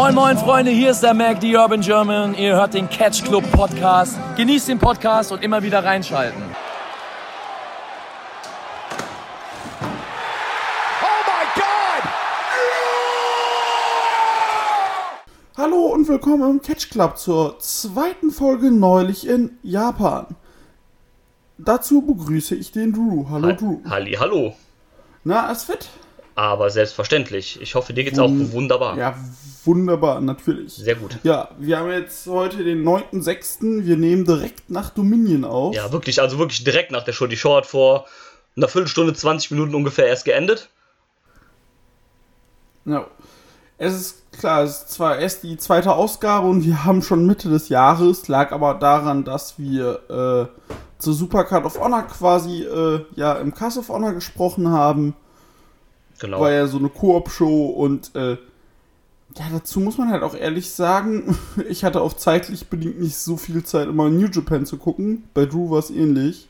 Moin moin Freunde, hier ist der Mac, die Urban German. Ihr hört den Catch Club Podcast. Genießt den Podcast und immer wieder reinschalten. Hallo und willkommen im Catch Club zur zweiten Folge neulich in Japan. Dazu begrüße ich den Drew. Hallo Drew. Halli, hallo. Na, alles fit? Aber selbstverständlich. Ich hoffe, dir geht's auch wunderbar. Ja, wunderbar, natürlich. Sehr gut. Ja, wir haben jetzt heute den 9.6. Wir nehmen direkt nach Dominion auf. Ja, wirklich, also wirklich direkt nach der Show. Die Show hat vor einer Viertelstunde, 20 Minuten ungefähr erst geendet. Ja. Es ist klar, es ist zwar erst die zweite Ausgabe und wir haben schon Mitte des Jahres, lag aber daran, dass wir äh, zur Supercard of Honor quasi äh, ja im Cast of Honor gesprochen haben. Genau. War ja so eine Koop-Show und äh, ja, dazu muss man halt auch ehrlich sagen, ich hatte auch zeitlich bedingt nicht so viel Zeit, immer New Japan zu gucken. Bei Drew war es ähnlich.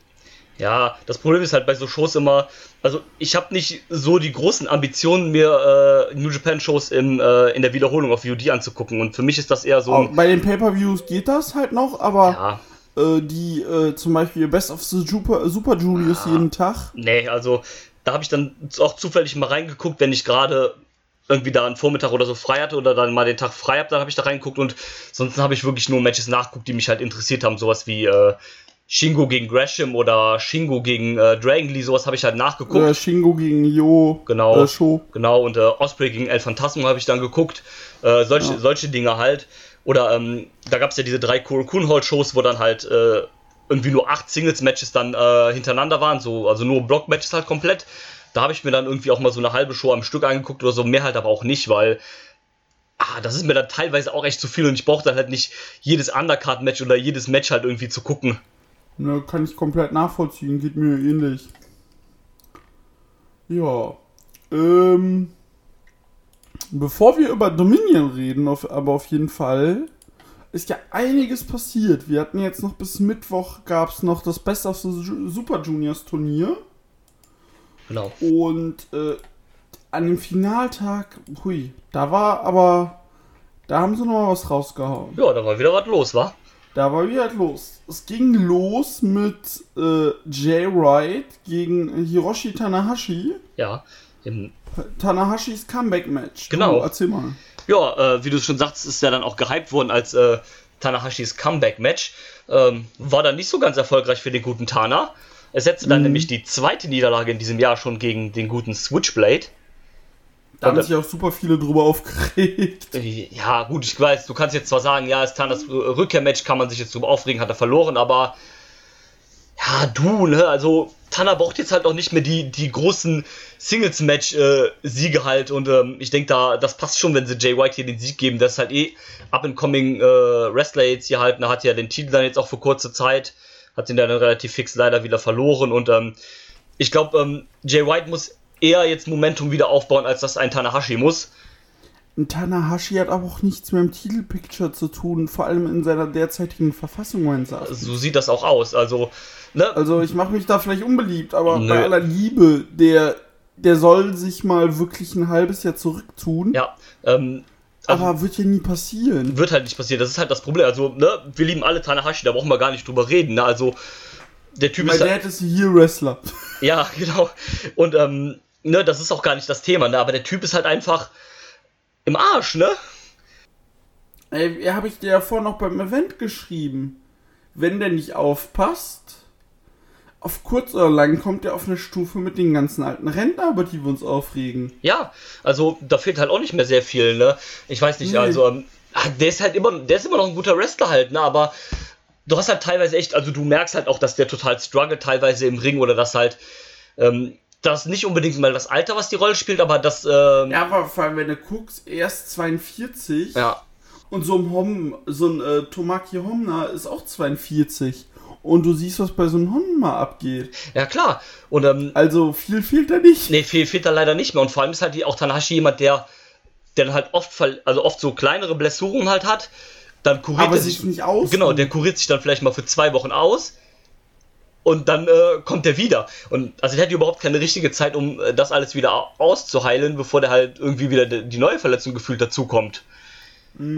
Ja, das Problem ist halt bei so Shows immer, also ich habe nicht so die großen Ambitionen, mir äh, New Japan Shows im, äh, in der Wiederholung auf VOD anzugucken. Und für mich ist das eher so. Auch bei den Pay-Per-Views geht das halt noch, aber ja, äh, die äh, zum Beispiel Best of the Super, Super Juniors Ah. jeden Tag. nee, also da habe ich dann auch zufällig mal reingeguckt, wenn ich gerade irgendwie da einen Vormittag oder so frei hatte oder dann mal den Tag frei habe, dann habe ich da reingeguckt und sonst habe ich wirklich nur Matches nachgeguckt, die mich halt interessiert haben. Sowas wie äh, Shingo gegen Gresham oder Shingo gegen äh, Dragon Lee, sowas habe ich halt nachgeguckt. Oder Shingo gegen Yo. Genau. Äh, Show. Genau, und äh, Osprey gegen El Phantasmo habe ich dann geguckt. Äh, solche, Ja. solche Dinge halt. Oder ähm, da gab es ja diese drei Kun-Hall-Shows, wo dann halt äh, irgendwie nur acht Singles-Matches dann äh, hintereinander waren, so, also nur Block-Matches halt komplett. Da habe ich mir dann irgendwie auch mal so eine halbe Show am Stück angeguckt oder so, mehr halt aber auch nicht, weil ah, das ist mir dann teilweise auch echt zu viel und ich brauche dann halt nicht jedes Undercard-Match oder jedes Match halt irgendwie zu gucken. Ne, kann ich komplett nachvollziehen, geht mir ähnlich. Ja. Ähm. Bevor wir über Dominion reden, auf, aber auf jeden Fall, ist ja einiges passiert. Wir hatten jetzt noch bis Mittwoch gab es noch das Best of the Super Juniors Turnier. Genau. Und äh, an dem Finaltag, hui, da war aber, da haben sie noch mal was rausgehauen. Ja, da war wieder was los, wa? Da war wieder los. Es ging los mit äh, Jay Wright gegen Hiroshi Tanahashi. Ja. Im Tanahashis Comeback-Match. Genau. Du, erzähl mal. Ja, äh, wie du schon sagst, ist er dann auch gehypt worden als äh, Tanahashis Comeback-Match. Ähm, war dann nicht so ganz erfolgreich für den guten Tana. Er setzte dann Mhm. nämlich die zweite Niederlage in diesem Jahr schon gegen den guten Switchblade. Da haben Und, sich auch super viele drüber aufgeregt. äh, Ja, gut, ich weiß, du kannst jetzt zwar sagen, ja, ist Tanas äh, Rückkehrmatch, kann man sich jetzt drüber aufregen, hat er verloren, aber ja, du, ne, also Tana braucht jetzt halt auch nicht mehr die, die großen Singles-Match-Siege halt. Und ähm, ich denke, da, das passt schon, wenn sie Jay White hier den Sieg geben. Das ist halt eh up-and-coming äh, Wrestler jetzt hier halt, er hat ja den Titel dann jetzt auch für kurze Zeit, hat ihn dann relativ fix leider wieder verloren. Und ähm, ich glaube, ähm, Jay White muss eher jetzt Momentum wieder aufbauen, als das ein Tanahashi muss. Und Tanahashi hat aber auch nichts mehr im Titelpicture zu tun, vor allem in seiner derzeitigen Verfassung, meines Erachtens. So sieht das auch aus. Also, ne? Also ich mache mich da vielleicht unbeliebt, aber Nö. bei aller Liebe, der, der soll sich mal wirklich ein halbes Jahr zurücktun. Ja, ähm, also, aber wird ja nie passieren. wird halt nicht passieren. Das ist halt das Problem. Also, ne, wir lieben alle Tanahashi, da brauchen wir gar nicht drüber reden. Ne? Also, der Typ Mein ist halt, Dad ist hier Wrestler. ja, genau. Und ähm, ne, das ist auch gar nicht das Thema. Ne? Aber der Typ ist halt einfach im Arsch, ne? Ey, habe ich dir ja vorhin noch beim Event geschrieben. Wenn der nicht aufpasst, auf kurz oder lang kommt er auf eine Stufe mit den ganzen alten Rentner, über die wir uns aufregen. Ja, also da fehlt halt auch nicht mehr sehr viel, ne? Ich weiß nicht, Nee. also ähm, ah, der ist halt immer, der ist immer noch ein guter Wrestler halt, ne? Aber du hast halt teilweise echt, also du merkst halt auch, dass der total struggelt teilweise im Ring oder dass halt ähm, das nicht unbedingt mal das Alter, was die Rolle spielt, aber das ähm, Ja, aber vor allem, wenn du guckst, erst 42 ja, und so ein Hom, so ein äh, Tomaki Homna ist auch 42. Und du siehst, was bei so einem Honma abgeht. ja klar. Und ähm, Also viel fehlt da nicht. nee, fehlt, fehlt da leider nicht mehr. Und vor allem ist halt auch Tanahashi jemand, der, der dann halt oft, also oft so kleinere Blessuren halt hat. Dann kuriert Aber er sich sich nicht aus. Genau, der kuriert sich dann vielleicht mal für zwei Wochen aus und dann äh, kommt der wieder. Und also der hat überhaupt keine richtige Zeit, um äh, das alles wieder au- auszuheilen, bevor der halt irgendwie wieder de- die neue Verletzung gefühlt dazukommt.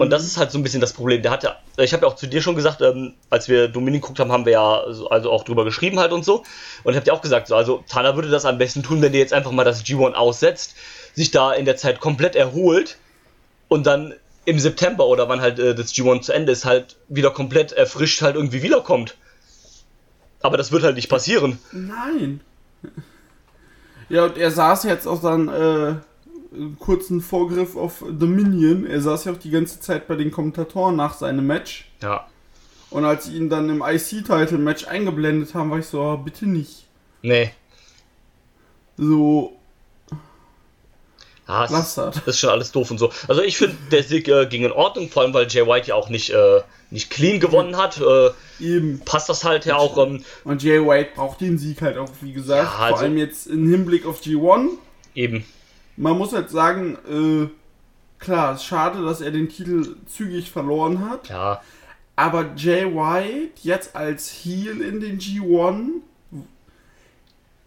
Und das ist halt so ein bisschen das Problem. Der hatte, ich habe ja auch zu dir schon gesagt, ähm, als wir Dominik geguckt haben, haben wir ja so, also auch drüber geschrieben halt und so. Und ich habe dir auch gesagt, so, also Tana würde das am besten tun, wenn der jetzt einfach mal das G1 aussetzt, sich da in der Zeit komplett erholt und dann im September oder wann halt äh, das G1 zu Ende ist, halt wieder komplett erfrischt halt irgendwie wiederkommt. Aber das wird halt nicht passieren. Nein. Ja, und er saß jetzt auch dann äh, kurzen Vorgriff auf Dominion. Er saß ja auch die ganze Zeit bei den Kommentatoren nach seinem Match. Ja. Und als sie ihn dann im IC-Title-Match eingeblendet haben, war ich so, oh, bitte nicht. Nee. So, Das. ist schon alles doof und so. Also ich finde, der Sieg äh, ging in Ordnung, vor allem weil Jay White ja auch nicht, äh, nicht clean gewonnen hat. Äh, eben. passt das halt ja auch. Ähm, Und Jay White braucht den Sieg halt auch, wie gesagt. Ja, also- Vor allem jetzt im Hinblick auf G1. eben. Man muss halt sagen, äh, klar, es ist schade, dass er den Titel zügig verloren hat. Ja, Aber Jay White jetzt als Heel in den G1,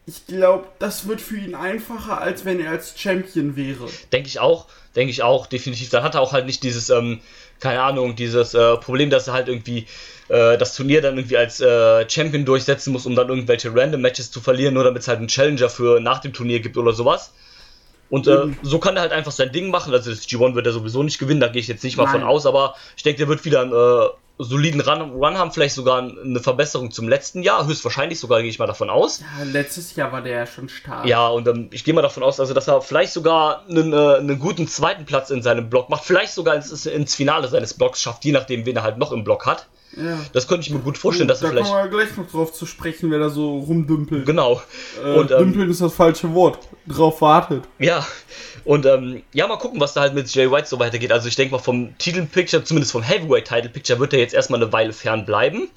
ich glaube, das wird für ihn einfacher, als wenn er als Champion wäre. denke ich auch. Denke ich auch, definitiv. Dann hat er auch halt nicht dieses, ähm, keine Ahnung, dieses äh, Problem, dass er halt irgendwie äh, das Turnier dann irgendwie als äh, Champion durchsetzen muss, um dann irgendwelche random Matches zu verlieren, nur damit es halt einen Challenger für nach dem Turnier gibt oder sowas. Und äh, Mhm. so kann er halt einfach sein Ding machen. Also das G1 wird er sowieso nicht gewinnen, da gehe ich jetzt nicht mal Nein. von aus, aber ich denke, der wird wieder einen äh, soliden Run, Run haben, vielleicht sogar eine Verbesserung zum letzten Jahr, höchstwahrscheinlich sogar, gehe ich mal davon aus. Ja, letztes Jahr war der ja schon stark. Ja, und ähm, ich gehe mal davon aus, also, dass er vielleicht sogar einen, äh, einen guten zweiten Platz in seinem Block macht, vielleicht sogar ins, ins Finale seines Blocks schafft, je nachdem, wen er halt noch im Block hat. Ja. Das könnte ich mir gut vorstellen, dass da vielleicht. kommen wir gleich noch drauf zu sprechen, wer da so rumdümpelt. Genau. Äh, und ähm, dümpeln ist das falsche Wort. Drauf wartet. ja, und ähm, ja, mal gucken, was da halt mit Jay White so weitergeht. Also ich denke mal vom Titelpicture, zumindest vom Heavyweight Title Picture, wird er jetzt erstmal eine Weile fern bleiben.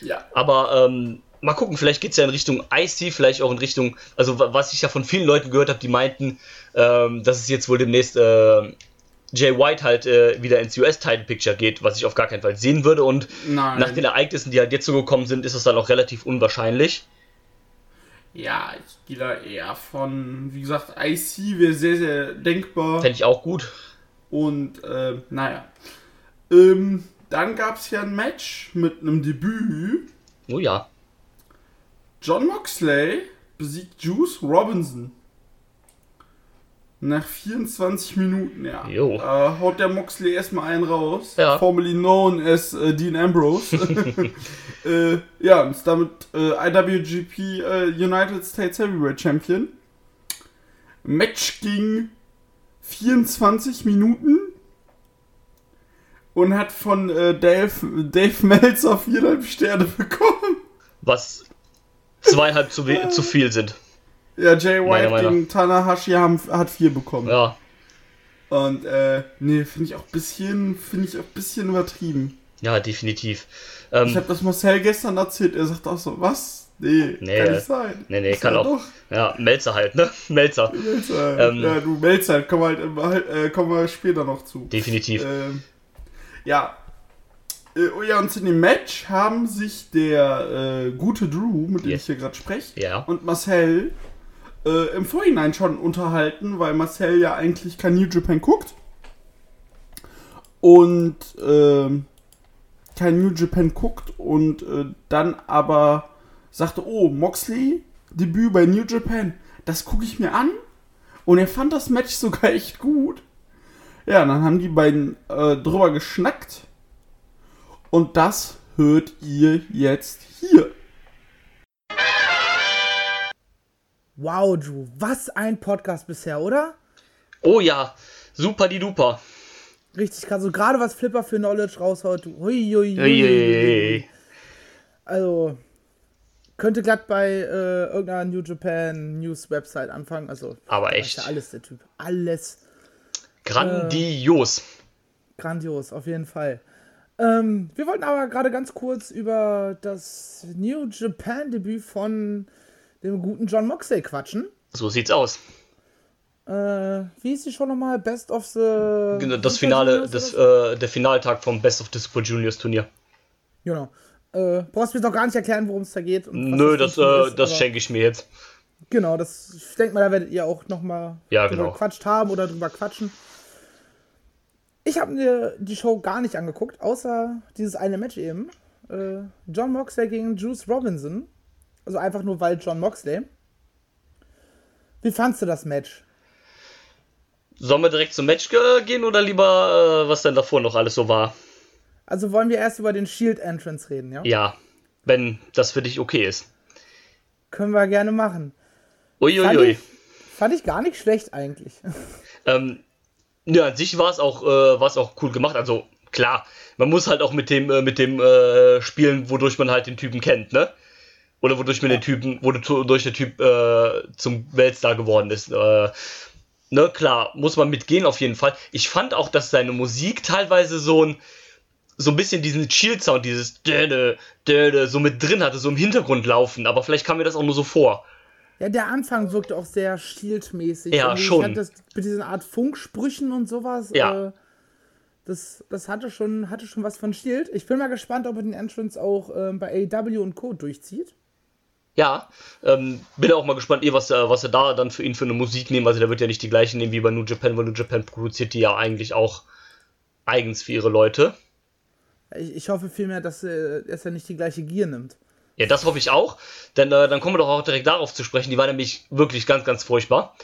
Ja. Aber ähm, mal gucken, vielleicht geht es ja in Richtung IC, vielleicht auch in Richtung, also wa- was ich ja von vielen Leuten gehört habe, die meinten, ähm, dass es jetzt wohl demnächst äh, Jay White halt äh, wieder ins US-Title-Picture geht, was ich auf gar keinen Fall sehen würde. Und Nein. nach den Ereignissen, die halt jetzt so gekommen sind, ist es dann auch relativ unwahrscheinlich. Ja, ich gehe da eher von, wie gesagt, IC wäre sehr, sehr denkbar. Fände ich auch gut. Und, äh, naja. Ähm, dann gab es ja ein Match mit einem Debüt. Oh ja. John Moxley besiegt Juice Robinson. Nach 24 Minuten, ja. Äh, haut der Moxley erstmal einen raus. Ja. Formerly known as äh, Dean Ambrose. äh, ja, und ist damit äh, IWGP äh, United States Heavyweight Champion. Match ging 24 Minuten und hat von äh, Dave, Dave Meltzer viereinhalb Sterne bekommen. Was zweieinhalb zu, zu viel sind. Ja, Jay White Meinung gegen Tanahashi haben, hat vier bekommen. Ja. Und äh, nee, finde ich auch ein bisschen, finde ich auch ein bisschen übertrieben. Ja, definitiv. Ich Ähm, habe das Marcel gestern erzählt, er sagt auch so, was? Nee, Nee, kann nicht sein. nee, nee, Ist kann auch. Doch, Ja, Melzer halt, ne? Melzer. Melzer. Ähm, ja, du Melzer, halt, kommen, halt, immer halt, äh, kommen wir später noch zu. Definitiv. Ähm, ja. Äh, oh ja, und in dem Match haben sich der äh, gute Drew, mit dem Yes. ich hier gerade spreche, Ja. und Marcel äh, im Vorhinein schon unterhalten, weil Marcel ja eigentlich kein New Japan guckt. Und ähm, kein New Japan guckt und äh, dann aber sagte, oh, Moxley, Debüt bei New Japan, das gucke ich mir an. Und er fand das Match sogar echt gut. Ja, dann haben die beiden äh, drüber geschnackt. Und das hört ihr jetzt hier. Wow, Drew, was ein Podcast bisher, oder? Oh ja, super die duper. Richtig krass. So gerade was Flipper für Knowledge raushaut. Hui, hui, hui. Also, könnte glatt bei äh, irgendeiner New Japan News Website anfangen. Also, Aber echt. ja alles der Typ. Alles Grandios. grandios, auf jeden Fall. Ähm, wir wollten aber gerade ganz kurz über das New Japan Debüt von dem guten John Moxley quatschen. So sieht's aus. Äh, wie ist die schon nochmal? Best of the. Genau, Das Finale, das, äh, der Finaltag vom Best of the Super Juniors Turnier. Genau. Äh, brauchst mir doch gar nicht erklären, worum es da geht. Nö, das, Team äh, ist, das schenke ich mir jetzt. Genau, das, ich denke mal, da werdet ihr auch nochmal Ja, drüber genau. gequatscht haben oder drüber quatschen. Ich habe mir die Show gar nicht angeguckt, außer dieses eine Match eben. Äh, John Moxley gegen Juice Robinson. Also einfach nur, weil John Moxley. Wie fandst du das Match? Sollen wir direkt zum Match gehen oder lieber, äh, was denn davor noch alles so war? Also wollen wir erst über den Shield Entrance reden, ja? Ja, wenn das für dich okay ist. Können wir gerne machen. Uiuiui. Fand ich, fand ich gar nicht schlecht eigentlich. Ähm, ja, an sich war es auch, äh, war's auch cool gemacht. Also klar, man muss halt auch mit dem, äh, mit dem äh, spielen, wodurch man halt den Typen kennt, ne? Oder wodurch man den Typen, wodurch der Typ äh, zum Weltstar geworden ist. Äh, ne, klar, muss man mitgehen auf jeden Fall. Ich fand auch, dass seine Musik teilweise so ein so ein bisschen diesen Shield-Sound, dieses Döde, Döde, so mit drin hatte, so im Hintergrund laufen, aber vielleicht kam mir das auch nur so vor. Ja, der Anfang wirkte auch sehr Shield-mäßig. Ja, Irgendwie schon. Das, mit dieser Art Funksprüchen und sowas. Ja. Äh, das, das hatte schon, hatte schon was von Shield. Ich bin mal gespannt, ob er den Entrance auch ähm, bei AEW und Co. durchzieht. Ja, ähm, bin auch mal gespannt, eh, was, äh, was er da dann für ihn für eine Musik nehmen. Also der wird ja nicht die gleiche nehmen wie bei New Japan, weil New Japan produziert die ja eigentlich auch eigens für ihre Leute. Ich, ich hoffe vielmehr, dass, äh, dass er nicht die gleiche Gier nimmt. Ja, das hoffe ich auch. Denn äh, dann kommen wir doch auch direkt darauf zu sprechen. Die war nämlich wirklich ganz, ganz furchtbar.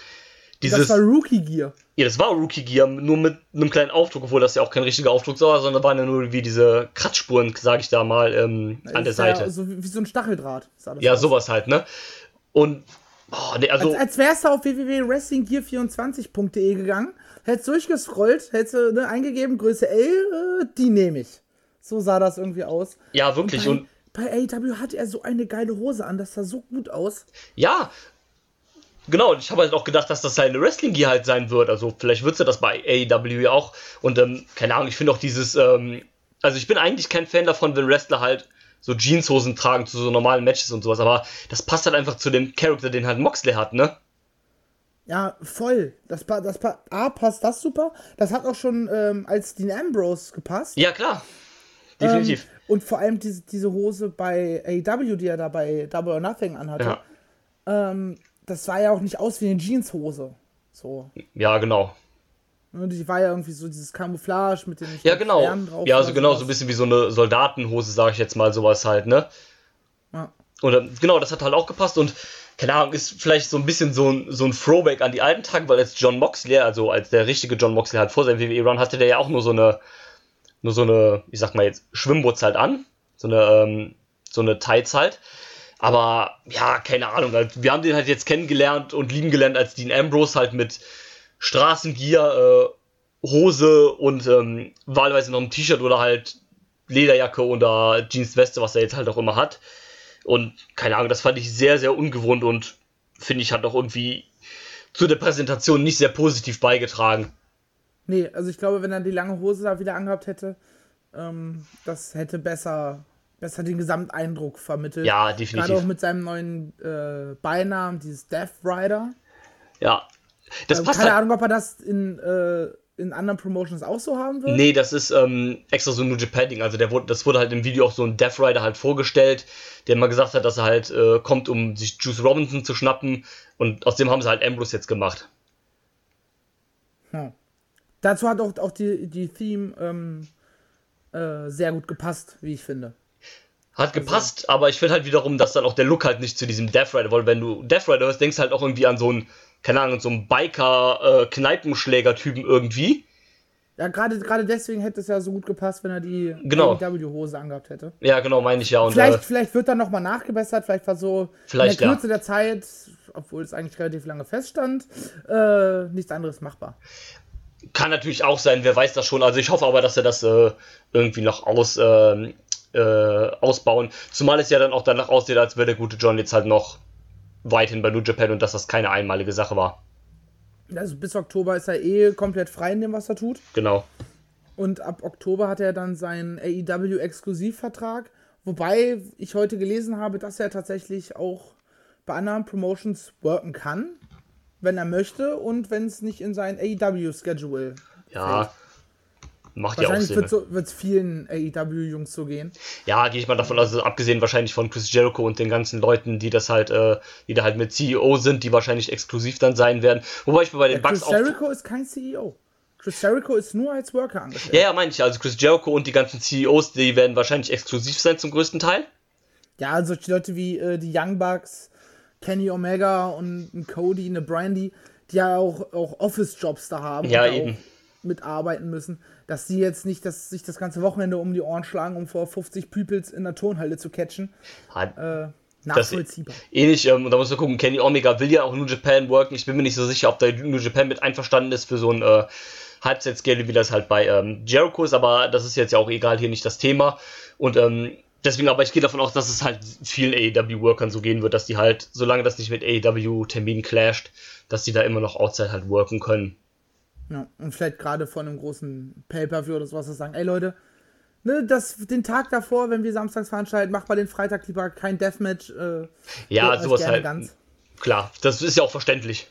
Dieses, das war Rookie Gear. ja, das war Rookie Gear, nur mit einem kleinen Aufdruck, obwohl das ja auch kein richtiger Aufdruck war, sondern waren ja nur wie diese Kratzspuren, sage ich da mal, ähm, an der Ist ja Seite. So wie, wie so ein Stacheldraht. Ja, aus. sowas halt, ne? Und, oh, nee, also, Als, als wärst du auf www.wrestlinggear24.de gegangen, hättest durchgescrollt, hättest du ne, eingegeben, Größe L, äh, die nehme ich. So sah das irgendwie aus. ja, wirklich. Bei, Und bei AEW hatte er so eine geile Hose an, das sah so gut aus. ja, genau, und ich habe halt auch gedacht, dass das seine Wrestling-Gear halt sein wird. Also, vielleicht wird es ja das bei AEW auch. Und, ähm, keine Ahnung, ich finde auch dieses, ähm, also ich bin eigentlich kein Fan davon, wenn Wrestler halt so Jeanshosen tragen zu so normalen Matches und sowas, aber das passt halt einfach zu dem Charakter, den halt Moxley hat, ne? Ja, voll. Das, pa- das pa- A, passt das super. Das hat auch schon ähm, als Dean Ambrose gepasst. Ja, klar. Definitiv. Ähm, und vor allem diese, diese Hose bei AEW, die er da bei Double or Nothing anhatte. ja. Ähm, das sah ja auch nicht aus wie eine Jeanshose. So. ja, genau. Ne, Die war ja irgendwie so dieses Camouflage mit den Ja, genau. Sternen drauf Ja, also genau, so ein bisschen wie so eine Soldatenhose, sage ich jetzt mal, sowas halt, ne? Ja. Oder genau, das hat halt auch gepasst und keine Ahnung, ist vielleicht so ein bisschen so ein, so ein Throwback an die alten Tage, weil als John Moxley, also als der richtige John Moxley halt vor seinem WWE-Run, hatte der ja auch nur so eine, nur so eine, ich sag mal jetzt, Schwimmboots halt an. So eine, ähm, so eine Tights halt. Aber ja, keine Ahnung, wir haben den halt jetzt kennengelernt und lieben gelernt als Dean Ambrose halt mit Straßengear, äh, Hose und ähm, wahlweise noch ein T-Shirt oder halt Lederjacke oder Jeansweste, was er jetzt halt auch immer hat. Und keine Ahnung, das fand ich sehr, sehr ungewohnt und finde ich hat auch irgendwie zu der Präsentation nicht sehr positiv beigetragen. Nee, also ich glaube, wenn er die lange Hose da wieder angehabt hätte, ähm, das hätte besser, besser den Gesamteindruck vermittelt. Ja, Gerade definitiv. auch mit seinem neuen äh, Beinamen, dieses Death Rider. Ja. Das Ähm, passt keine halt. Ahnung, ob er das in, äh, in anderen Promotions auch so haben wird. Nee, das ist ähm, extra so ein New Japan Ding. Also der wurde, das wurde halt im Video auch so ein Death Rider halt vorgestellt, der mal gesagt hat, dass er halt äh, kommt, um sich Juice Robinson zu schnappen. Und aus dem haben sie halt Ambrose jetzt gemacht. Hm. Dazu hat auch, auch die, die Theme ähm, äh, sehr gut gepasst, wie ich finde. Hat gepasst, aber ich finde halt wiederum, dass dann auch der Look halt nicht zu diesem Death Rider, weil wenn du Death Rider hörst, denkst du halt auch irgendwie an so einen, keine Ahnung, so einen Biker-Kneipenschläger-Typen irgendwie. Ja, gerade deswegen hätte es ja so gut gepasst, wenn er die Genau. AEW-Hose angehabt hätte. Ja, genau, meine ich ja. Und, Vielleicht, äh, vielleicht wird dann nochmal nachgebessert, vielleicht war so Vielleicht, in ja. der Kürze der Zeit, obwohl es eigentlich relativ lange feststand, äh, nichts anderes machbar. Kann natürlich auch sein, wer weiß das schon. Also ich hoffe aber, dass er das äh, irgendwie noch aus, ähm, äh, ausbauen. Zumal es ja dann auch danach aussieht, als wäre der gute John jetzt halt noch weiterhin bei New Japan und dass das keine einmalige Sache war. Also bis Oktober ist er eh komplett frei in dem, was er tut. Genau. Und ab Oktober hat er dann seinen AEW-Exklusivvertrag. Wobei ich heute gelesen habe, dass er tatsächlich auch bei anderen Promotions worken kann, wenn er möchte und wenn es nicht in sein AEW-Schedule Ja. Macht ja auch Wahrscheinlich Sinn. wird so, wird's vielen AEW-Jungs so gehen. Ja, gehe ich mal davon aus, also abgesehen wahrscheinlich von Chris Jericho und den ganzen Leuten, die das halt, äh, die da halt mit CEO sind, die wahrscheinlich exklusiv dann sein werden. Wobei ich mir bei den Chris Bugs auch. Jericho ist kein CEO. Chris Jericho ist nur als Worker angestellt. Ja, ja, meine ich. Also Chris Jericho und die ganzen CEOs, die werden wahrscheinlich exklusiv sein zum größten Teil. Ja, also die Leute wie äh, die Young Bucks, Kenny Omega und ein Cody, eine Brandy, die ja auch, auch Office-Jobs da haben Ja, eben. auch mitarbeiten müssen, dass die jetzt nicht dass sich das ganze Wochenende um die Ohren schlagen, um vor 50 Peoples in der Turnhalle zu catchen. Hat- Äh, nachvollziehbar. Ähnlich, ähm, und da muss man gucken, Kenny Omega will ja auch New Japan worken. Ich bin mir nicht so sicher, ob da New Japan mit einverstanden ist für so ein äh, Halbzeitscale, wie das halt bei ähm, Jericho ist, aber das ist jetzt ja auch egal, hier nicht das Thema. Und ähm, deswegen, aber ich gehe davon aus, dass es halt vielen AEW-Workern so gehen wird, dass die halt, solange das nicht mit AEW-Terminen clasht, dass die da immer noch outside halt worken können. Ja, und vielleicht gerade vor einem großen Pay-Per-View oder sowas, sagen, ey Leute, ne, das, den Tag davor, wenn wir samstags veranstalten, macht mal den Freitag lieber kein Deathmatch. Äh, Ja, sowas halt. ganz. Klar, das ist ja auch verständlich.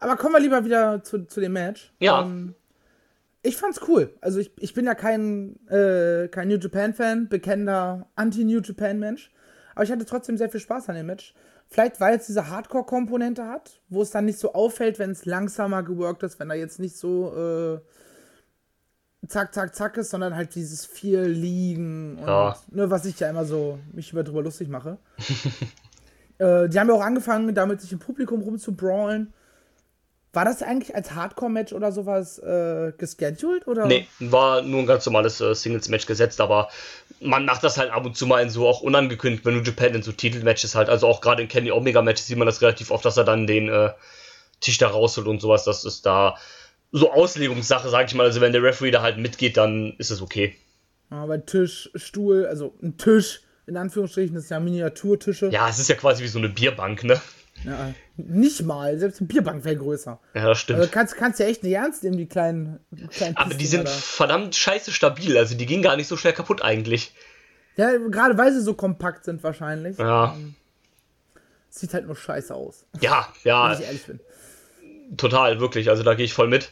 Aber kommen wir lieber wieder zu, zu dem Match. Ja. Ähm, ich fand's cool. Also ich, ich bin ja kein, äh, kein New Japan-Fan, bekennender Anti-New Japan-Mensch. Aber ich hatte trotzdem sehr viel Spaß an dem Match. Vielleicht, weil es diese Hardcore-Komponente hat, wo es dann nicht so auffällt, wenn es langsamer geworkt ist, wenn da jetzt nicht so äh, zack, zack, zack ist, sondern halt dieses viel Liegen und Ja. ne, was ich ja immer so mich über drüber lustig mache. äh, die haben ja auch angefangen, damit sich im Publikum rumzubrawlen. War das eigentlich als Hardcore-Match oder sowas äh, gescheduled? Oder? Nee, war nur ein ganz normales äh, Singles-Match gesetzt, aber man macht das halt ab und zu mal in so auch unangekündigt, wenn New Japan in so Titelmatches halt, also auch gerade in Kenny Omega-Matches sieht man das relativ oft, dass er dann den äh, Tisch da rausholt und sowas, das ist da so Auslegungssache, sag ich mal, also wenn der Referee da halt mitgeht, dann ist es okay. Ja, bei Tisch, Stuhl, also ein Tisch, in Anführungsstrichen, das ist ja Miniaturtische. Ja, es ist ja quasi wie so eine Bierbank, ne? Ja, nicht mal, selbst eine Bierbank wäre größer. Ja, das stimmt. Also kannst, kannst ja echt nicht ernst nehmen, die kleinen, kleinen aber die sind da. verdammt scheiße stabil, also die gehen gar nicht so schnell kaputt eigentlich. Ja, gerade weil sie so kompakt sind wahrscheinlich. Ja, Sieht halt nur scheiße aus, ja, wenn ja, ich ehrlich bin. total, wirklich, also da gehe ich voll mit.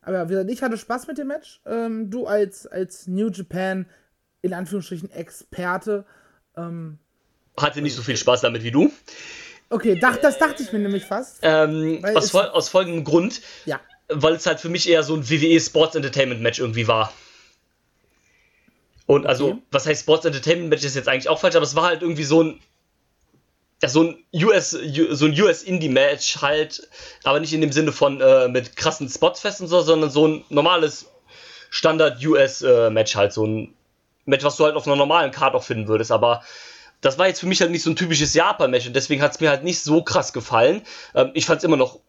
Aber wie gesagt, ich hatte Spaß mit dem Match. Ähm, du als, als New Japan, in Anführungsstrichen, Experte. Ähm, Hatte nicht so viel Spaß damit wie du. okay, dach, das dachte ich mir nämlich fast. Ähm, aus, fol aus folgendem Grund, Ja. weil es halt für mich eher so ein WWE Sports Entertainment Match irgendwie war. Und also, Okay. was heißt Sports Entertainment Match ist jetzt eigentlich auch falsch, aber es war halt irgendwie so ein ja, so ein US so ein US Indie Match halt, aber nicht in dem Sinne von äh, mit krassen Spots fest und so, sondern so ein normales Standard US äh, Match halt, so ein Match, was du halt auf einer normalen Card auch finden würdest, aber das war jetzt für mich halt nicht so ein typisches Japan-Match und deswegen hat es mir halt nicht so krass gefallen. Ähm, ich fand es immer noch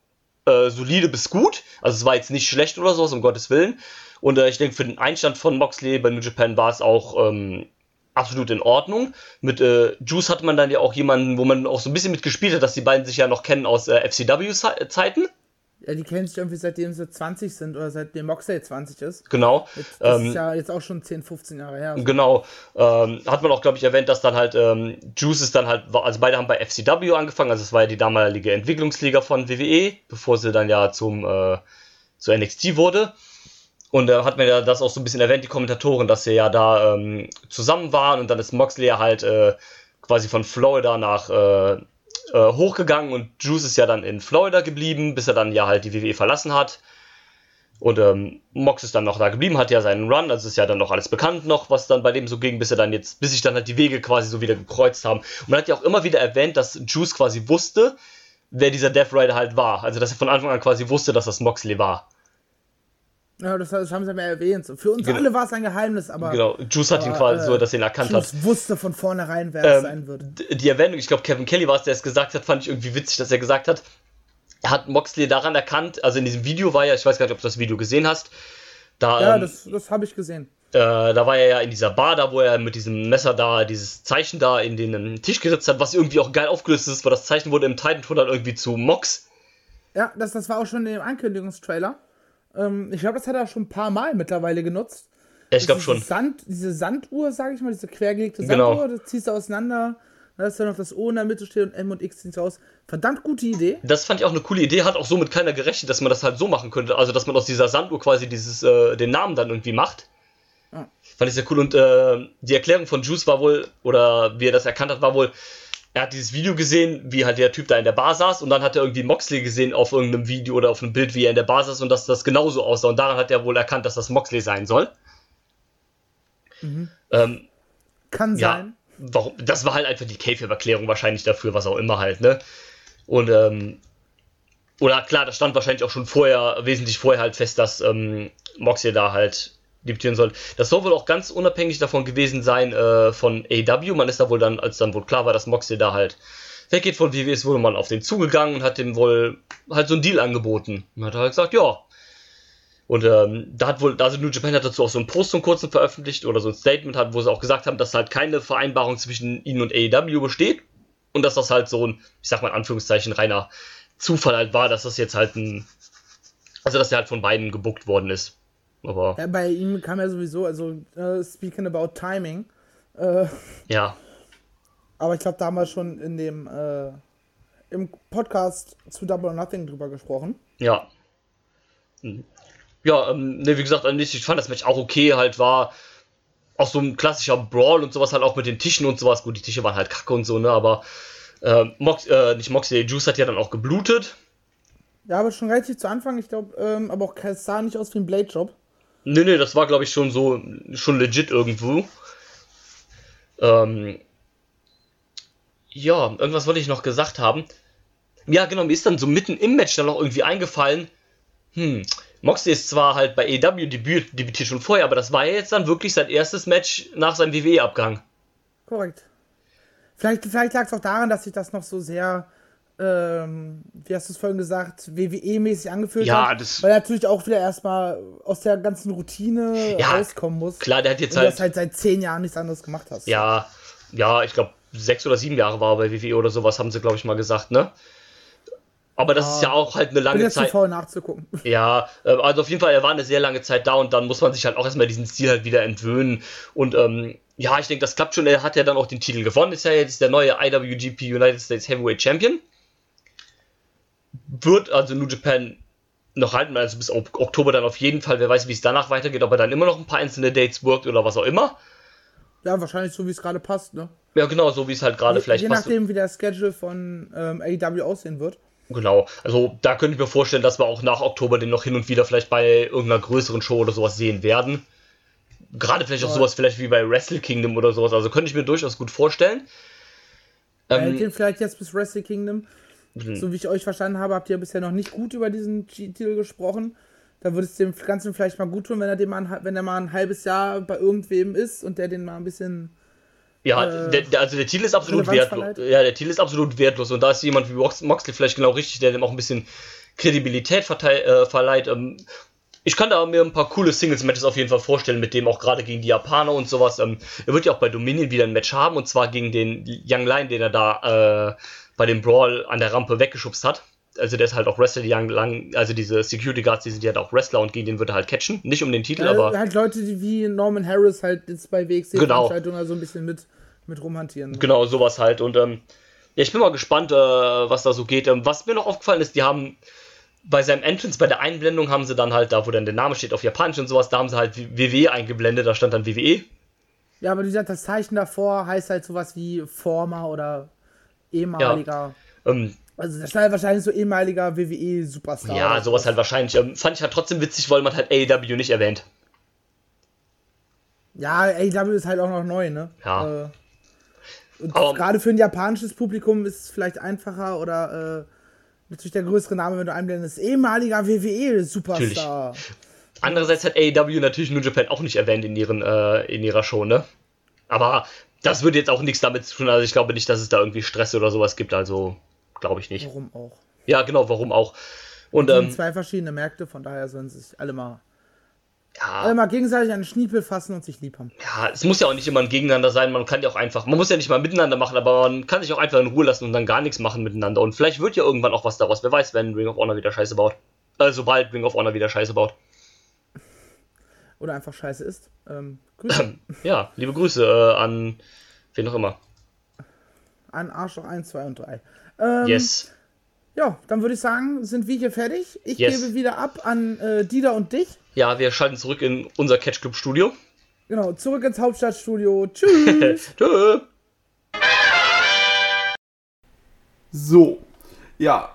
äh, solide bis gut. Also es war jetzt nicht schlecht oder sowas, um Gottes Willen. Und äh, ich denke, für den Einstand von Moxley bei New Japan war es auch ähm, absolut in Ordnung. Mit äh, Juice hatte man dann ja auch jemanden, wo man auch so ein bisschen mitgespielt hat, dass die beiden sich ja noch kennen aus äh, FCW-Zeiten. Ja, die kennen sich irgendwie seitdem sie 20 sind oder seitdem Moxley 20 ist. Genau. Das Ähm, ist ja jetzt auch schon 10, 15 Jahre her. Also, Genau, ähm, hat man auch, glaube ich, erwähnt, dass dann halt ähm, Juice ist dann halt, also beide haben bei FCW angefangen, also es war ja die damalige Entwicklungsliga von WWE, bevor sie dann ja zum äh, zu NXT wurde. Und da hat man ja das auch so ein bisschen erwähnt, die Kommentatoren, dass sie ja da ähm, zusammen waren und dann ist Moxley ja halt äh, quasi von Florida nach äh, hochgegangen und Juice ist ja dann in Florida geblieben, bis er dann ja halt die WWE verlassen hat. Und ähm, Mox ist dann noch da geblieben, hat ja seinen Run, also ist ja dann noch alles bekannt noch, was dann bei dem so ging, bis er dann jetzt, bis sich dann halt die Wege quasi so wieder gekreuzt haben. Und man hat ja auch immer wieder erwähnt, dass Juice quasi wusste, wer dieser Death Rider halt war. Also dass er von Anfang an quasi wusste, dass das Moxley war. Ja, das, das haben sie mir erwähnt. So, Für uns Genau. alle war es ein Geheimnis, aber Genau, Juice hat ihn aber, quasi äh, so, dass er ihn erkannt hat. Juice wusste von vornherein, wer es Ähm, sein würde. die Erwähnung, ich glaube Kevin Kelly war es, der es gesagt hat, fand ich irgendwie witzig, dass er gesagt hat, er hat Moxley daran erkannt, also in diesem Video war ja, ich weiß gar nicht, ob du das Video gesehen hast, da, Ja, ähm, das, das habe ich gesehen. äh, da war er ja in dieser Bar da, wo er mit diesem Messer da, dieses Zeichen da in den ähm, Tisch geritzt hat, was irgendwie auch geil aufgelöst ist, weil das Zeichen wurde im Titan dann irgendwie zu Mox. Ja, das, das war auch schon im Ankündigungstrailer. Ähm, ich glaube, das hat er schon ein paar Mal mittlerweile genutzt. Ja, ich glaube schon. Sand, diese Sanduhr, sage ich mal, diese quergelegte Genau. Sanduhr, das ziehst du auseinander. Da ist dann noch das O in der Mitte steht und M und X ziehst du raus. Verdammt gute Idee. Das fand ich auch eine coole Idee, hat auch somit keiner gerechnet, dass man das halt so machen könnte. Also, dass man aus dieser Sanduhr quasi dieses, äh, den Namen dann irgendwie macht. Ja. Fand ich sehr cool. Und äh, die Erklärung von Juice war wohl, oder wie er das erkannt hat, war wohl, er hat dieses Video gesehen, wie halt der Typ da in der Bar saß und dann hat er irgendwie Moxley gesehen auf irgendeinem Video oder auf einem Bild, wie er in der Bar saß und dass das genauso aussah und daran hat er wohl erkannt, dass das Moxley sein soll. Ähm, Kann ja, sein. warum, das war halt einfach die Käfig-Erklärung wahrscheinlich dafür, was auch immer halt, ne? Und, ähm, oder klar, das stand wahrscheinlich auch schon vorher, wesentlich vorher halt fest, dass ähm, Moxley da halt debütieren soll. Das soll wohl auch ganz unabhängig davon gewesen sein äh, von AW. Man ist da wohl dann, als dann wohl klar war, dass Moxley da halt weggeht von WWE, ist wohl man auf den zugegangen und hat dem wohl halt so einen Deal angeboten. Und hat halt gesagt, ja. Und ähm, da hat wohl, also New Japan hat dazu auch so einen Post, einen kurzen veröffentlicht oder so ein Statement hat, wo sie auch gesagt haben, dass halt keine Vereinbarung zwischen ihnen und AEW besteht und dass das halt so ein, ich sag mal in Anführungszeichen, reiner Zufall halt war, dass das jetzt halt ein, also dass er halt von beiden gebuckt worden ist. Aber Ja, bei ihm kam ja sowieso, also äh, speaking about timing, äh, ja, aber ich glaube, da haben wir schon in dem äh, im Podcast zu Double or Nothing drüber gesprochen. Ja. Hm. Ja, ähm, ne, wie gesagt, ich fand das Match auch okay, halt war auch so ein klassischer Brawl und sowas halt auch mit den Tischen und sowas. Gut, die Tische waren halt kacke und so, ne, aber äh, Mox, äh, nicht Moxley, Juice hat ja dann auch geblutet. Ja, aber schon relativ zu Anfang, ich glaube, ähm, aber auch es sah nicht aus wie ein Blade-Job. Ne, ne, das war glaube ich schon so, schon legit irgendwo. Ähm, ja, irgendwas wollte ich noch gesagt haben. Ja, genau, mir ist dann so mitten im Match dann noch irgendwie eingefallen, hm, Moxley ist zwar halt bei AEW debüt, debütiert schon vorher, aber das war ja jetzt dann wirklich sein erstes Match nach seinem WWE-Abgang. Korrekt. Vielleicht, vielleicht lag es auch daran, dass sich das noch so sehr, ähm, wie hast du es vorhin gesagt, WWE-mäßig angefühlt Ja, hat. das- Weil er natürlich auch wieder erstmal aus der ganzen Routine Ja, rauskommen muss. Klar, der hat jetzt Und du halt, halt seit zehn Jahren nichts anderes gemacht hast. ja, ja, ich glaube, sechs oder sieben Jahre war er bei WWE oder sowas, haben sie, glaube ich, mal gesagt, ne? Aber das Ja. ist ja auch halt eine Bin lange jetzt zu Zeit. faul nachzugucken. Ja, äh, also auf jeden Fall, er war eine sehr lange Zeit da und dann muss man sich halt auch erstmal diesen Stil halt wieder entwöhnen. Und ähm, ja, ich denke, das klappt schon. Er hat ja dann auch den Titel gewonnen. Ist ja jetzt der neue IWGP United States Heavyweight Champion. Wird also New Japan noch halten, also bis Ok- Oktober dann auf jeden Fall. Wer weiß, wie es danach weitergeht, ob er dann immer noch ein paar einzelne Dates workt oder was auch immer. Ja, wahrscheinlich so, wie es gerade passt, ne? Ja, genau, so wie es halt gerade Je, vielleicht je passt. nachdem, wie der Schedule von ähm, AEW aussehen wird. Genau, also da könnte ich mir vorstellen, dass wir auch nach Oktober den noch hin und wieder vielleicht bei irgendeiner größeren Show oder sowas sehen werden. Gerade vielleicht auch sowas vielleicht wie bei Wrestle Kingdom oder sowas. Also könnte ich mir durchaus gut vorstellen. Ähm, den vielleicht jetzt bis Wrestle Kingdom. So wie ich euch verstanden habe, habt ihr bisher noch nicht gut über diesen G-Titel gesprochen. Da würde es dem Ganzen vielleicht mal gut tun, wenn er, den mal, ein- wenn er mal ein halbes Jahr bei irgendwem ist und der den mal ein bisschen. ja, äh, der, der, also der Titel ist absolut wertlos. Ja, der Titel ist absolut wertlos. Und da ist jemand wie Mox Moxley vielleicht genau richtig, der dem auch ein bisschen Kredibilität äh, verleiht. Ähm, ich kann da mir ein paar coole Singles-Matches auf jeden Fall vorstellen, mit dem auch gerade gegen die Japaner und sowas. Ähm, er wird ja auch bei Dominion wieder ein Match haben und zwar gegen den Young Lion, den er da äh, bei dem Brawl an der Rampe weggeschubst hat. Also der ist halt auch Wrestler, die Lang, also diese Security Guards, die sind ja halt auch Wrestler und gegen den wird er halt catchen. Nicht um den Titel, Äh, aber halt Leute, die wie Norman Harris halt jetzt bei Genau. WXC-Veranstaltungen also ein bisschen mit, mit rumhantieren. Genau, sowas halt. Und ähm, ja, ich bin mal gespannt, äh, was da so geht. Ähm, was mir noch aufgefallen ist, die haben bei seinem Entrance, bei der Einblendung, haben sie dann halt, da wo dann der Name steht auf Japanisch und sowas, da haben sie halt WWE eingeblendet, da stand dann. WWE. Ja, aber wie gesagt, das Zeichen davor heißt halt sowas wie Former oder ehemaliger. Ähm, Also das stand wahrscheinlich so ehemaliger WWE-Superstar. ja, sowas halt wahrscheinlich. Ähm, fand ich halt trotzdem witzig, weil man halt AEW nicht erwähnt. Ja, AEW ist halt auch noch neu, ne? Ja. Äh, und Aber- gerade für ein japanisches Publikum ist es vielleicht einfacher oder äh, natürlich der größere Name, wenn du einblendest, ehemaliger WWE-Superstar. Andererseits hat AEW natürlich New Japan auch nicht erwähnt in, ihren, äh, in ihrer Show, ne? Aber das würde jetzt auch nichts damit zu tun. Also ich glaube nicht, dass es da irgendwie Stress oder sowas gibt. Also glaube ich nicht. Warum auch? Ja, genau, warum auch. Und Das sind ähm, zwei verschiedene Märkte, von daher sollen sie sich alle mal, ja, alle mal gegenseitig an den Schniepel fassen und sich lieb haben. ja, es muss ja auch nicht immer ein Gegeneinander sein. Man kann ja auch einfach, man muss ja nicht mal miteinander machen, aber man kann sich auch einfach in Ruhe lassen und dann gar nichts machen miteinander. Und vielleicht wird ja irgendwann auch was daraus. Wer weiß, wenn Ring of Honor wieder Scheiße baut. Äh, sobald Ring of Honor wieder Scheiße baut. Oder einfach scheiße ist. Ähm, Grüße Ja, liebe Grüße äh, an wen auch immer. an Arschloch 1, 2 und 3. Ähm, Yes. Ja, dann würde ich sagen, sind wir hier fertig. Ich Yes. gebe wieder ab an äh, Dieter und dich. Ja, wir schalten zurück in unser Catch Club Studio. Genau, zurück ins Hauptstadtstudio. Tschüss. Tschö. So, ja.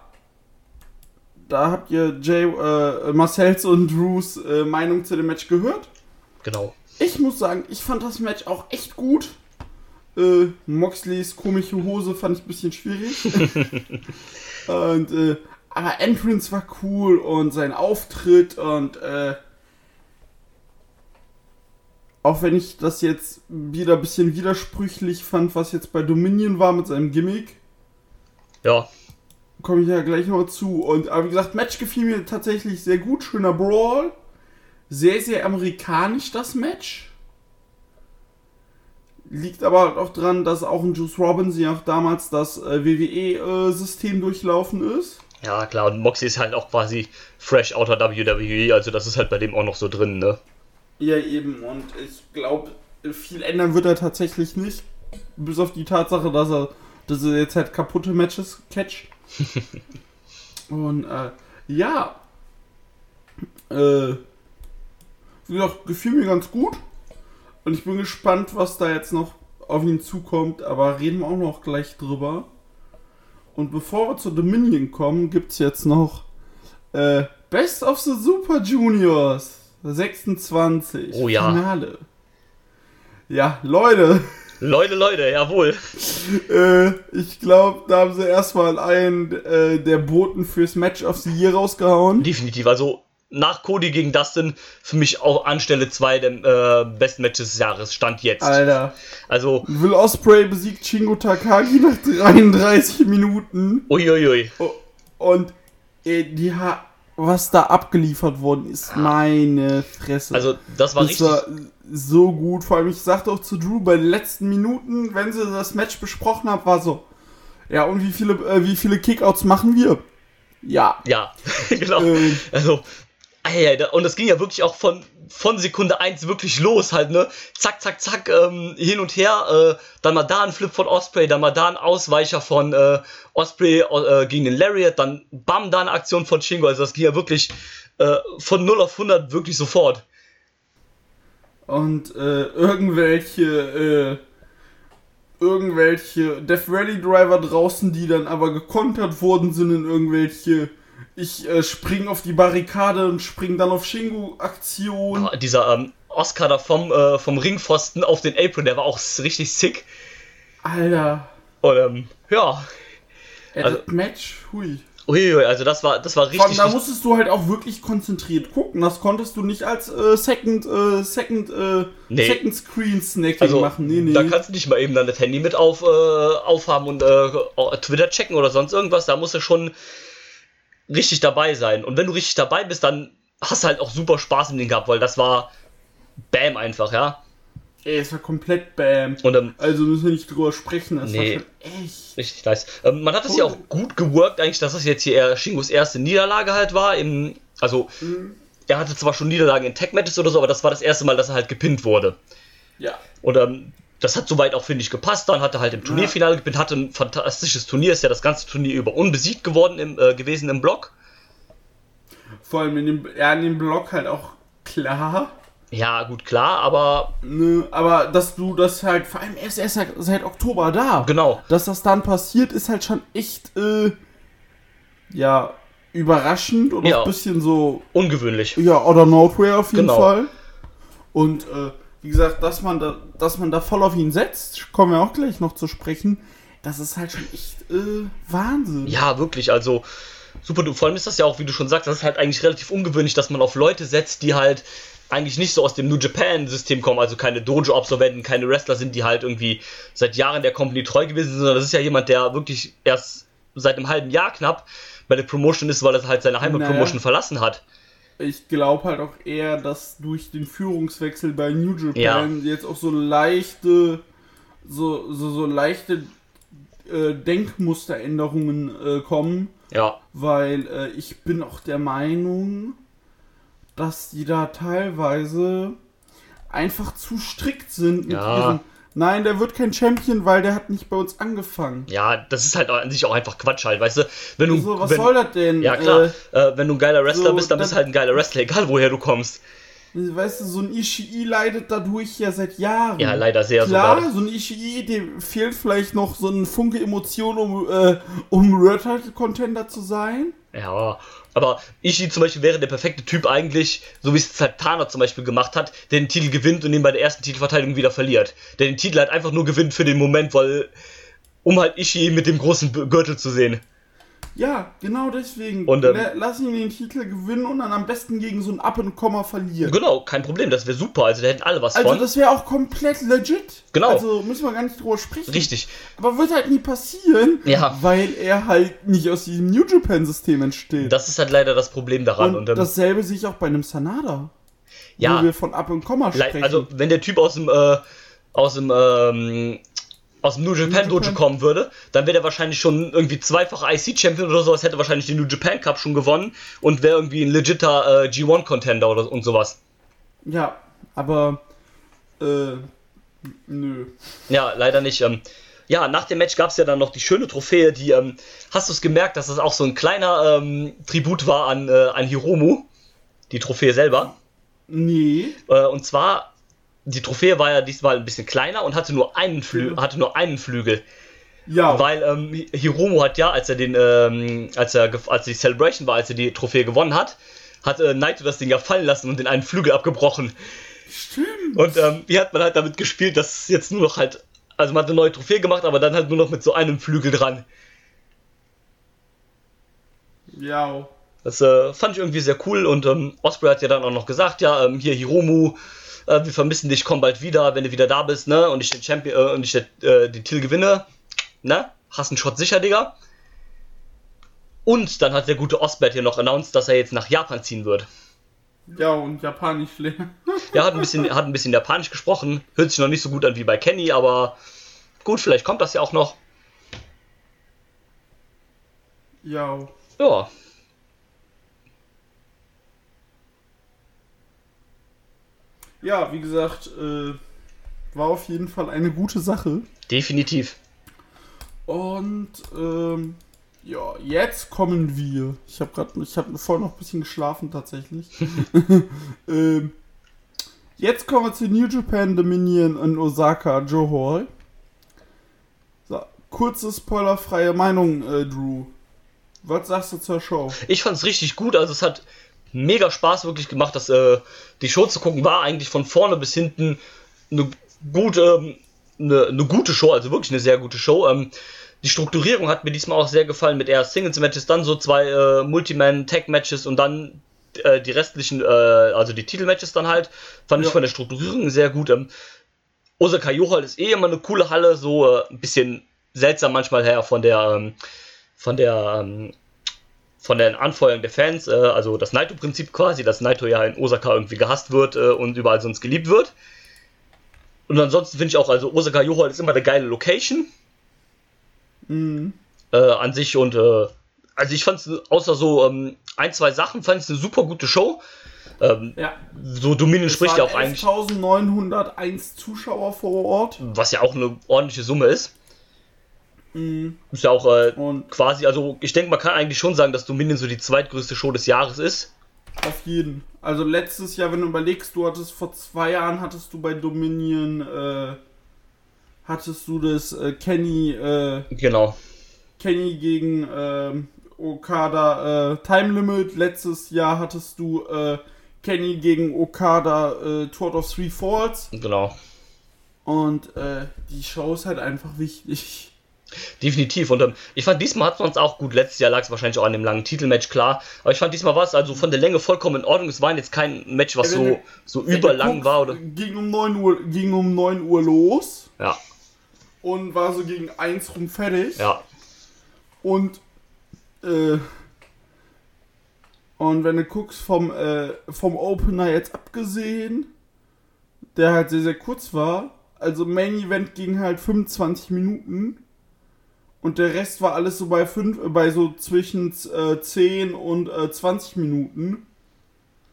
Da habt ihr Jay, äh, Marcells und Drews äh, Meinung zu dem Match gehört. Genau. Ich muss sagen, ich fand das Match auch echt gut. Äh, Moxleys komische Hose fand ich ein bisschen schwierig. und, äh, aber Entrance war cool und sein Auftritt und, äh, auch wenn ich das jetzt wieder ein bisschen widersprüchlich fand, was jetzt bei Dominion war mit seinem Gimmick, Ja, komme ich ja gleich noch zu. Und aber wie gesagt, Match gefiel mir tatsächlich sehr gut. Schöner Brawl. Sehr, sehr amerikanisch das Match. Liegt aber auch dran, dass auch ein Juice Robinson ja auch damals das äh, WWE-System durchlaufen ist. ja, klar. Und Moxie ist halt auch quasi fresh outer WWE, also das ist halt bei dem auch noch so drin, ne? Ja, eben. Und ich glaube, viel ändern wird er tatsächlich nicht. Bis auf die Tatsache, dass er, dass er jetzt halt kaputte Matches catcht. Und äh, ja. Äh, wie gesagt, gefiel mir ganz gut. Und ich bin gespannt, was da jetzt noch auf ihn zukommt. Aber reden wir auch noch gleich drüber. Und bevor wir zu Dominion kommen, gibt es jetzt noch äh, Best of the Super Juniors 26. Oh ja. Finale. Ja, Leute. Leute, Leute, jawohl. Äh, ich glaube, da haben sie erstmal einen äh, der Boten fürs Match of the Year rausgehauen. Definitiv. Also nach Cody gegen Dustin für mich auch an Stelle 2 der äh, besten Matches des Jahres. Stand jetzt. Alter. Also, Will Osprey besiegt Shingo Takagi nach 33 Minuten. uiuiui. Und äh, die ha was da abgeliefert worden ist, meine Fresse. Also, das war das richtig. war so gut. Vor allem, ich sagte auch zu Drew bei den letzten Minuten, wenn sie das Match besprochen haben, war so. Ja, und wie viele, äh, wie viele Kickouts machen wir? Ja. Ja, genau. Ähm. Also, und das ging ja wirklich auch von, von Sekunde 1 wirklich los halt, ne? Zack, zack, zack, ähm, hin und her, äh, dann mal da ein Flip von Osprey, dann mal da ein Ausweicher von äh, Osprey äh, gegen den Lariat, dann bam, da eine Aktion von Shingo, also das ging ja wirklich äh, von 0 auf 100 wirklich sofort. Und äh, irgendwelche, äh, irgendwelche Death Rally Driver draußen, die dann aber gekontert worden sind in irgendwelche, ich äh, spring auf die Barrikade und spring dann auf Shingo-Aktion. Ah, Dieser ähm, Oscar da vom, äh, vom Ringpfosten auf den Apron, der war auch richtig sick. Alter. Und ähm, ja, Äh, Also- Match, hui. uiuiui, also das war, das war richtig, da richtig musstest du halt auch wirklich konzentriert gucken. Das konntest du nicht als äh, Second, äh, Second, äh, Nee. Second Screen Snacking Also, machen. Nee, nee. da kannst du nicht mal eben dann das Handy mit auf, äh, aufhaben und äh, Twitter checken oder sonst irgendwas. Da musst du schon richtig dabei sein. Und wenn du richtig dabei bist, dann hast du halt auch super Spaß im Ding gehabt, weil das war Bam einfach, ja. Ey, es war komplett Bam. Und ähm, Also müssen wir nicht drüber sprechen. Das Nee. war schon echt. richtig nice. Ähm, man hat es ja auch gut geworkt, eigentlich, dass das jetzt hier eher Shingos erste Niederlage halt war. Im, also, er hatte zwar schon Niederlagen in Tech-Matches oder so, aber das war das erste Mal, dass er halt gepinnt wurde. Ja. Und ähm, das hat soweit auch, finde ich, gepasst. Dann hat er halt im Turnierfinale gepinnt, hatte ein fantastisches Turnier, ist ja das ganze Turnier über unbesiegt geworden im, äh, gewesen im Block. Vor allem in dem, ja, in dem Blog halt auch klar. Ja, gut, klar, aber Ne, aber dass du das halt, vor allem erst, erst seit, Oktober da. genau. Dass das dann passiert, ist halt schon echt, äh, ja, überraschend und Ja. ein bisschen so, Ungewöhnlich. ja, oder nowhere auf jeden Genau. Fall. Und, äh, wie gesagt, dass man da, dass man da voll auf ihn setzt, kommen wir auch gleich noch zu sprechen, das ist halt schon echt, äh, Wahnsinn. Ja, wirklich, also super. du- Vor allem ist das ja auch, wie du schon sagst, das ist halt eigentlich relativ ungewöhnlich, dass man auf Leute setzt, die halt eigentlich nicht so aus dem New Japan-System kommen, also keine Dojo-Absolventen, keine Wrestler sind, die halt irgendwie seit Jahren der Company treu gewesen sind, sondern das ist ja jemand, der wirklich erst seit einem halben Jahr knapp bei der Promotion ist, weil er halt seine Heimatpromotion Naja. verlassen hat. Ich glaube halt auch eher, dass durch den Führungswechsel bei New Japan Ja. jetzt auch so leichte, so, so, so leichte äh, Denkmusteränderungen äh, kommen, Ja, weil äh, ich bin auch der Meinung, dass die da teilweise einfach zu strikt sind mit Ja. ihren. Nein, der wird kein Champion, weil der hat nicht bei uns angefangen. ja, das ist halt an sich auch einfach Quatsch halt, weißt du? Wenn du, So, was wenn, soll das denn? Ja, klar. Äh, Äh, wenn du ein geiler Wrestler so, bist, dann bist du halt ein geiler Wrestler, egal woher du kommst. Weißt du, so ein Ishii leidet dadurch ja seit Jahren. Ja, leider sehr Klar, sogar. so ein Ishii, dem fehlt vielleicht noch so ein Funke Emotion, um, äh, um World Title Contender zu sein. Ja, aber Ishii zum Beispiel wäre der perfekte Typ eigentlich, so wie es Satana zum Beispiel gemacht hat, der den Titel gewinnt und den bei der ersten Titelverteidigung wieder verliert. Der den Titel halt einfach nur gewinnt für den Moment, weil, um halt Ishii mit dem großen Gürtel zu sehen. Ja, genau deswegen. Und, ähm, La- Lass ihn den Titel gewinnen und dann am besten gegen so ein Up and Komma verlieren. Genau, kein Problem, das wäre super, also da hätten alle was Also von. das wäre auch komplett legit. Genau. Also müssen wir gar nicht drüber sprechen. Richtig. Aber wird halt nie passieren, Ja. weil er halt nicht aus diesem New Japan-System entsteht. Das ist halt leider das Problem daran. und Und, ähm, dasselbe sehe ich auch bei einem Sanada. ja, Wo wir von Up and Komma le- sprechen. also wenn der Typ aus dem, äh, aus dem, ähm, aus dem New Japan Dojo kommen würde, dann wäre er wahrscheinlich schon irgendwie zweifach IC-Champion oder sowas, hätte wahrscheinlich den New Japan Cup schon gewonnen und wäre irgendwie ein legitter äh, G1-Contender oder und sowas. ja, aber äh, nö. Ja, leider nicht. Ähm, ja, nach dem Match gab es ja dann noch die schöne Trophäe, die, ähm, hast du es gemerkt, dass das auch so ein kleiner ähm, Tribut war an, äh, an Hiromu, die Trophäe selber. Nee. Äh, und zwar, die Trophäe war ja diesmal ein bisschen kleiner und hatte nur einen, Flü Mhm. hatte nur einen Flügel. Ja. Weil ähm, Hi- Hiromu hat ja, als er den, ähm, als er, als die Celebration war, als er die Trophäe gewonnen hat, hat äh, Naito das Ding ja fallen lassen und den einen Flügel abgebrochen. Stimmt. Und ähm, hier hat man halt damit gespielt, dass jetzt nur noch halt, also man hat eine neue Trophäe gemacht, aber dann halt nur noch mit so einem Flügel dran. Ja. Das äh, fand ich irgendwie sehr cool und ähm, Osprey hat ja dann auch noch gesagt, ja, ähm, hier Hiromu, äh, wir vermissen dich, komm bald wieder, wenn du wieder da bist, ne, und ich den Champion, äh, und ich den, äh, den Titel gewinne, ne, hast einen Shot sicher, Digga. Und dann hat der gute Osbert hier noch announced, dass er jetzt nach Japan ziehen wird. Ja, und Japanisch lernen. Er hat ein bisschen, hat ein bisschen Japanisch gesprochen, hört sich noch nicht so gut an wie bei Kenny, aber gut, vielleicht kommt das ja auch noch. ja. Ja, Ja, wie gesagt, äh, war auf jeden Fall eine gute Sache. definitiv. Und ähm, ja, jetzt kommen wir. Ich habe gerade, ich habe vorher noch ein bisschen geschlafen tatsächlich. ähm, jetzt kommen wir zu New Japan Dominion in Osaka, Hall. So, kurze spoilerfreie Meinung, äh, Drew. Was sagst du zur Show? Ich fand's richtig gut, also es hat mega Spaß wirklich gemacht, dass äh, die Show zu gucken war eigentlich von vorne bis hinten eine gute, ähm, eine, eine gute Show, also wirklich eine sehr gute Show. Ähm, die Strukturierung hat mir diesmal auch sehr gefallen mit erst Singles-Matches, dann so zwei äh, Multiman-Tag-Matches und dann äh, die restlichen, äh, also die Titel-Matches dann halt. Fand ich Ja. von der Strukturierung sehr gut. Ähm, Osaka Johal ist eh immer eine coole Halle, so äh, ein bisschen seltsam manchmal her von der, ähm, von der, ähm, von der Anfeuerung der Fans, äh, also das Naito-Prinzip quasi, dass Naito ja in Osaka irgendwie gehasst wird äh, und überall sonst geliebt wird. Und ansonsten finde ich auch, also Osaka Johal ist immer eine geile Location Mhm. äh, an sich und äh, also ich fand es außer so ähm, ein, zwei Sachen, fand ich es eine super gute Show. Ähm, Ja. so Dominion spricht ja auch eigentlich, 1901 Zuschauer vor Ort. was ja auch eine ordentliche Summe ist. Mhm. Ist ja auch äh, Und quasi, also ich denke, man kann eigentlich schon sagen, dass Dominion so die zweitgrößte Show des Jahres ist. Auf jeden. Also letztes Jahr, wenn du überlegst, du hattest vor zwei Jahren hattest du bei Dominion äh, hattest du das äh, Kenny äh, Genau. Kenny gegen ähm, Okada äh, Time Limit. Letztes Jahr hattest du äh, Kenny gegen Okada äh, Tour of Three Falls. Genau. Und äh, die Show ist halt einfach wichtig. Definitiv. Und ähm, ich fand, diesmal hat man es auch gut. Letztes Jahr lag es wahrscheinlich auch an dem langen Titelmatch, klar. Aber ich fand, diesmal war es also von der Länge vollkommen in Ordnung. Es war jetzt kein Match, was wenn so, so überlang war. oder Ging um 9 Uhr, ging um 9 Uhr los Ja, und war so gegen 1 rum fertig. ja. Und äh, und wenn du guckst vom äh, vom Opener jetzt abgesehen, der halt sehr sehr kurz war, also Main Event ging halt 25 Minuten und der Rest war alles so bei fünf, äh, bei so zwischen äh, 10 und äh, 20 Minuten.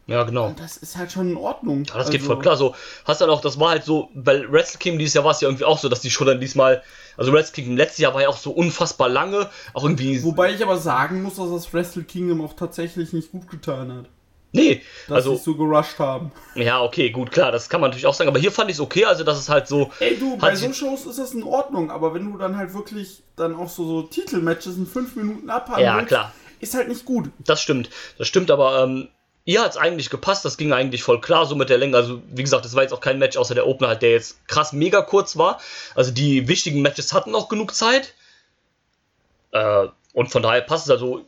Ja, genau. Und das ist halt schon in Ordnung. Ja, das geht Also- voll klar. So, hast dann auch, das war halt so, bei Wrestle Kingdom dieses Jahr war es ja irgendwie auch so, dass die Show dann diesmal, also Wrestle Kingdom letztes Jahr war ja auch so unfassbar lange, auch irgendwie. Wobei ich aber sagen muss, dass das Wrestle Kingdom auch tatsächlich nicht gut getan hat. Nee, dass also sie so gerusht haben. ja, okay, gut, klar, das kann man natürlich auch sagen, aber hier fand ich es okay, also dass es halt so Ey, du, bei so Shows ist das in Ordnung, aber wenn du dann halt wirklich dann auch so, so Titelmatches in fünf Minuten abhandelst, Ja, klar. ist halt nicht gut. Das stimmt, das stimmt, aber ähm, ihr hat es eigentlich gepasst, das ging eigentlich voll klar so mit der Länge. Also, wie gesagt, das war jetzt auch kein Match außer der Opener halt, der jetzt krass mega kurz war. Also, die wichtigen Matches hatten auch genug Zeit. Äh, und von daher passt es. Also,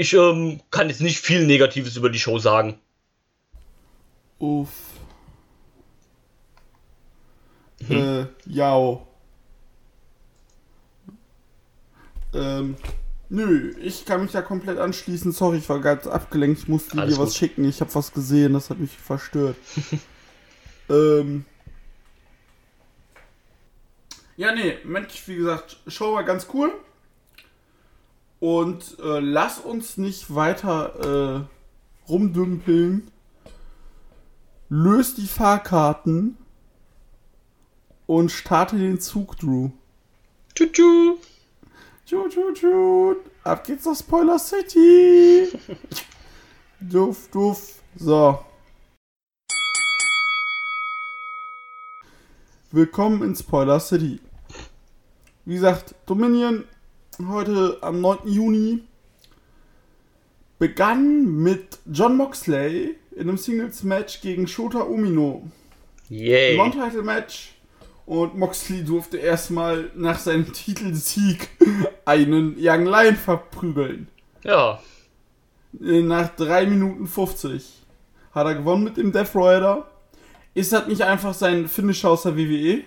ich ähm, kann jetzt nicht viel Negatives über die Show sagen. Uff. Äh, Jao. Ähm, nö, ich kann mich da komplett anschließen. Sorry, ich war ganz abgelenkt. Ich musste Alles dir was gut. schicken. Ich habe was gesehen, das hat mich verstört. ähm. Ja, nee, Mensch, wie gesagt, Show war ganz cool. Und äh, lass uns nicht weiter äh, rumdümpeln. Löst die Fahrkarten und starte den Zug, Drew. Tschüss. Tschut, tschut, tschut. Ab geht's nach Spoiler City. duff, duff. So. Willkommen in Spoiler City. Wie gesagt, Dominion heute am 9. Juni begann mit John Moxley in einem Singles-Match gegen Shota Umino. Yay. Non-Title-Match. Und Moxley durfte erstmal nach seinem Titelsieg einen Young Lion verprügeln. Ja. Äh, Nach 3 Minuten 50 hat er gewonnen mit dem Death Rider. Ist das nicht einfach sein Finisher aus der? WWE?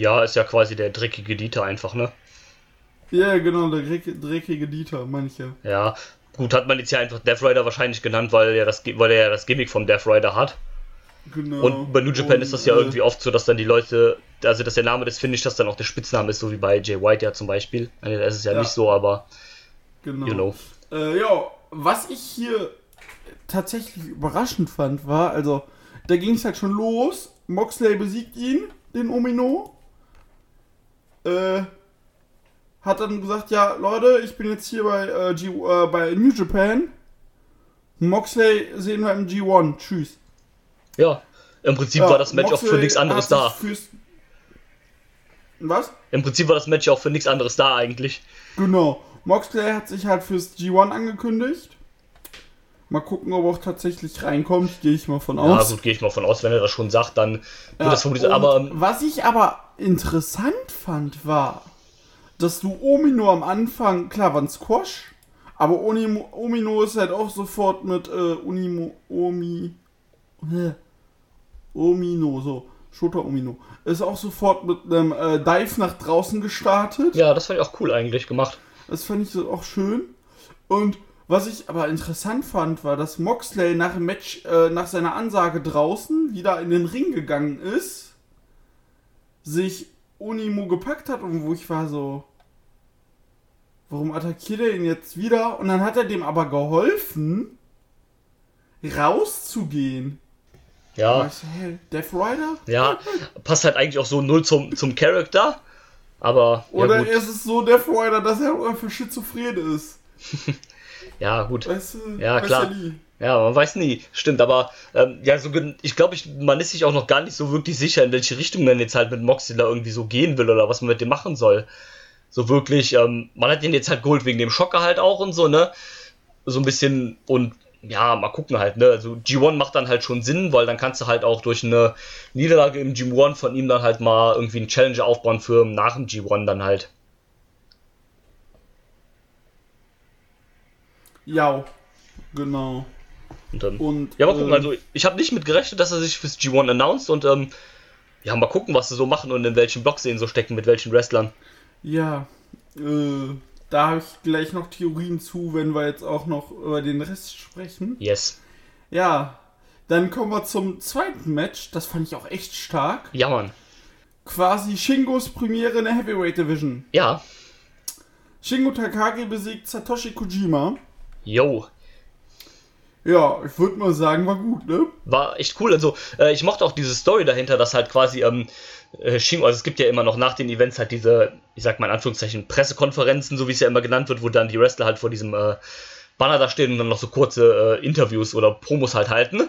Ja, ist ja quasi der dreckige Dieter einfach, ne? Ja, genau, der dreckige, Dieter, meine ich ja. Ja. Gut, hat man jetzt ja einfach Death Rider wahrscheinlich genannt, weil er, das, weil er ja das Gimmick vom Death Rider hat. Genau. Und bei New Japan Und, ist das ja äh, irgendwie oft so, dass dann die Leute, also dass der Name des Finishers dann auch der Spitzname ist, so wie bei Jay White ja zum Beispiel. Also, das ist ja, Ja. nicht so, aber Genau. you know. Äh, ja, was ich hier tatsächlich überraschend fand, war, also, da ging es halt schon los. Moxley besiegt ihn, den Omino. Äh, hat dann gesagt, ja, Leute, ich bin jetzt hier bei, äh, G äh, bei New Japan. Moxley sehen wir im G1. Tschüss. Ja, im Prinzip Ja, war das Match auch Moxley für nichts anderes da. Was? Im Prinzip war das Match auch für nichts anderes da eigentlich. Genau. Moxley hat sich halt fürs G1 angekündigt. Mal gucken, ob er auch tatsächlich reinkommt. Gehe ich mal von Ja, aus. gut, gehe ich mal von aus, wenn er das schon sagt, dann wird Ja, das vermutlich. Aber was ich aber interessant fand, war, dass du Omino am Anfang, klar, war ein Squash, aber Onimo, Omino ist halt auch sofort mit äh, Unimo, Omi, äh, Omino, so, Shota Omino, ist auch sofort mit einem äh, Dive nach draußen gestartet. ja, das fand ich auch cool eigentlich gemacht. Das fand ich auch schön. Und was ich aber interessant fand, war, dass Moxley nach dem Match, äh, nach seiner Ansage draußen wieder in den Ring gegangen ist, sich Unimo gepackt hat und wo ich war so, warum attackiert er ihn jetzt wieder? Und dann hat er dem aber geholfen, rauszugehen. Ja, ich hey, Death Rider? ja, passt halt eigentlich auch so null zum, zum Charakter. Aber, Oder ja ist es so Death Rider, dass er einfach schizophren ist? Ja, gut. Weißt du? Ja, klar. Ja, man weiß nie. Stimmt, aber ähm, ja, so ich glaube, man ist sich auch noch gar nicht so wirklich sicher, in welche Richtung man jetzt halt mit Moxley da irgendwie so gehen will oder was man mit dem machen soll. So wirklich, ähm, man hat den jetzt halt geholt wegen dem Schocker halt auch und so, ne? So ein bisschen und ja, mal gucken halt, ne? Also G1 macht dann halt schon Sinn, weil dann kannst du halt auch durch eine Niederlage im G1 von ihm dann halt mal irgendwie einen Challenger aufbauen für nach dem G1 dann halt. Ja, genau. Und, ähm, Und, Ja, mal gucken. ähm, Also, ich habe nicht mit gerechnet, dass er sich fürs G1 announced und ähm, ja, mal gucken, was sie so machen und in welchen Blocks sie ihn so stecken, mit welchen Wrestlern. Ja, äh, da habe ich gleich noch Theorien zu, wenn wir jetzt auch noch über den Rest sprechen. Yes. Ja, dann kommen wir zum zweiten Match. Das fand ich auch echt stark. Ja, Mann. Quasi Shingos Premiere in der Heavyweight Division. Ja. Shingo Takagi besiegt Satoshi Kojima. Yo. Ja, ich würde mal sagen, war gut, ne? War echt cool. Also, äh, ich mochte auch diese Story dahinter, dass halt quasi, ähm, äh, Shingo, also es gibt ja immer noch nach den Events halt diese, ich sag mal in Anführungszeichen, Pressekonferenzen, so wie es ja immer genannt wird, wo dann die Wrestler halt vor diesem, äh, Banner da stehen und dann noch so kurze äh, Interviews oder Promos halt halten.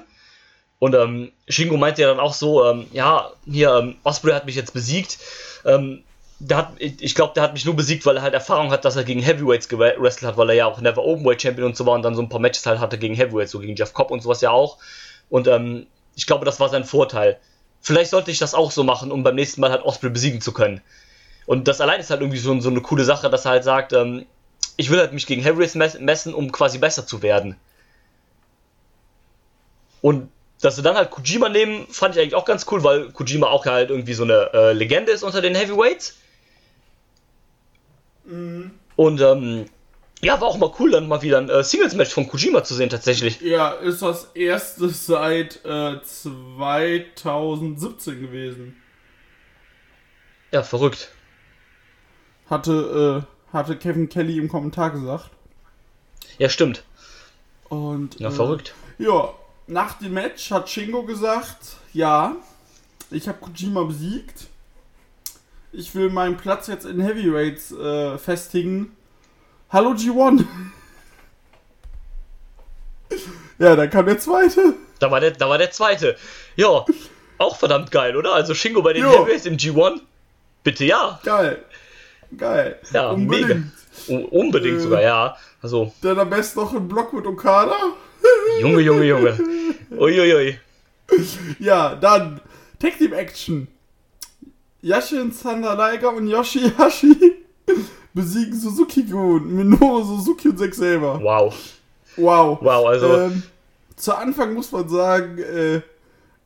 Und ähm, Shingo meinte ja dann auch so, ähm, ja, hier, ähm, Osprey hat mich jetzt besiegt. Ähm, der hat, ich glaube, der hat mich nur besiegt, weil er halt Erfahrung hat, dass er gegen Heavyweights gewrestelt hat, weil er ja auch Never Openweight Champion und so war und dann so ein paar Matches halt hatte gegen Heavyweights, so gegen Jeff Cobb und sowas ja auch. Und ähm, ich glaube, das war sein Vorteil. Vielleicht sollte ich das auch so machen, um beim nächsten Mal halt Osprey besiegen zu können. Und das allein ist halt irgendwie so, so eine coole Sache, dass er halt sagt, ähm, ich will halt mich gegen Heavyweights messen, um quasi besser zu werden. Und dass sie dann halt Kojima nehmen, fand ich eigentlich auch ganz cool, weil Kojima auch halt irgendwie so eine äh, Legende ist unter den Heavyweights. Mhm. Und ähm, ja, war auch mal cool, dann mal wieder ein äh, Singles-Match von Kojima zu sehen, tatsächlich. Ja, ist das erste seit äh, 2017 gewesen. Ja, verrückt. Hatte, äh, hatte Kevin Kelly im Kommentar gesagt. Ja, stimmt. Und. Ja, äh, verrückt. Ja, nach dem Match hat Shingo gesagt: Ja, ich habe Kojima besiegt. Ich will meinen Platz jetzt in Heavyweights äh, festigen. Hallo G1. ja, dann kam der zweite. Da war der, da war der zweite. Ja, auch verdammt geil, oder? Also Shingo bei den Jo. Heavyweights im G1. Bitte ja. Geil. Geil. Ja, Unbedingt. mega. U- Unbedingt Äh. sogar, ja. Also, Dann am besten noch ein Block mit Okada. Junge, Junge, Junge. Uiuiui. Ja, dann Tag Team Action. Yashin Liger und Yoshihashi besiegen Suzuki-Gun, Minoru Suzuki und Zack Saber. Wow. Wow. Wow, also. Ähm, zu Anfang muss man sagen, äh,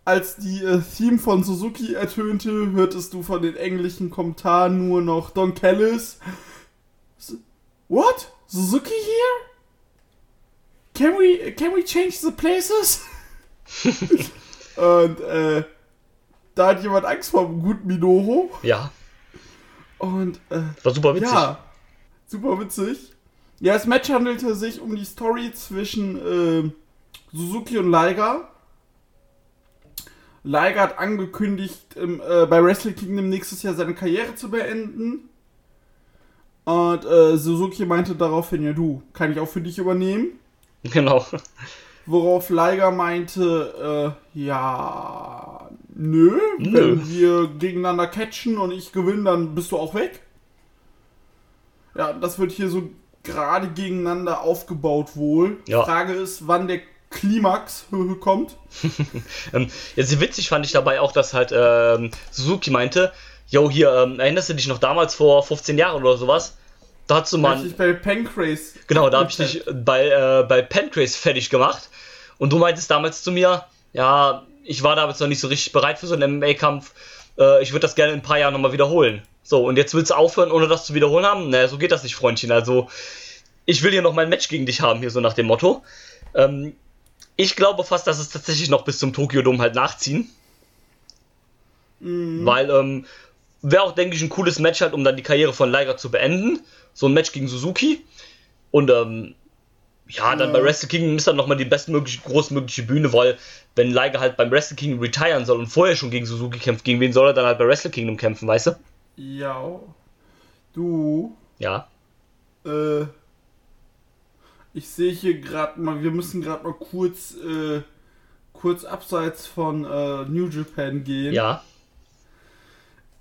als die äh, Theme von Suzuki ertönte, hörtest du von den englischen Kommentaren nur noch Don Callis. What? Suzuki here? Can we, can we change the places? Und äh, da hat jemand Angst vor dem guten Minoru. Ja, Und äh, war super witzig. ja, super witzig. Ja, das Match handelte sich um die Story zwischen äh, Suzuki und Liger. Liger hat angekündigt, im, äh, bei Wrestle Kingdom nächstes Jahr seine Karriere zu beenden. Und äh, Suzuki meinte daraufhin, ja du, kann ich auch für dich übernehmen? Genau. Worauf Liger meinte, äh, ja, nö, Nö. wenn wir gegeneinander catchen und ich gewinne, dann bist du auch weg. Ja, das wird hier so gerade gegeneinander aufgebaut wohl. Ja. Frage ist, wann der Klimax kommt. Ähm, ja, sehr witzig fand ich dabei auch, dass halt ähm, Suzuki meinte, yo, hier, ähm, erinnerst du dich noch damals vor 15 Jahren oder sowas? Da hast du mal, Richtig bei Pancrase. genau, da habe ich dich bei, äh, bei Pancrase fertig gemacht und du meintest damals zu mir, ja, ich war damals noch nicht so richtig bereit für so einen MMA-Kampf, äh, ich würde das gerne in ein paar Jahren nochmal wiederholen. So, und jetzt willst du aufhören, ohne das zu wiederholen haben? Naja, so geht das nicht, Freundchen. Also, ich will hier noch mein Match gegen dich haben, hier so nach dem Motto. Ähm, ich glaube fast, dass es tatsächlich noch bis zum Tokyo Dome halt nachziehen. Weil, ähm, wäre auch, denke ich, ein cooles Match halt, um dann die Karriere von Liger zu beenden. So ein Match gegen Suzuki. Und, ähm, ja, dann Ja. bei Wrestle Kingdom ist dann nochmal die bestmögliche, großmögliche Bühne, weil, wenn Liger halt beim Wrestle Kingdom retiren soll und vorher schon gegen Suzuki kämpft, gegen wen soll er dann halt bei Wrestle Kingdom kämpfen, weißt du? Ja. Du, Ja. äh, ich sehe hier gerade mal, wir müssen gerade mal kurz, äh, kurz abseits von äh, New Japan gehen. Ja.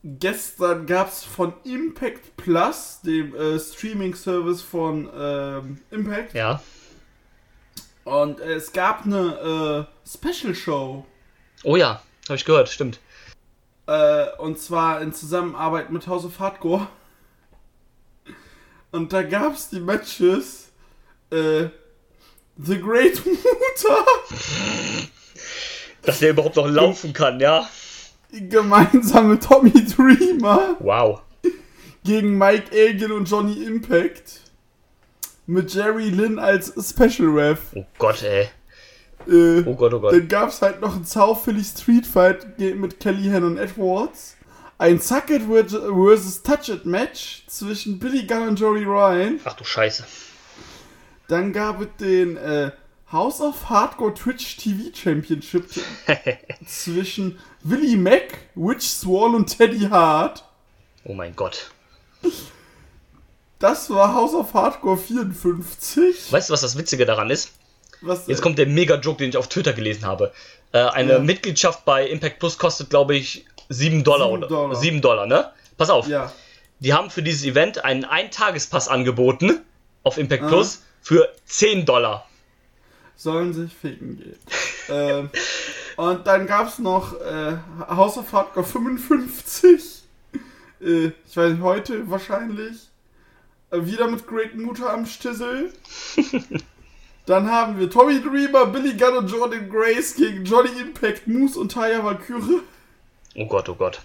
Gestern gab es von Impact Plus, dem äh, Streaming-Service von ähm, Impact, Ja. und äh, es gab eine äh, Special-Show. Oh ja, habe ich gehört, stimmt. Äh, und zwar in Zusammenarbeit mit House of Hardcore. Und da gab es die Matches äh, The Great Muta Dass der überhaupt noch laufen kann, ja. Gemeinsam mit Tommy Dreamer Wow. gegen Mike Elgin und Johnny Impact. Mit Jerry Lynn als Special Ref. Oh Gott, ey. Äh, Oh Gott, oh Gott. Dann gab es halt noch einen Philly Street Fight mit Kelly und Edwards. Ein Suck It vs. Touch It Match zwischen Billy Gunn und Joey Ryan. Ach du Scheiße. Dann gab es den äh, House of Hardcore Twitch TV Championship zwischen Willie Mack, Witch Swall und Teddy Hart. Oh mein Gott. Das war House of Hardcore 54. Weißt du, was das Witzige daran ist? Was, Jetzt kommt der Mega-Joke, den ich auf Twitter gelesen habe. Äh, eine Ja. Mitgliedschaft bei Impact Plus kostet, glaube ich, 7 Dollar Sieben oder Dollar. 7 Dollar, ne? Pass auf. Ja. Die haben für dieses Event einen Eintagespass angeboten auf Impact Ah. Plus für 10 Dollar. Sollen sich ficken gehen. ähm, und dann gab's noch äh, House of Hardcore 55. Äh, ich weiß nicht, heute wahrscheinlich. Äh, wieder mit Great Mutter am Stissel. Dann haben wir Tommy Dreamer, Billy Gunn und Jordan Grace gegen Johnny Impact, Moose und Taya Valkyrie. Oh Gott, oh Gott.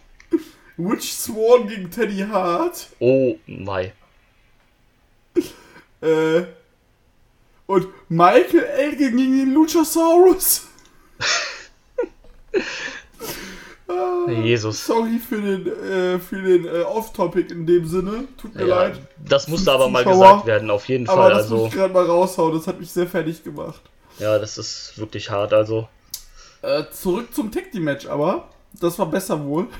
Witch Swan gegen Teddy Hart. Oh mein. Äh, und Michael Elgin gegen den Luchasaurus. Jesus. Sorry für den, äh, für den äh, Off-Topic in dem Sinne. Tut mir Ja, leid. das musste aber mal Zuschauer. gesagt werden, auf jeden Aber Fall. das muss Also, ich gerade mal raushauen. Das hat mich sehr fertig gemacht. ja, das ist wirklich hart. Also, Äh, zurück zum Tag Team Match aber. Das war besser wohl.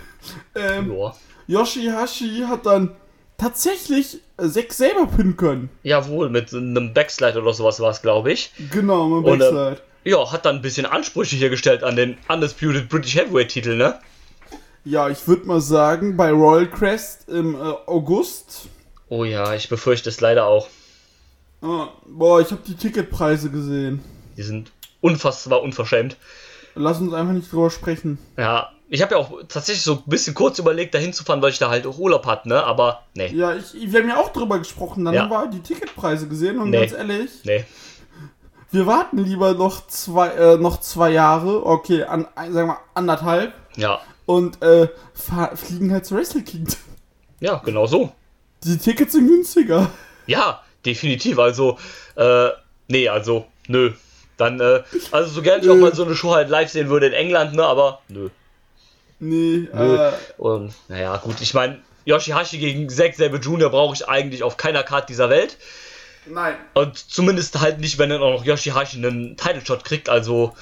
Ähm, ja. Yoshihashi hat dann tatsächlich äh, Zack selber pinnen können. Jawohl, mit einem Backslide oder sowas war es, glaube ich. Genau, mit Und, äh, Backslide. Ja, hat dann ein bisschen Ansprüche hier gestellt an den Undisputed British Heavyweight Titel, ne? Ja, ich würde mal sagen, bei Royal Crest im äh, August. Oh ja, ich befürchte es leider auch. Ah, boah, ich habe die Ticketpreise gesehen. Die sind unfassbar unverschämt. Lass uns einfach nicht drüber sprechen. Ja, ich habe ja auch tatsächlich so ein bisschen kurz überlegt, da hinzufahren, weil ich da halt auch Urlaub hatte, ne? Aber nee, Ja, ich, wir haben ja auch drüber gesprochen. Dann Ja. haben wir die Ticketpreise gesehen und Nee. ganz ehrlich, nee. wir warten lieber noch zwei, äh, noch zwei Jahre, okay, an, sagen wir anderthalb Ja, und äh, fliegen halt zu Wrestle Kingdom. ja, genau so. Die Tickets sind günstiger. Ja, definitiv. Also, äh, nee, also, nö. Dann, äh, also so gerne ich auch mal so eine Show halt live sehen würde in England, ne? Aber nö. Nee, äh, Und, naja, gut, ich meine, Yoshihashi gegen Zack Sabre Jr. brauche ich eigentlich auf keiner Karte dieser Welt. nein. Und zumindest halt nicht, wenn dann auch noch Yoshihashi einen Title Shot kriegt. Also,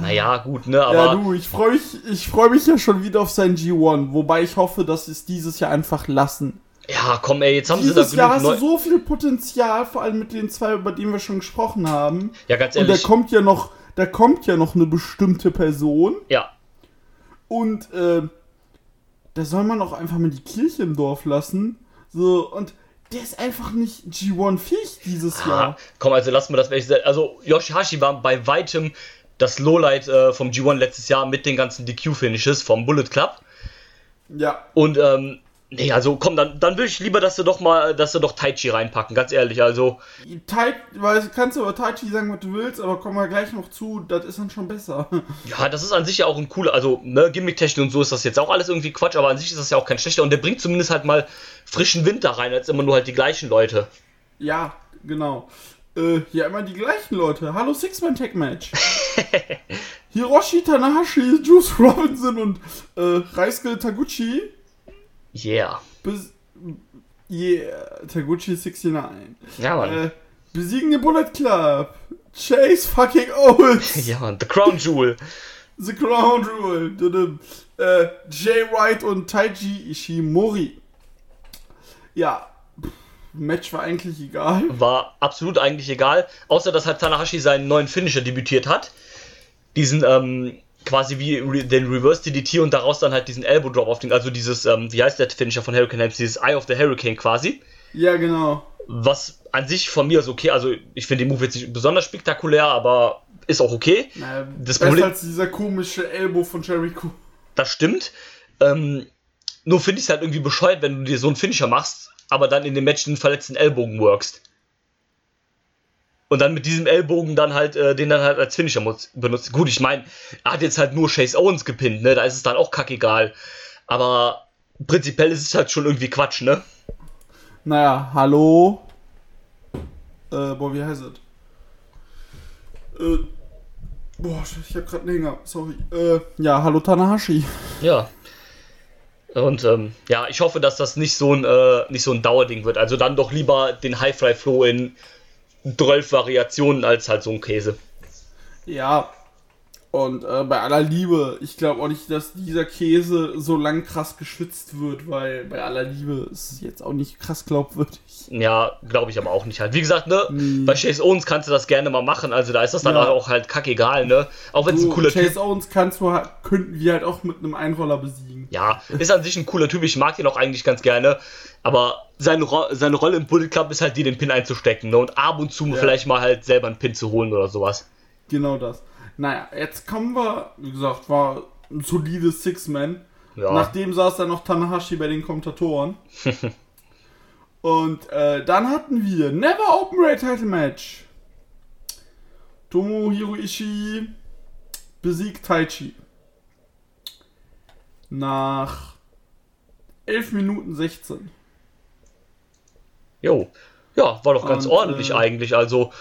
naja, gut, ne? Aber ja, du, ich freue mich, ich freu mich ja schon wieder auf sein G1, wobei ich hoffe, dass sie es dieses Jahr einfach lassen. ja, komm, ey, jetzt haben Dieses sie da Jahr hast du so viel Potenzial, vor allem mit den zwei, über die wir schon gesprochen haben. Ja, ganz Und da ehrlich. kommt ja noch, da kommt ja noch eine bestimmte Person. Ja, Und äh, da soll man auch einfach mal die Kirche im Dorf lassen. So, und der ist einfach nicht G1-fähig dieses Ah, Jahr. komm, also lass mir das welche. Also, Yoshihashi war bei weitem das Lowlight äh, vom G1 letztes Jahr mit den ganzen DQ-Finishes vom Bullet Club. Ja. Und, ähm, nee, also komm, dann, dann will ich lieber, dass du doch mal, dass du doch Tai Chi reinpacken, ganz ehrlich. Also, Tai, weil, kannst du über Tai Chi sagen, was du willst, aber kommen wir gleich noch zu, das ist dann schon besser. ja, das ist an sich ja auch ein cooler, also, ne, Gimmick-Technik und so ist das jetzt auch alles irgendwie Quatsch, aber an sich ist das ja auch kein schlechter und der bringt zumindest halt mal frischen Wind da rein, als immer nur halt die gleichen Leute. ja, genau. Äh, hier immer die gleichen Leute. Hallo Six-Man-Tag-Match. Hiroshi Tanahashi, Juice Robinson und äh, Reisuke Taguchi. Yeah. Bis, yeah, Taguchi 69. Ja, Mann. Äh, besiegen den Bullet Club. Chase fucking Owens. Ja, Mann, The Crown Jewel. The Crown Jewel. Äh, Jay Wright und Taiji Ishimori. Ja, Match war eigentlich egal. war absolut eigentlich egal, außer dass halt Tanahashi seinen neuen Finisher debütiert hat. Diesen, ähm, quasi wie re den Reverse DDT und daraus dann halt diesen Elbow Drop auf den, also dieses, ähm, wie heißt der Finisher von Hurricane Helms, dieses Eye of the Hurricane quasi. Ja, genau. Was an sich von mir ist okay, also ich finde den Move jetzt nicht besonders spektakulär, aber ist auch okay. Naja, Das besser Problem- als dieser komische Elbow von Jericho. Das stimmt. Ähm, nur finde ich es halt irgendwie bescheuert, wenn du dir so einen Finisher machst, aber dann in dem Match den verletzten Ellbogen workst. Und dann mit diesem Ellbogen dann halt, äh, den dann halt als Finisher benutzt. Gut, ich meine, er hat jetzt halt nur Chase Owens gepinnt, ne? Da ist es dann auch kackegal. Aber prinzipiell ist es halt schon irgendwie Quatsch, ne? Naja, hallo. Äh, boah, wie heißt es? Äh, boah, ich hab grad einen Hänger, sorry. Äh, ja, hallo Tanahashi. Ja. Und ähm, ja, ich hoffe, dass das nicht so ein, äh, nicht so ein Dauerding wird. Also dann doch lieber den High Fly Flow in 12 Variationen als halt so ein Käse. Ja, Und äh, bei aller Liebe, ich glaube auch nicht, dass dieser Käse so lang krass geschützt wird, weil bei aller Liebe ist es jetzt auch nicht krass glaubwürdig. Ja, glaube ich aber auch nicht halt. Wie gesagt, ne, mm. bei Chase Owens kannst du das gerne mal machen, also da ist das dann ja. auch halt kackegal, ne? Auch wenn es ein cooler Chase Typ Owens kannst du, könnten wir halt auch mit einem Einroller besiegen. Ja, ist an sich ein cooler Typ, ich mag ihn auch eigentlich ganz gerne, aber seine, Ro seine Rolle im Bullet Club ist halt die, den Pin einzustecken, ne? Und ab und zu ja. vielleicht mal halt selber einen Pin zu holen oder sowas. Genau das. Naja, jetzt kommen wir, wie gesagt, war ein solides Six-Man. Ja. Nachdem saß dann noch Tanahashi bei den Kommentatoren. Und äh, dann hatten wir Never Open Rate Title Match. Tomohiro Ishii besiegt Taichi. Nach 11 Minuten 16. Jo. Ja, war doch ganz Und, ordentlich äh, eigentlich. Also,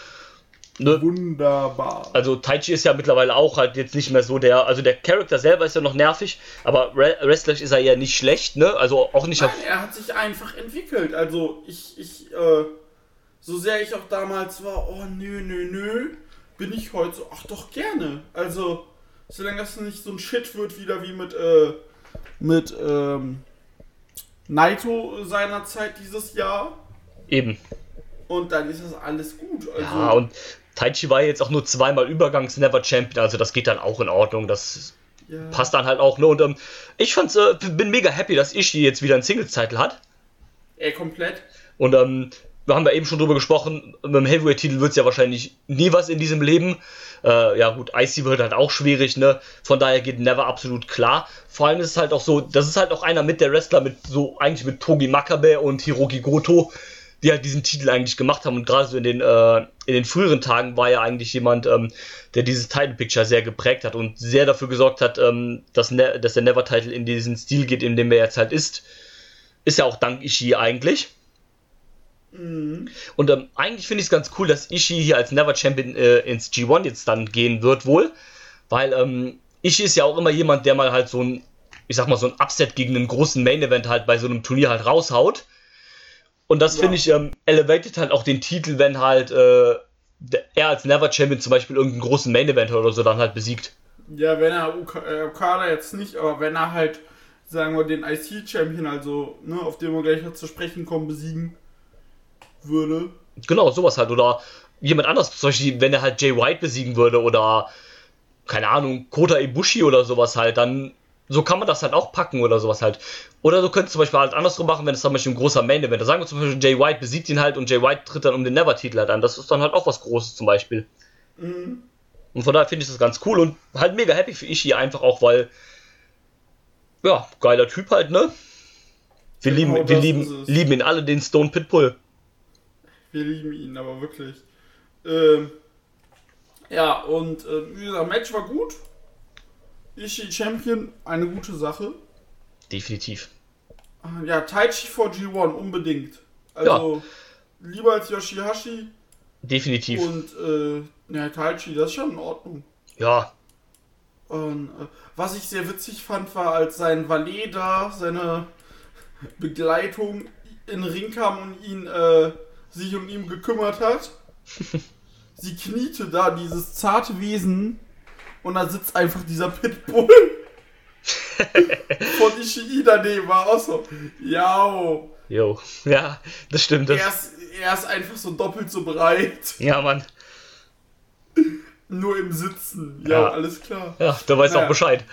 Ne? Wunderbar. Also Taichi ist ja mittlerweile auch halt jetzt nicht mehr so der, also der Charakter selber ist ja noch nervig, aber wrestlerisch ist er ja nicht schlecht, ne? Also auch nicht Nein, er hat sich einfach entwickelt. Also ich, ich, äh, so sehr ich auch damals war, oh nö, nö, nö, bin ich heute so, ach doch gerne. Also, solange das nicht so ein Shit wird wieder wie mit, äh, mit, ähm, Naito seinerzeit dieses Jahr. Eben. Und dann ist das alles gut. Also, ja, und Taichi war jetzt auch nur zweimal Übergangs-Never Champion, also das geht dann auch in Ordnung. Das ja. passt dann halt auch. Ne? Und ähm, ich fand's, äh, bin mega happy, dass Ishii jetzt wieder einen Singles-Titel hat. Ey, komplett. Und ähm, wir haben ja eben schon drüber gesprochen, mit dem Heavyweight-Titel wird es ja wahrscheinlich nie was in diesem Leben. Äh, ja gut, IC wird halt auch schwierig, ne? Von daher geht Never absolut klar. Vor allem ist es halt auch so, das ist halt auch einer mit der Wrestler mit so, eigentlich mit Togi Makabe und Hiroki Goto, die halt diesen Titel eigentlich gemacht haben. Und gerade so in den, äh, in den früheren Tagen war ja eigentlich jemand, ähm, der dieses Title Picture sehr geprägt hat und sehr dafür gesorgt hat, ähm, dass, ne dass der Never Title in diesen Stil geht, in dem er jetzt halt ist. Ist ja auch dank Ishii eigentlich. Mhm. Und ähm, eigentlich finde ich es ganz cool, dass Ishii hier als Never Champion äh, ins G1 jetzt dann gehen wird wohl. Weil ähm, Ishii ist ja auch immer jemand, der mal halt so ein, ich sag mal, so ein Upset gegen einen großen Main Event halt bei so einem Turnier halt raushaut. Und das ja. finde ich ähm, elevated halt auch den Titel, wenn halt äh, er als Never Champion zum Beispiel irgendeinen großen Main Event oder so dann halt besiegt. Ja, wenn er äh, Okada jetzt nicht, aber wenn er halt, sagen wir, den IC Champion, also, ne, auf dem wir gleich noch zu sprechen kommen, besiegen würde. Genau, sowas halt. Oder jemand anders, zum Beispiel, wenn er halt Jay White besiegen würde oder, keine Ahnung, Kota Ibushi oder sowas halt, dann so kann man das halt auch packen oder sowas halt. Oder du könntest zum Beispiel halt andersrum machen, wenn es zum Beispiel ein großer Main Event ist. Sagen wir zum Beispiel, Jay White besiegt ihn halt und Jay White tritt dann um den Never-Titel halt an. Das ist dann halt auch was Großes zum Beispiel. Mhm. Und von daher finde ich das ganz cool und halt mega happy für Ishii einfach auch, weil, ja, geiler Typ halt, ne? Wir genau lieben, wir lieben, lieben ihn alle, den Stone Pitbull. Wir lieben ihn, aber wirklich. Ähm, ja, und äh, wie gesagt, Match war gut. Ishii Champion, eine gute Sache. Definitiv. Ah, ja, Taichi vor G1, unbedingt. Also, ja. lieber als Yoshihashi. Definitiv. Und, äh, ja, Taichi, das ist schon in Ordnung. Ja. Und, äh, was ich sehr witzig fand, war, als sein Valet da, seine Begleitung in den Ring kam und ihn, äh, sich um ihn gekümmert hat. Sie kniete da, dieses zarte Wesen, und da sitzt einfach dieser Pitbull von Ishii daneben, war auch so, ja. Jo, ja, das stimmt. Das er, ist, er ist einfach so doppelt so breit. Ja, Mann. Nur im Sitzen, ja, ja. alles klar. Ja, da weiß naja. auch Bescheid.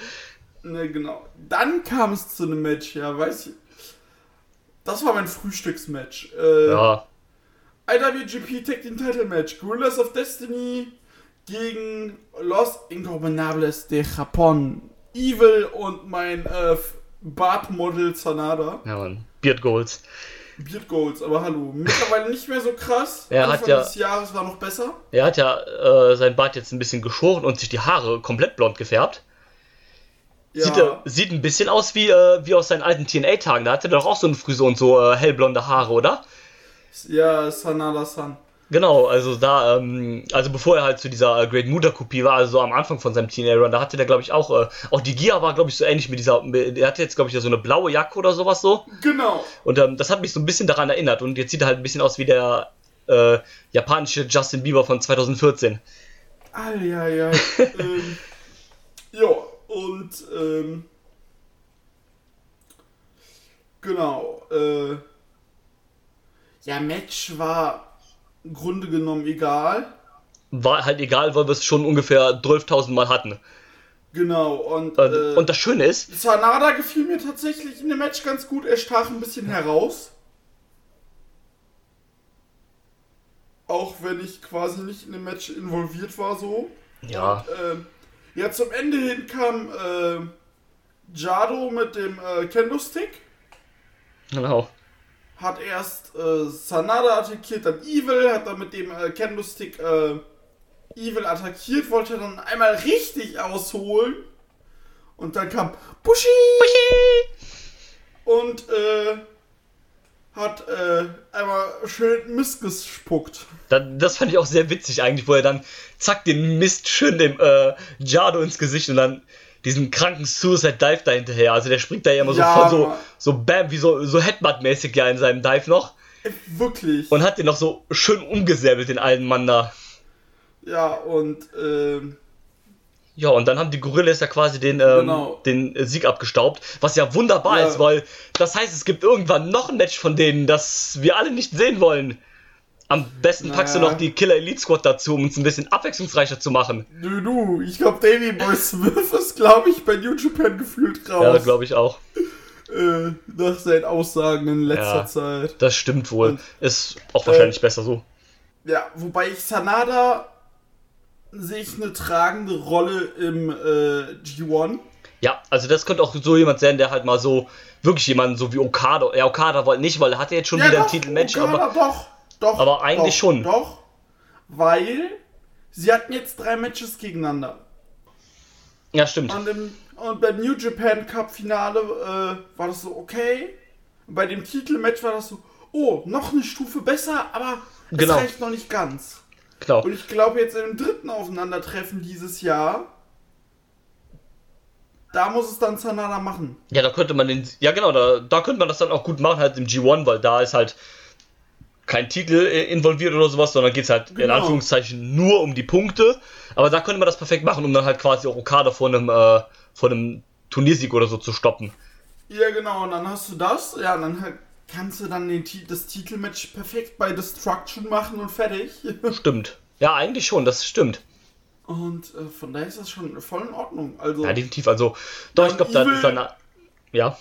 Ne, genau. Dann kam es zu einem Match, ja, weiß ich. Das war mein Frühstücksmatch. Äh, ja. IWGP Tag Team Title Match. Gorillas of Destiny gegen Los Ingobernables de Japón. Evil und mein äh, Bartmodel Zanada. Ja, Mann. Beard Goals. Beard Goals, aber hallo. Mittlerweile nicht mehr so krass. Er Anfang hat ja, des Jahres war noch besser. Er hat ja äh, sein Bart jetzt ein bisschen geschoren und sich die Haare komplett blond gefärbt. Ja. Sieht, er, sieht ein bisschen aus wie, äh, wie aus seinen alten TNA-Tagen. Da hatte er doch auch so eine Frisur und so äh, hellblonde Haare, oder? Ja, Sanada-san. Genau, also da, ähm, also bevor er halt zu dieser äh, Great Muta Kopie war, also so am Anfang von seinem Teenager Run, da hatte der, glaube ich, auch, äh, auch die Gia war, glaube ich, so ähnlich mit dieser, der hatte jetzt, glaube ich, so eine blaue Jacke oder sowas so. Genau. Und ähm, das hat mich so ein bisschen daran erinnert und jetzt sieht er halt ein bisschen aus wie der äh, japanische Justin Bieber von 2014. Ah, ja, ja. ähm, Ja, und ähm, genau. Äh, ja, Match war Grunde genommen egal. War halt egal, weil wir es schon ungefähr 12.000 Mal hatten. Genau, und, Und, äh, und das Schöne ist, Sanada gefiel mir tatsächlich in dem Match ganz gut. Er stach ein bisschen heraus. Auch wenn ich quasi nicht in dem Match involviert war, so. ja, Ähm, ja, zum Ende hin kam äh, Jado mit dem äh, Kendo-Stick. genau. Hat erst äh, Sanada attackiert, dann Evil, hat dann mit dem äh, Kendo-Stick äh, Evil attackiert, wollte dann einmal richtig ausholen. Und dann kam Bushi! Und äh, hat äh, einmal schön Mist gespuckt. Da- Das fand ich auch sehr witzig eigentlich, wo er dann zack den Mist schön dem äh, Jado ins Gesicht und dann diesen kranken Suicide Dive da hinterher. Also der springt da ja immer Ja, so von so, so Bam, wie so, so Headbutt-mäßig ja in seinem Dive noch. Äh, Wirklich. Und hat den noch so schön umgesäbelt, den alten Mann da. ja, und ähm, Ja, und dann haben die Gorillas ja quasi den, ähm, Genau. den Sieg abgestaubt, was ja wunderbar Ja. ist, weil das heißt, es gibt irgendwann noch ein Match von denen, das wir alle nicht sehen wollen. Am besten packst du Naja. noch die Killer Elite Squad dazu, um es ein bisschen abwechslungsreicher zu machen. du, du, ich glaube, Davy Boy Smith ist, glaube ich, bei New Japan gefühlt raus. Ja, glaube ich auch. äh, nach seinen Aussagen in letzter Ja. Zeit. Das stimmt wohl. Und- ist auch wahrscheinlich besser so. Ja, wobei ich Sanada sehe ich eine tragende Rolle im äh, G1. Ja, also das könnte auch so jemand sein, der halt mal so, wirklich jemanden so wie Okada, ja, Okada wollte nicht, weil er hatte jetzt schon wieder ein Titelmatch, Okada, aber doch, doch. aber eigentlich doch, schon. Doch, weil sie hatten jetzt drei Matches gegeneinander. ja, stimmt. Und, im, und beim New Japan Cup Finale äh, war das so okay. Und bei dem Titelmatch war das so, oh, noch eine Stufe besser, aber es Genau. reicht noch nicht ganz. Genau. Und ich glaube jetzt im dritten Aufeinandertreffen dieses Jahr, da muss es dann Sanada machen. Ja, da könnte man den, ja genau, da, da könnte man das dann auch gut machen, halt im G1, weil da ist halt kein Titel äh, involviert oder sowas, sondern geht es halt in Genau. Anführungszeichen nur um die Punkte. Aber da könnte man das perfekt machen, um dann halt quasi auch Okada vor einem, äh, vor einem Turniersieg oder so zu stoppen. Ja, genau, und dann hast du das, ja, und dann halt kannst du dann den, das Titelmatch perfekt bei Destruction machen und fertig. Stimmt. Ja, eigentlich schon, das stimmt. Und äh, von daher ist das schon voll in Ordnung. Also, Ja, definitiv. Also, doch, ich glaube, da ist dann. Ja,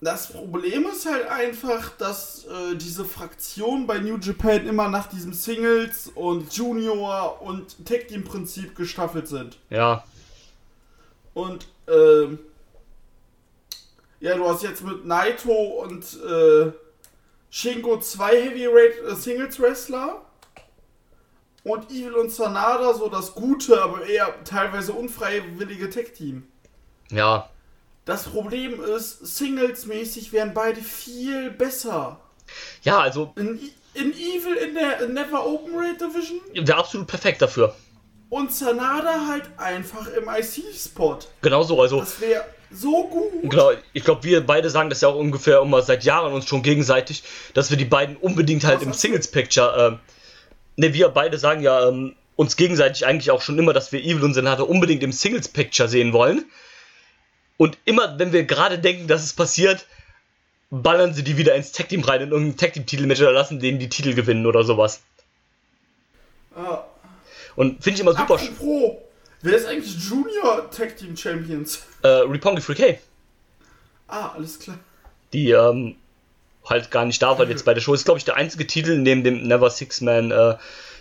das Problem ist halt einfach, dass äh, diese Fraktionen bei New Japan immer nach diesem Singles und Junior und Tag Team Prinzip gestaffelt sind. ja, Und ähm, ja, du hast jetzt mit Naito und äh, Shingo zwei Heavyweight äh, Singles Wrestler und Evil und Sanada so das gute, aber eher teilweise unfreiwillige Tag Team. ja. Das Problem ist, Singles-mäßig wären beide viel besser. Ja, also, In, in Evil in der Never Open Rate Division wäre absolut perfekt dafür. und Sanada halt einfach im IC-Spot. Genau so, also. Das wäre so gut. Genau, ich glaube, wir beide sagen das ja auch ungefähr immer seit Jahren uns schon gegenseitig, dass wir die beiden unbedingt halt Was im? Singles-Picture, ähm, ne, wir beide sagen ja ähm, uns gegenseitig eigentlich auch schon immer, dass wir Evil und Senate unbedingt im Singles-Picture sehen wollen. Und immer, wenn wir gerade denken, dass es passiert, ballern sie die wieder ins Tag-Team rein, in irgendein Tag-Team-Titelmatch oder lassen denen die Titel gewinnen oder sowas. Ja. Und finde ich immer super. sch- Apropos, wer ist eigentlich Junior Tag Team Champions? Äh, Ripongi Freak Hey, Ah, alles klar. die ähm, halt gar nicht da war jetzt bei der Show. Ist, glaube ich, der einzige Titel neben dem Never Six-Man äh,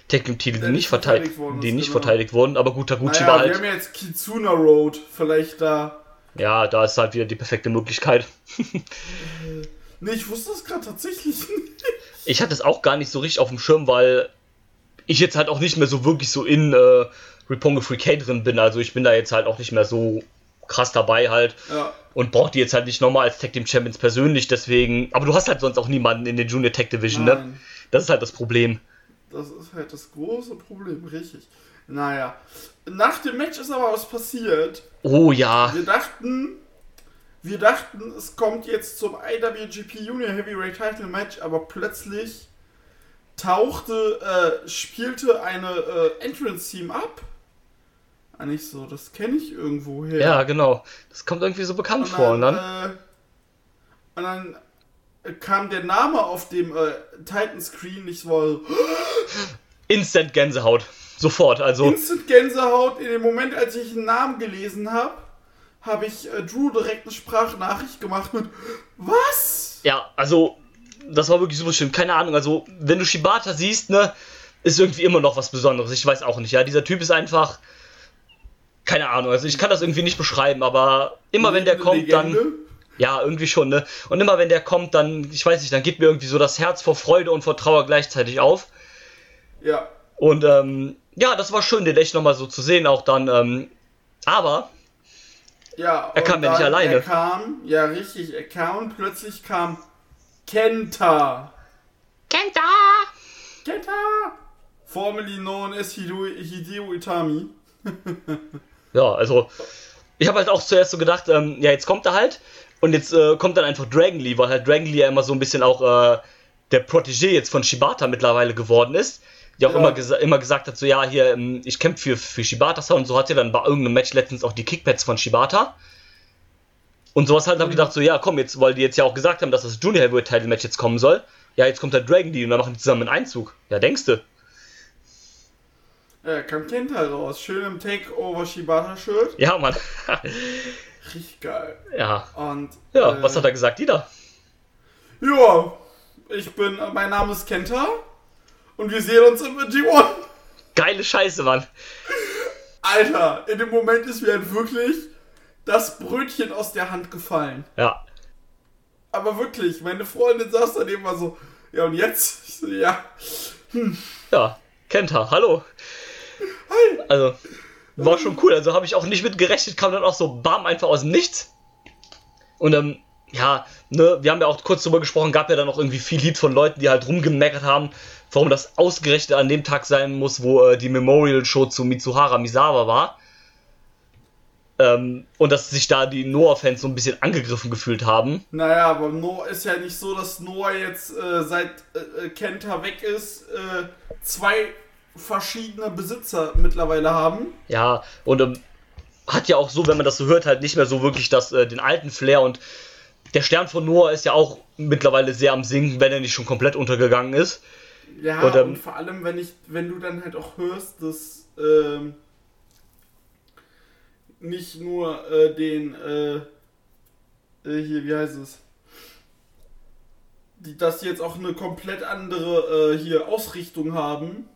Tag Team Titel, die Der nicht verteidigt, verteidigt worden die nicht genau. verteidigt wurden. Aber gut, Taguchi Naja, war wir halt, haben ja jetzt Kitsuna Road. Vielleicht da. Ja, da ist halt wieder die perfekte Möglichkeit. Nee, ich wusste das gerade tatsächlich nicht. Ich hatte es auch gar nicht so richtig auf dem Schirm, weil ich jetzt halt auch nicht mehr so wirklich so in äh, Freak Hey drin bin. Also ich bin da jetzt halt auch nicht mehr so krass dabei halt. Ja. Und brauche die jetzt halt nicht nochmal als Tag Team Champions persönlich, deswegen. Aber du hast halt sonst auch niemanden in der Junior Tag Division, ne? Nein. Das ist halt das Problem. Das ist halt das große Problem, richtig. Naja. Nach dem Match ist aber was passiert. Oh ja. Wir dachten, wir dachten, es kommt jetzt zum IWGP Junior Heavyweight Title Match, aber plötzlich tauchte, äh, spielte eine äh, Entrance Team ab. Eigentlich so, das kenne ich irgendwo her. Ja, genau. Das kommt irgendwie so bekannt vor. Und dann, äh, und dann äh, kam der Name auf dem äh, Titan-Screen nicht so Instant Gänsehaut. Sofort. Also, Instant Gänsehaut. In dem Moment, als ich einen Namen gelesen habe, habe ich äh, Drew direkt eine Sprachnachricht gemacht mit Was? ja, also, das war wirklich super schön. Keine Ahnung. Also, wenn du Shibata siehst, ne, ist irgendwie immer noch was Besonderes. Ich weiß auch nicht. Ja, dieser Typ ist einfach. Keine Ahnung. Also, ich kann das irgendwie nicht beschreiben, aber immer wenn der kommt, dann. Ja, irgendwie schon, ne? Und immer wenn der kommt, dann, ich weiß nicht, dann geht mir irgendwie so das Herz vor Freude und vor Trauer gleichzeitig auf. Ja. Und ähm, ja, das war schön, den echt nochmal so zu sehen, auch dann. Ähm, aber, Ja, Er kam ja nicht alleine. Er kam, ja richtig, er kam und plötzlich kam Kenta. Kenta! Kenta! Formerly known as Hideo, Hideo Itami. Ja, also, ich habe halt auch zuerst so gedacht, ähm, ja, jetzt kommt er halt. Und jetzt äh, kommt dann einfach Dragon Lee, weil halt Dragon Lee ja immer so ein bisschen auch äh, der Protégé jetzt von Shibata mittlerweile geworden ist. Die auch Ja. immer, gesa immer gesagt hat, so, ja, hier, ähm, ich kämpfe für, für Shibata und so hat er dann bei irgendeinem Match letztens auch die Kickpads von Shibata. Und sowas halt habe ich gedacht, so, ja, komm, jetzt, weil die jetzt ja auch gesagt haben, dass das Junior Heavyweight Title Match jetzt kommen soll. Ja, jetzt kommt der Dragon Lee und dann machen die zusammen einen Einzug. Ja, denkst du? Ja, kam Kenta raus. Schön im Takeover Shibata-Shirt. Ja, Mann. Richtig geil. ja. Und. Ja, äh, was hat er gesagt, Ida? Ja, ich bin, äh, mein Name ist Kenta. Und wir sehen uns im G1. Geile Scheiße, Mann. Alter, in dem Moment ist mir halt wirklich das Brötchen aus der Hand gefallen. Ja. Aber wirklich, meine Freundin saß daneben war so, ja und jetzt? Ich so, ja. Ja, Kenta, hallo. Also, war schon cool. Also habe ich auch nicht mit gerechnet, kam dann auch so bam einfach aus dem Nichts. Und ähm, ja, ne, wir haben ja auch kurz drüber gesprochen, gab ja dann auch irgendwie viel Lied von Leuten, die halt rumgemeckert haben, warum das ausgerechnet an dem Tag sein muss, wo äh, die Memorial Show zu Mitsuhara Misawa war. Ähm, und dass sich da die Noah-Fans so ein bisschen angegriffen gefühlt haben. Naja, aber Noah ist ja nicht so, dass Noah jetzt äh, seit äh, äh, Kenta weg ist, äh, zwei verschiedene Besitzer mittlerweile haben. Ja, und ähm, hat ja auch so, wenn man das so hört, halt nicht mehr so wirklich das, äh, den alten Flair und der Stern von Noah ist ja auch mittlerweile sehr am Sinken, wenn er nicht schon komplett untergegangen ist. Ja, Und, und, ähm, vor allem, wenn ich, wenn du dann halt auch hörst, dass ähm, nicht nur äh, den, äh, äh, hier, wie heißt es? Die, dass die jetzt auch eine komplett andere äh, hier Ausrichtung haben.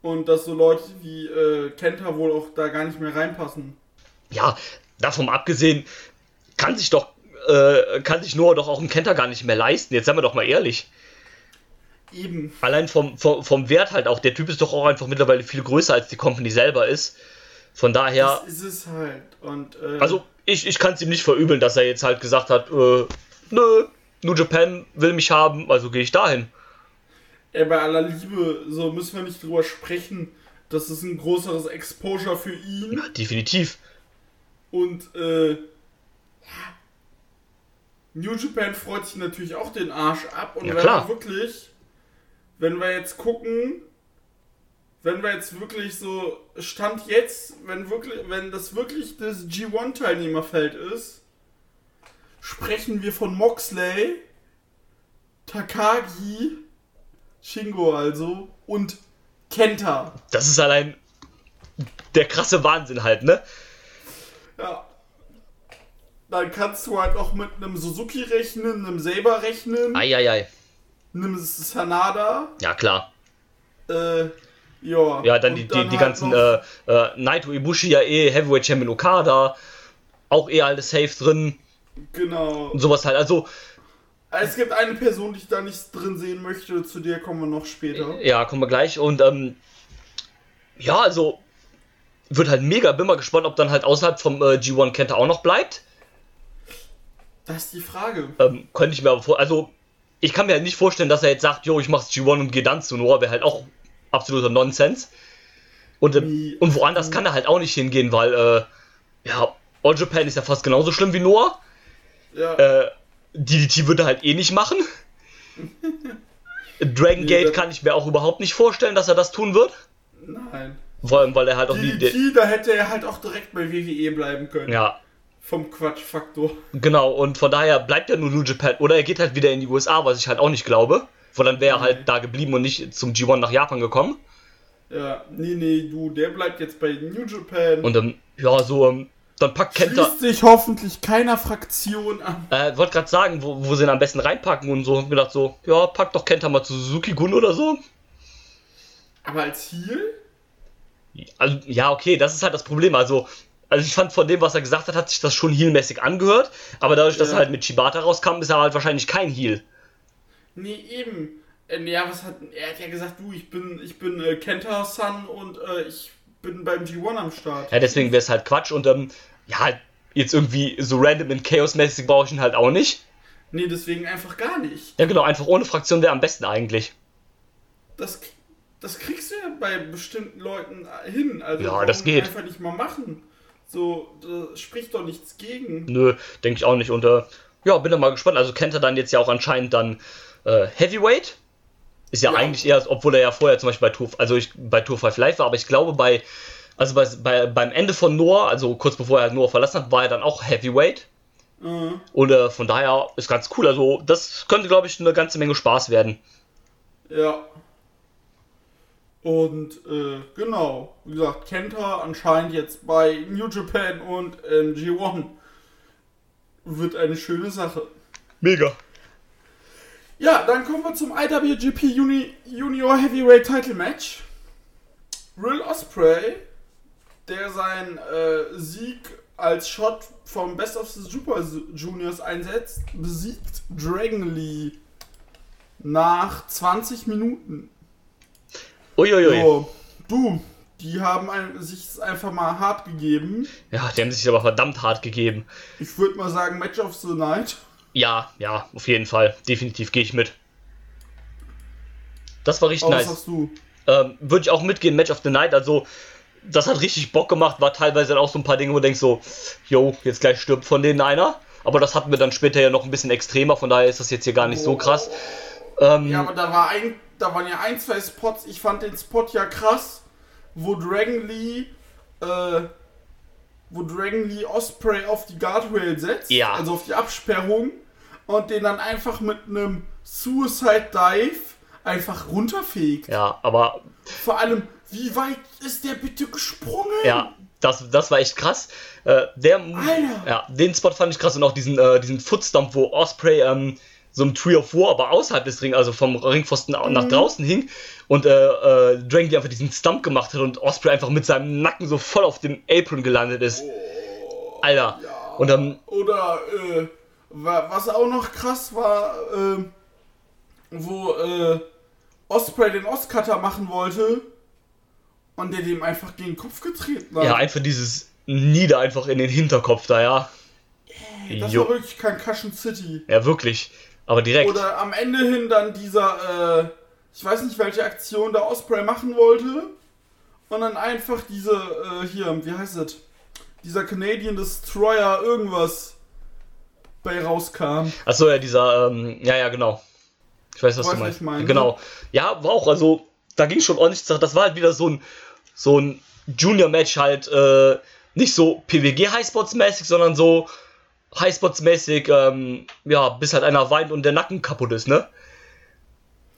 Und dass so Leute wie äh, Kenta wohl auch da gar nicht mehr reinpassen. Ja, davon abgesehen, kann sich doch, äh, kann sich Noah doch auch einen Kenter gar nicht mehr leisten. Jetzt seien wir doch mal ehrlich. Eben. Allein vom, vom, vom Wert halt auch. Der Typ ist doch auch einfach mittlerweile viel größer als die Company selber ist. Von daher, Das ist es halt. Und, äh, also ich, ich kann es ihm nicht verübeln, dass er jetzt halt gesagt hat, äh, nö, New Japan will mich haben, also gehe ich dahin. Ey, bei aller Liebe, so müssen wir nicht drüber sprechen. Das ist ein größeres Exposure für ihn. Definitiv. Und, äh, ja. New Japan freut sich natürlich auch den Arsch ab. Und Ja, wenn klar. wir wirklich, wenn wir jetzt gucken, wenn wir jetzt wirklich so, Stand jetzt, wenn wirklich, wenn das wirklich das G1-Teilnehmerfeld ist, sprechen wir von Moxley, Takagi, Shingo also und Kenta. Das ist allein der krasse Wahnsinn halt, ne? Ja. Dann kannst du halt auch mit einem Suzuki rechnen, einem Saber rechnen, Eieiei. Einem Sanada. Ja, klar. Äh, ja. Ja, dann Und die, die, die halt ganzen äh, äh, Naito Ibushi ja eh, Heavyweight Champion Okada, auch eh alles safe drin Genau. und sowas halt. Also, Es gibt eine Person, die ich da nicht drin sehen möchte, zu der kommen wir noch später. ja, kommen wir gleich. Und ähm, ja, also wird halt mega, bin mal gespannt, ob dann halt außerhalb vom äh, G1 Kenta auch noch bleibt. Das ist die Frage. Ähm, könnte ich mir aber vor, also ich kann mir halt nicht vorstellen, dass er jetzt sagt, jo, ich mach's G1 und gehe dann zu Noah, wäre halt auch absoluter Nonsens. Und, ähm, Nie. und woanders kann er halt auch nicht hingehen, weil, äh, ja, All Japan ist ja fast genauso schlimm wie Noah. Ja. Äh, DDT würde er halt eh nicht machen. Dragon Gate kann ich mir auch überhaupt nicht vorstellen, dass er das tun wird. Nein. Vor allem, weil er halt auch nie. DDT, da hätte er halt auch direkt bei WWE bleiben können. Ja, Vom Quatschfaktor. genau. Und von daher bleibt er nur New Japan. Oder er geht halt wieder in die USA, was ich halt auch nicht glaube. Weil dann wäre er halt da geblieben und nicht zum G1 nach Japan gekommen. Ja, nee, nee, du, der bleibt jetzt bei New Japan. Und ähm, ja, so, ähm, dann packt Kenta. schließt sich hoffentlich keiner Fraktion an. Äh, wollte gerade sagen, wo, wo sie ihn am besten reinpacken und so. Hab gedacht so, ja, pack doch Kenta mal zu Suzuki Gun oder so. Aber als Heel? Also, ja, okay, das ist halt das Problem. Also, also ich fand von dem, was er gesagt hat, hat sich das schon heelmäßig angehört. Aber dadurch, dass Ja. er halt mit Shibata rauskam, ist er halt wahrscheinlich kein Heel. Nee, eben. Äh, ja, was hat, er hat ja gesagt, du, ich bin, ich bin äh, Kenta-San und äh, ich bin beim G1 am Start. Ja, deswegen wäre es halt Quatsch und ähm, ja, halt jetzt irgendwie so random in Chaos-mäßig brauche ich ihn halt auch nicht. Nee, deswegen einfach gar nicht. Ja, genau, einfach ohne Fraktion wäre am besten eigentlich. Das, das kriegst du ja bei bestimmten Leuten äh, hin. Also Ja, das geht. einfach nicht mal machen. So, da spricht doch nichts gegen. Nö, denke ich auch nicht. Und äh, ja, bin da mal gespannt. Also kennt er dann jetzt ja auch anscheinend dann äh, Heavyweight. Ist ja, Ja. eigentlich eher, obwohl er ja vorher zum Beispiel bei Tour, also ich, bei Tour 5 Live war, aber ich glaube bei, also bei, bei, beim Ende von Noah, also kurz bevor er Noah verlassen hat, war er dann auch Heavyweight. Äh, Und äh, von daher ist ganz cool. Also das könnte, glaube ich, eine ganze Menge Spaß werden. ja. Und äh, genau, wie gesagt, Kenta anscheinend jetzt bei New Japan und ähm, G1 wird eine schöne Sache. Mega. Ja, dann kommen wir zum IWGP Uni Junior Heavyweight Title Match. Will Osprey, der seinen äh, Sieg als Shot vom Best of the Super Juniors einsetzt, besiegt Dragon Lee nach 20 Minuten. Uiuiui. So, du, die haben ein, sich einfach mal hart gegeben. Ja, die haben sich aber verdammt hart gegeben. Ich würde mal sagen, Match of the Night. Ja, ja, auf jeden Fall. Definitiv gehe ich mit. Das war richtig Oh, was nice. hast du? Ähm, Würde ich auch mitgehen, Match of the Night. Also, das hat richtig Bock gemacht. War teilweise dann auch so ein paar Dinge, wo du denkst so, yo, jetzt gleich stirbt von denen einer. Aber das hatten wir dann später ja noch ein bisschen extremer. Von daher ist das jetzt hier gar nicht so krass. Ähm, Ja, aber da, war ein, da waren ja ein, zwei Spots. Ich fand den Spot ja krass, wo Dragon Lee, äh, wo Dragon Lee Osprey auf die Guardrail setzt, Ja. also auf die Absperrung, und den dann einfach mit einem Suicide Dive einfach runterfegt. ja, aber Vor allem, wie weit ist der bitte gesprungen? ja, das, das war echt krass. Äh, der, Alter. ja, den Spot fand ich krass und auch diesen, äh, diesen Footstomp, wo Osprey ähm, so im Tree of War, aber außerhalb des Ring, also vom Ringpfosten nach draußen hing und äh, äh, Dragon Lee einfach diesen Stump gemacht hat und Osprey einfach mit seinem Nacken so voll auf dem Apron gelandet ist. Alter. Und dann, Oder äh, wa- was auch noch krass war, äh, wo äh, Osprey den Oscutter machen wollte und der dem einfach gegen den Kopf getreten hat. ja, einfach dieses Nieder einfach in den Hinterkopf da, ja. das Jo. war wirklich Concussion City. Ja, wirklich. Aber direkt. Oder am Ende hin dann dieser, äh, ich weiß nicht, welche Aktion der Osprey machen wollte. Und dann einfach diese, äh, hier, wie heißt es? Dieser Canadian Destroyer irgendwas bei rauskam. Achso, ja, dieser, ähm, ja, ja, genau. Ich weiß, was Weißt, du meinst. ich meine, genau. Ja, war auch, also, da ging schon ordentlich. Das war halt wieder so ein, so ein Junior-Match halt, äh, nicht so PWG-Highspots-mäßig, sondern so Highspots-mäßig, ähm, ja, bis halt einer weint und der Nacken kaputt ist, ne?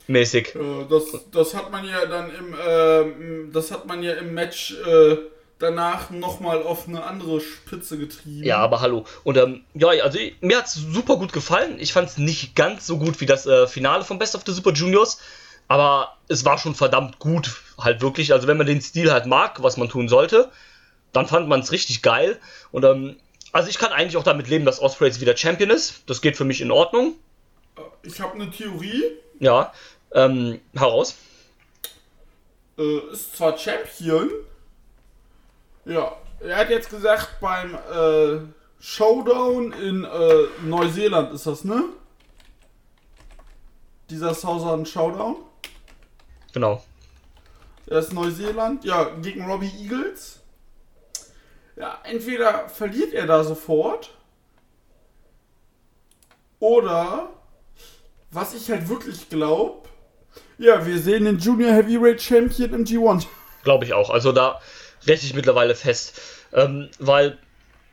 Mäßig. Äh, das, das hat man ja dann im, ähm, das hat man ja im Match äh, danach nochmal auf eine andere Spitze getrieben. Ja, aber hallo. Und ähm, ja, also mir hat's super gut gefallen. Ich fand's nicht ganz so gut wie das äh, Finale von Best of the Super Juniors, aber es war schon verdammt gut, halt wirklich. Also wenn man den Stil halt mag, was man tun sollte, dann fand man's richtig geil. Und ähm, also ich kann eigentlich auch damit leben, dass Osprey jetzt wieder Champion ist. Das geht für mich in Ordnung. Ich habe eine Theorie. Ja, ähm, heraus. Äh, ist zwar Champion. Ja, er hat jetzt gesagt, beim äh, Showdown in äh, Neuseeland ist das, ne? Dieser Southern Showdown. Genau. Das ist Neuseeland, ja, gegen Robbie Eagles. Ja, entweder verliert er da sofort. Oder, was ich halt wirklich glaube, ja, wir sehen den Junior Heavyweight Champion im G1. Glaube ich auch. Also da rechne ich mittlerweile fest. Ähm, weil.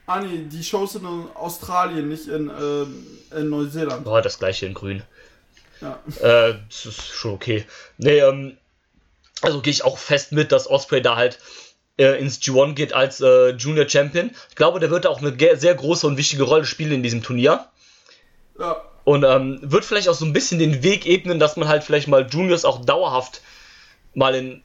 Ah nee, die Shows sind in Australien, nicht in, äh, in Neuseeland. Oh, das gleiche in Grün. Ja. Äh, das ist schon okay. Nee, ähm, also gehe ich auch fest mit, dass Osprey da halt äh, ins G1 geht als äh, Junior Champion. Ich glaube, der wird auch eine sehr große und wichtige Rolle spielen in diesem Turnier. Ja. Und ähm, wird vielleicht auch so ein bisschen den Weg ebnen, dass man halt vielleicht mal Juniors auch dauerhaft mal in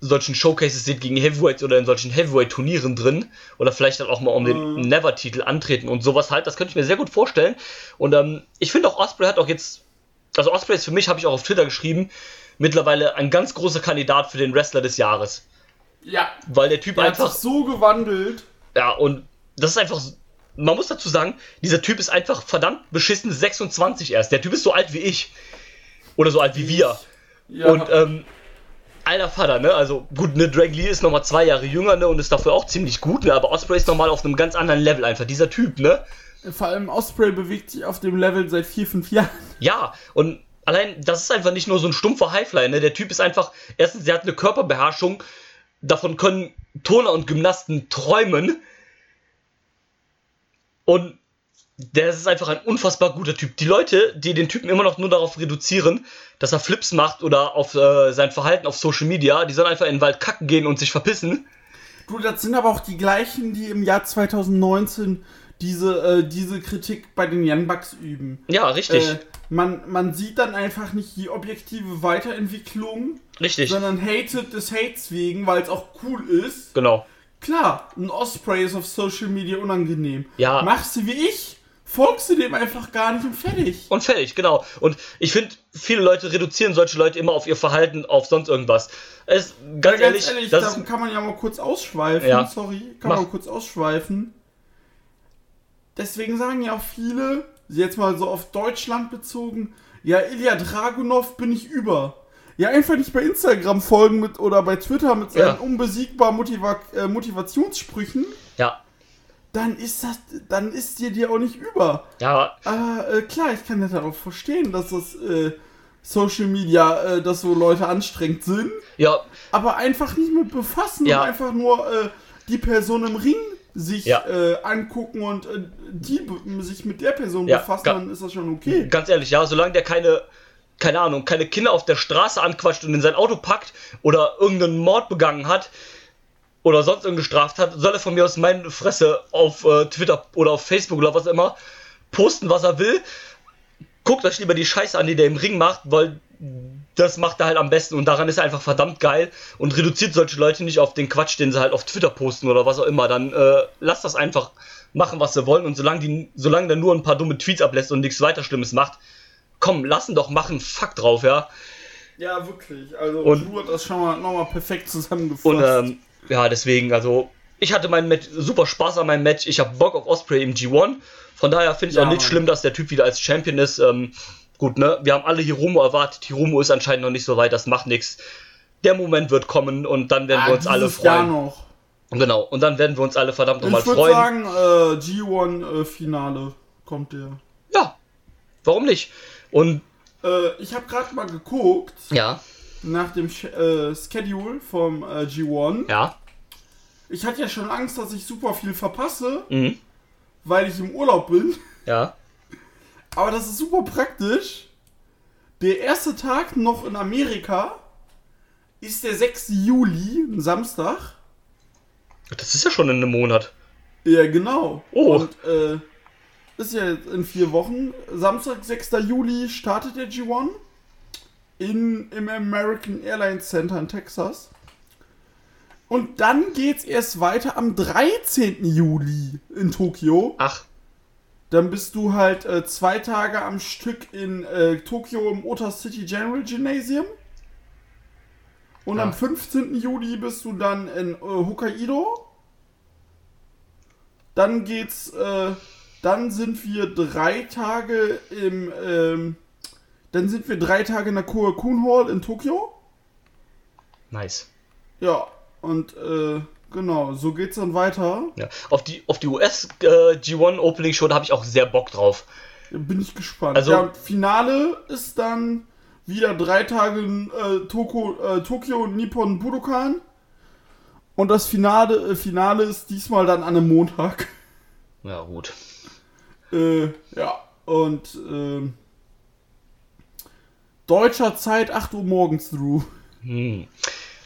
solchen Showcases sieht gegen Heavyweights oder in solchen Heavyweight-Turnieren drin. Oder vielleicht dann auch mal um den Mhm. Never-Titel antreten und sowas halt. Das könnte ich mir sehr gut vorstellen. Und ähm, ich finde auch Osprey hat auch jetzt. Also Osprey ist für mich, habe ich auch auf Twitter geschrieben, mittlerweile ein ganz großer Kandidat für den Wrestler des Jahres. Ja. Weil der Typ Der hat einfach. sich so gewandelt. Ja, und das ist einfach. Man muss dazu sagen, dieser Typ ist einfach verdammt beschissen 26 erst. Der Typ ist so alt wie ich. Oder so alt wie wir. Ja. Und ähm, alter Vater, ne? Also gut, ne, Drag Lee ist nochmal zwei Jahre jünger, ne? Und ist dafür auch ziemlich gut, ne? Aber Osprey ist nochmal auf einem ganz anderen Level einfach. Dieser Typ, ne? Vor allem Osprey bewegt sich auf dem Level seit vier, fünf Jahren. Ja, und allein, das ist einfach nicht nur so ein stumpfer Highflyer, ne? Der Typ ist einfach, erstens, der hat eine Körperbeherrschung, davon können Turner und Gymnasten träumen. Und der ist einfach ein unfassbar guter Typ. Die Leute, die den Typen immer noch nur darauf reduzieren, dass er Flips macht oder auf äh, sein Verhalten auf Social Media, die sollen einfach in den Wald kacken gehen und sich verpissen. Du, das sind aber auch die gleichen, die im Jahr 2019 diese, äh, diese Kritik bei den Young Bucks üben. Ja, richtig. Äh, man, man sieht dann einfach nicht die objektive Weiterentwicklung, richtig. sondern hatet des Hates wegen, weil es auch cool ist. Genau. Klar, ein Osprey ist auf Social Media unangenehm. Ja. Machst du wie ich, folgst du dem einfach gar nicht und fertig. Und fertig, genau. Und ich finde, viele Leute reduzieren solche Leute immer auf ihr Verhalten, auf sonst irgendwas. Es, ganz, Ja, ehrlich, das da ist, kann man ja mal kurz ausschweifen. Ja. Sorry, kann Mach. man mal kurz ausschweifen. Deswegen sagen ja auch viele, jetzt mal so auf Deutschland bezogen, ja, Ilya Dragunov bin ich über. Ja, einfach nicht bei Instagram folgen mit oder bei Twitter mit seinen Ja. unbesiegbaren Motiva äh, Motivationssprüchen, ja, dann ist das, dann ist dir dir auch nicht über. ja, Aber äh, klar, ich kann das auch verstehen, dass das äh, Social Media, äh, dass so Leute anstrengend sind ja, aber einfach nicht mit befassen Ja. und einfach nur äh, die Person im Ring sich Ja. äh, angucken und äh, die sich mit der Person Ja, befassen, dann ist das schon okay. ganz ehrlich, ja, solange der keine, keine Ahnung, keine Kinder auf der Straße anquatscht und in sein Auto packt oder irgendeinen Mord begangen hat oder sonst irgendeine Straftat, soll er von mir aus meine Fresse auf äh, Twitter oder auf Facebook oder was immer posten, was er will. Guckt euch lieber die Scheiße an, die der im Ring macht, weil das macht er halt am besten und daran ist er einfach verdammt geil und reduziert solche Leute nicht auf den Quatsch, den sie halt auf Twitter posten oder was auch immer. Dann äh, lasst das einfach machen, was sie wollen und solange, die, solange der nur ein paar dumme Tweets ablässt und nichts weiter Schlimmes macht, komm, lassen doch machen, fuck drauf, ja. Ja, wirklich. Also Und- du hat das schon mal nochmal perfekt zusammengefasst. Und ähm, ja, deswegen, also ich hatte mein Match, super Spaß an meinem Match. Ich habe Bock auf Osprey im G1. Von daher finde ich Ja, auch nicht Mann. schlimm, dass der Typ wieder als Champion ist. Ähm, gut, ne? Wir haben alle Hiromo erwartet. Hiromo ist anscheinend noch nicht so weit, das macht nichts. Der Moment wird kommen und dann werden wir uns alle Ah, dieses Jahr freuen. noch. Genau, und dann werden wir uns alle verdammt nochmal Ich würde freuen. sagen, äh, G1-Finale kommt der. ja, warum nicht? Und Äh, ich habe gerade mal geguckt ja, nach dem äh, Schedule vom äh, G1. ja, Ich hatte ja schon Angst, dass ich super viel verpasse, mhm, weil ich im Urlaub bin. ja, Aber das ist super praktisch. Der erste Tag noch in Amerika ist der 6. Juli, ein Samstag. das ist ja schon in einem Monat. Ja, genau. Oh. Und äh, ist ja jetzt in vier Wochen. Samstag, 6. Juli startet der G1 in, im American Airlines Center in Texas. Und dann geht's erst weiter am 13. Juli in Tokio. Ach, Dann bist du halt äh, zwei Tage am Stück in äh, Tokio im Ota City General Gymnasium. Und Ja. am 15. Juli bist du dann in äh, Hokkaido. Dann geht's, äh, dann sind wir drei Tage im, ähm, dann sind wir drei Tage in der Korakuen Hall in Tokio. nice. Ja, und äh, genau, so geht's dann weiter. Ja. Auf die, auf die US äh, G1 Opening Show, da habe ich auch sehr Bock drauf. Bin ich gespannt. Also- ja, Finale ist dann wieder drei Tage in äh, Toko, äh, Tokio Nippon Budokan. Und das Finale, äh, Finale ist diesmal dann an einem Montag. Ja, gut. Äh, ja, und ähm, deutscher Zeit 8 Uhr morgens, Drew. Hm.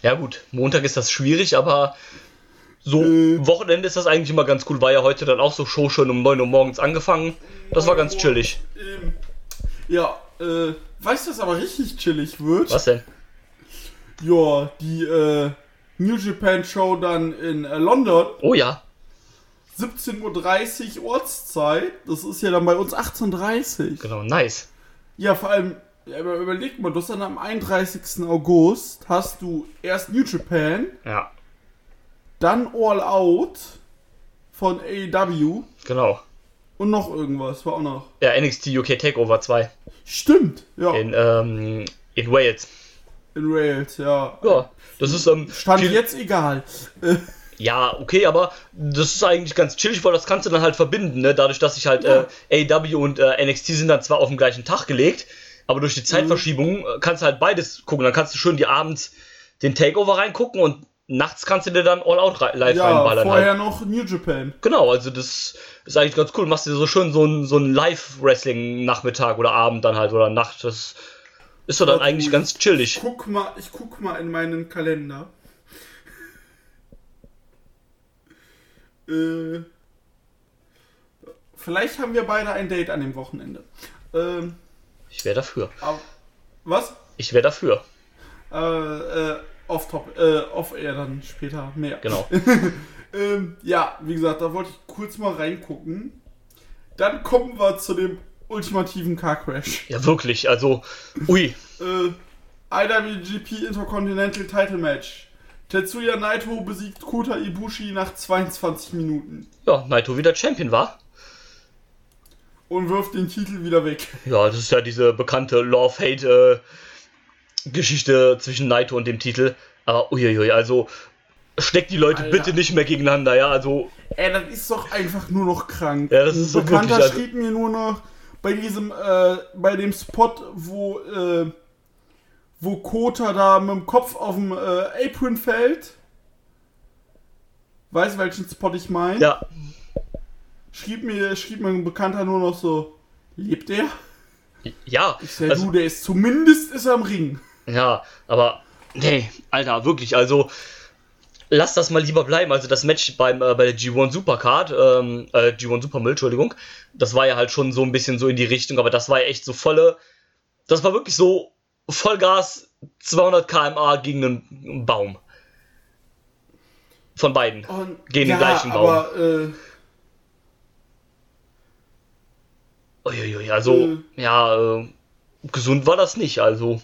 Ja, gut. Montag ist das schwierig, aber so Äh. Wochenende ist das eigentlich immer ganz cool. War ja heute dann auch so Show schon um 9 Uhr morgens angefangen. Das war ganz chillig. Ähm, ja, äh, weißt du, was aber richtig chillig wird? Was denn? Ja, die äh, New Japan Show dann in äh, London. Oh ja. 17.30 Uhr Ortszeit. Das ist ja dann bei uns 18.30 Uhr. Genau, nice. Ja, vor allem, ja, überleg mal, du hast dann am 31. August hast du erst New Japan, Ja, dann All Out von AEW genau. und noch irgendwas, war auch noch. Ja, NXT UK Takeover 2 Stimmt, ja, in, ähm, in Wales. in Rails, ja. Ja, das ist ähm, Stand viel- jetzt egal. Ja, okay, aber das ist eigentlich ganz chillig, weil das kannst du dann halt verbinden, ne? Dadurch, dass sich halt Ja. äh, AEW und äh, NXT sind dann zwar auf den gleichen Tag gelegt, aber durch die Zeitverschiebung äh, kannst du halt beides gucken. Dann kannst du schön die abends den Takeover reingucken und nachts kannst du dir dann All Out rei- live ja, reinballern vorher halt. noch New Japan. Genau, also das ist eigentlich ganz cool. Machst dir so schön so ein, so ein Live-Wrestling-Nachmittag oder Abend dann halt oder Nacht. Das ist so dann Ja, eigentlich gut. ganz chillig. Guck mal, ich guck mal in meinen Kalender. äh, vielleicht haben wir beide ein Date an dem Wochenende. Ähm, Ich wäre dafür. aber, was? Ich wäre dafür. Äh, äh, off top, äh, off air dann später mehr. Genau. Ähm, ja, wie gesagt, da wollte ich kurz mal reingucken. Dann kommen wir zu dem ultimativen Car Crash. Ja, wirklich. Also, ui. Äh, IWGP Intercontinental Title Match. Tetsuya Naito besiegt Kota Ibushi nach 22 Minuten Ja, Naito wieder Champion war. und wirft den Titel wieder weg. Ja, das ist ja diese bekannte Love-Hate-Geschichte zwischen Naito und dem Titel. Aber uiuiui, also steckt die Leute Alter. bitte nicht mehr gegeneinander, ja. Also, Ey, das ist doch einfach nur noch krank. Ja, das ist so Bekannter wirklich, also- schrieb mir nur noch bei diesem, äh, bei dem Spot, wo, äh, wo Kota da mit dem Kopf auf dem äh, Apron fällt. Weißt du, welchen Spot ich meine? ja, Schrieb mir, schrieb mir ein Bekannter nur noch so, lebt er? ja. Ich sag, Also, du, der ist zumindest ist er am Ring. Ja, aber, nee, Alter, wirklich, also. Lass das mal lieber bleiben. Also das Match beim, äh, bei der G1 Supercard, ähm, äh, G1 Supermill, Entschuldigung, das war ja halt schon so ein bisschen so in die Richtung, aber das war ja echt so volle, das war wirklich so Vollgas 200 km/h gegen einen Baum. Von beiden. Und, Gegen den gleichen Baum. aber, äh, Uiuiui, also, ja, äh, gesund war das nicht, also.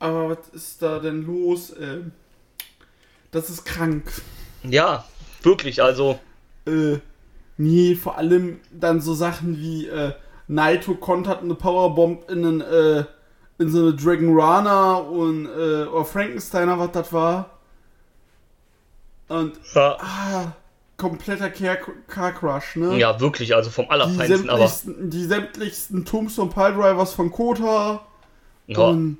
Aber was ist da denn los? Äh, das ist krank. Ja, wirklich, also. Äh, nee, vor allem dann so Sachen wie äh, Naito kontert eine Powerbomb in, einen, äh, in so eine Dragon Rana und äh, oder Frankensteiner, was das war. Und Ja, ah, kompletter Car, Car Crush, ne? ja wirklich, also vom Die Allerfeinsten, aber. sämtlichsten, die sämtlichsten Tombstone Piledrivers von Kota. Ja. Und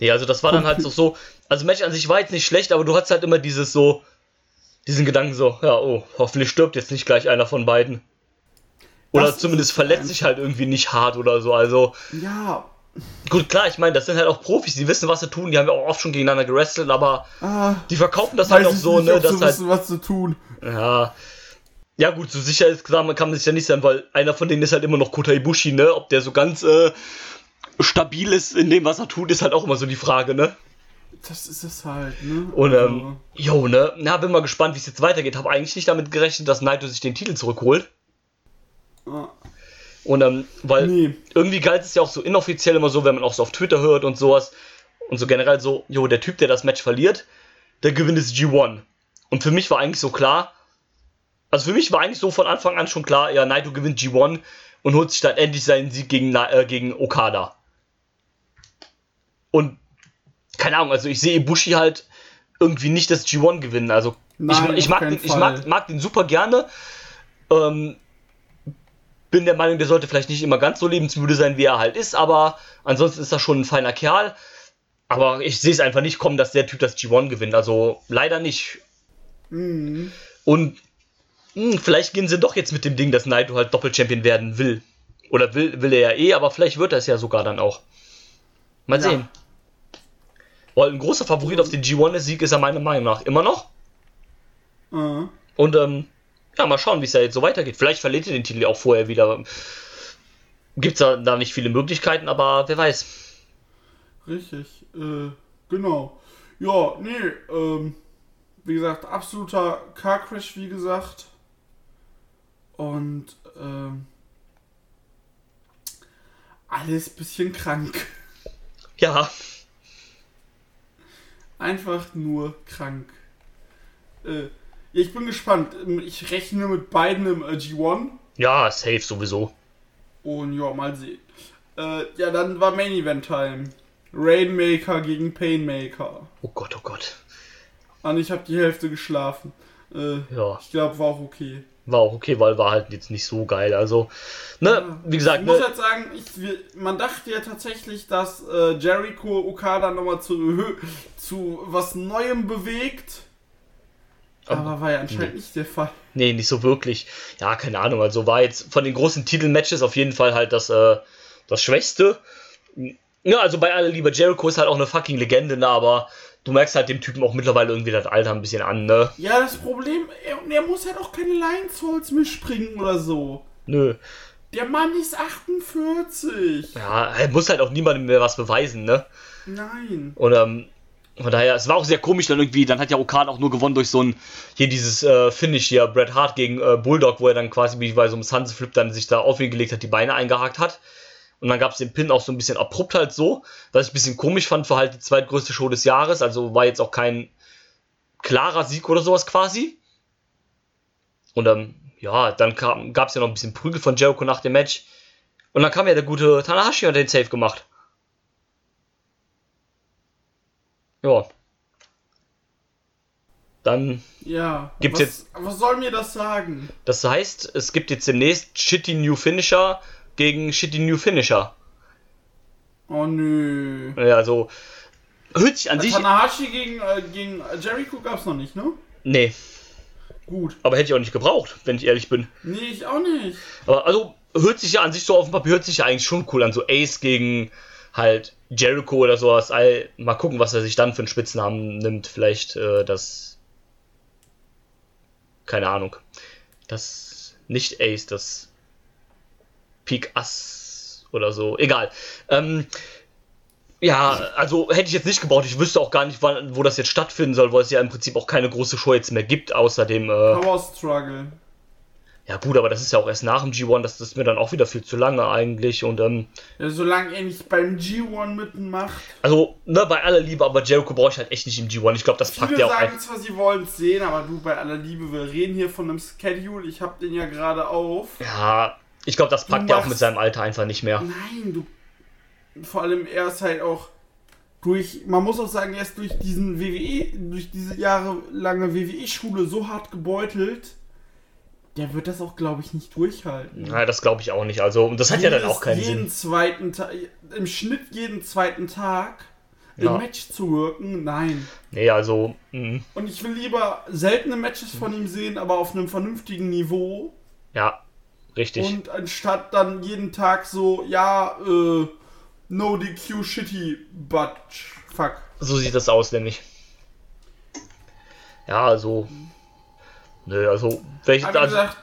Nee, also das war dann halt so, so. Also Match an sich war jetzt nicht schlecht, aber du hattest halt immer dieses so. Diesen Gedanken so, ja, oh, hoffentlich stirbt jetzt nicht gleich einer von beiden. Oder Das zumindest es verletzt sich halt irgendwie nicht hart oder so. Also, ja, gut, klar, ich meine, das sind halt auch Profis, die wissen, was sie tun, die haben ja auch oft schon gegeneinander gewrestelt, aber ah, die verkaufen das halt auch so, nicht, ne, dass halt. wissen, was zu tun. Ja. Ja, gut, so sicher ist kann man sich ja nicht sein, weil einer von denen ist halt immer noch Kota Ibushi, ne? Ob der so ganz äh, stabil ist in dem, was er tut, ist halt auch immer so die Frage, ne? Das ist es halt, ne? Und, Also, ähm, jo, ne? Na, bin mal gespannt, wie es jetzt weitergeht. Habe eigentlich nicht damit gerechnet, dass Naito sich den Titel zurückholt. ah, Und, ähm, weil Nee. irgendwie galt es ja auch so inoffiziell immer so, wenn man auch so auf Twitter hört und sowas. Und so generell so, jo, der Typ, der das Match verliert, der gewinnt ist G1. Und für mich war eigentlich so klar, also für mich war eigentlich so von Anfang an schon klar, ja, Naito gewinnt G1 und holt sich dann endlich seinen Sieg gegen, äh, gegen Okada. Und keine Ahnung, also ich sehe Ibushi halt irgendwie nicht das G1 gewinnen. Also Nein, ich, ich, mag den, ich mag, mag den super gerne. Ähm, bin der Meinung, der sollte vielleicht nicht immer ganz so lebensmüde sein, wie er halt ist, aber ansonsten ist er schon ein feiner Kerl. Aber ich sehe es einfach nicht kommen, dass der Typ das G1 gewinnt. Also leider nicht. Mhm. Und mh, hm, vielleicht gehen sie doch jetzt mit dem Ding, dass Naito halt Doppelchampion werden will. Oder will, will er ja eh, aber vielleicht wird er es ja sogar dann auch. Mal Ja. sehen. Weil ein großer Favorit auf den G1-Sieg ist er meiner Meinung nach immer noch. Äh. Und ähm, ja, mal schauen, wie es da jetzt so weitergeht. Vielleicht verliert er den Titel ja auch vorher wieder. Gibt es da, da nicht viele Möglichkeiten, aber wer weiß. Richtig, äh, genau. Ja, nee, ähm, wie gesagt, absoluter Car Crash, wie gesagt. Und, ähm, alles bisschen krank. Ja, Einfach nur krank. Äh, ja, ich bin gespannt. Ich rechne mit beiden im äh, G1. ja, safe sowieso. Und ja, mal sehen. Äh, ja, dann war Main Event Time. Rainmaker gegen Painmaker. Oh Gott, oh Gott. Und ich habe die Hälfte geschlafen. Äh, Ja, ich glaube, war auch okay. War auch okay, weil war halt jetzt nicht so geil. Also, ne, wie gesagt, ich muss ne, halt sagen, ich, man dachte ja tatsächlich, dass äh, Jericho Okada nochmal zu, zu was Neuem bewegt. Aber war ja anscheinend nicht der Fall. nee, nicht so wirklich. Ja, keine Ahnung. Also war jetzt von den großen Titelmatches auf jeden Fall halt das, äh, das Schwächste. Ja, also bei aller Liebe, Jericho ist halt auch eine fucking Legende, ne, aber du merkst halt dem Typen auch mittlerweile irgendwie das Alter ein bisschen an, ne? Ja, das Problem, er, er muss halt auch keine Lions Holz mitspringen oder so. Nö. Der Mann ist 48. Ja, er muss halt auch niemandem mehr was beweisen, ne? Nein. Und ähm, von daher, es war auch sehr komisch dann irgendwie, dann hat ja Okada auch nur gewonnen durch so ein, hier dieses äh, Finish hier, Bret Hart gegen äh, Bulldog, wo er dann quasi wie bei so einem Sunset-Flip dann sich da auf ihn gelegt hat, die Beine eingehakt hat. Und dann gab es den Pin auch so ein bisschen abrupt halt so, was ich ein bisschen komisch fand für halt die zweitgrößte Show des Jahres, also war jetzt auch kein klarer Sieg oder sowas quasi. Und ähm, ja, dann gab es ja noch ein bisschen Prügel von Jericho nach dem Match. Und dann kam ja der gute Tanahashi und hat den Safe gemacht. Ja. Dann, Ja. Gibt's was, jetzt- Was soll mir das sagen? das heißt, es gibt jetzt demnächst Shitty New Finisher gegen Shitty New Finisher. Oh nö. Ja, also, hört sich an sich. Tanahashi gegen, äh, gegen Jericho gab's noch nicht, ne? Nee, Gut. aber hätte ich auch nicht gebraucht, wenn ich ehrlich bin. Nee, ich auch nicht. Aber also, hört sich ja an sich so auf dem Papier, hört sich ja eigentlich schon cool an. So Ace gegen halt Jericho oder sowas. Mal gucken, was er sich dann für einen Spitznamen nimmt. Vielleicht äh, das. Keine Ahnung. Das. Nicht Ace, das. Peak Ass oder so. Egal. Ähm, ja, also hätte ich jetzt nicht gebraucht. Ich wüsste auch gar nicht, wann, wo das jetzt stattfinden soll, weil es ja im Prinzip auch keine große Show jetzt mehr gibt, außer dem. Äh, Power Struggle. ja gut, aber das ist ja auch erst nach dem G1, das ist mir dann auch wieder viel zu lange eigentlich. Und ähm, Ja, solange er nicht beim G1 mitmacht. also, ne, bei aller Liebe, aber Jericho brauche ich halt echt nicht im G1. Ich glaube, das packt Viele ja auch sagen ein. zwar, sie wollen es sehen, aber du, bei aller Liebe, wir reden hier von einem Schedule. Ich hab den ja gerade auf. Ja, ich glaube, das packt er auch mit seinem Alter einfach nicht mehr. Nein, du. Vor allem, er ist halt auch durch. Man muss auch sagen, er ist durch diesen WWE, durch diese jahrelange WWE-Schule so hart gebeutelt. Der wird das auch, glaube ich, nicht durchhalten. Ja, das glaube ich auch nicht. Also, und das hat ja dann auch keinen jeden Sinn. zweiten Tag, im Schnitt jeden zweiten Tag Ja. im Match zu wirken, nein. Nee, also, mh, Und ich will lieber seltene Matches von ihm sehen, aber auf einem vernünftigen Niveau. ja, richtig. Und anstatt dann jeden Tag so, ja, äh, no DQ shitty, but fuck. So sieht das aus, nämlich. Ja, also. Nö, also, welche. Also, gesagt.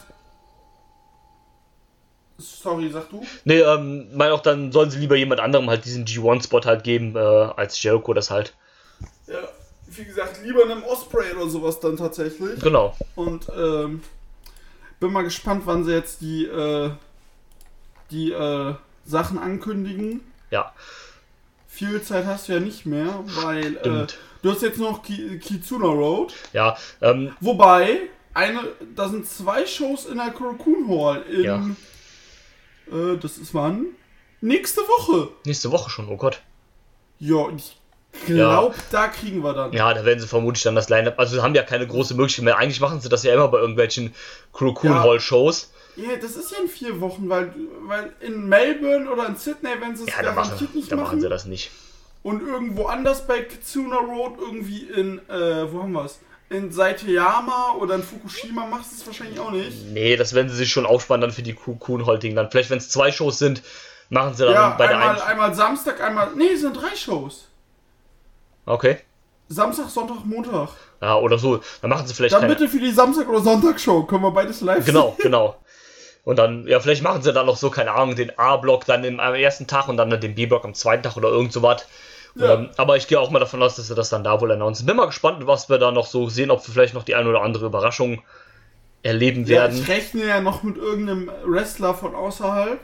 Sorry, sag du? nee, ähm, mein auch dann sollen sie lieber jemand anderem halt diesen G1-Spot halt geben, äh, als Jericho das halt. Ja, wie gesagt, lieber einem Osprey oder sowas dann tatsächlich. Genau. Und ähm, bin mal gespannt, wann sie jetzt die, äh, die äh, Sachen ankündigen. Ja, Viel Zeit hast du ja nicht mehr, weil äh, du hast jetzt noch Ki Kitsuna Road. ja, ähm, Wobei, eine, da sind zwei Shows in der Kurokun Hall in. Ja. Äh, das ist wann? Nächste Woche. nächste Woche schon, oh Gott. Ja, und ich glaube, da kriegen wir dann. Ja, da werden sie vermutlich dann das Line-Up. Also, haben ja keine große Möglichkeit mehr. Eigentlich machen sie das ja immer bei irgendwelchen Cool Ja. Hall Shows. Ja, das ist ja in vier Wochen, weil, weil in Melbourne oder in Sydney, wenn sie es Ja, garantiert nicht da machen, machen sie das nicht. und irgendwo anders bei Kitsuna Road, irgendwie in, äh, wo haben wir es? In Saitama oder in Fukushima machst du es wahrscheinlich auch nicht. Nee, das werden sie sich schon aufspannen dann für die Kuhn-Holting. Dann vielleicht, wenn es zwei Shows sind, machen sie dann Ja, bei der einmal, einen. einmal Samstag, einmal. Nee, es sind drei Shows. Okay. Samstag, Sonntag, Montag. Ja, oder so. Dann machen sie vielleicht Dann keine. bitte für die Samstag- oder Sonntag-Show. Können wir beides live Genau, genau. Und dann, ja, vielleicht machen sie dann noch so, keine Ahnung, den A-Block dann im, am ersten Tag und dann den B-Block am zweiten Tag oder irgend so was. Ja. Ähm, aber ich gehe auch mal davon aus, dass sie das dann da wohl announcen. Bin mal gespannt, was wir da noch so sehen, ob wir vielleicht noch die eine oder andere Überraschung erleben Ja, werden. ich rechne ja noch mit irgendeinem Wrestler von außerhalb.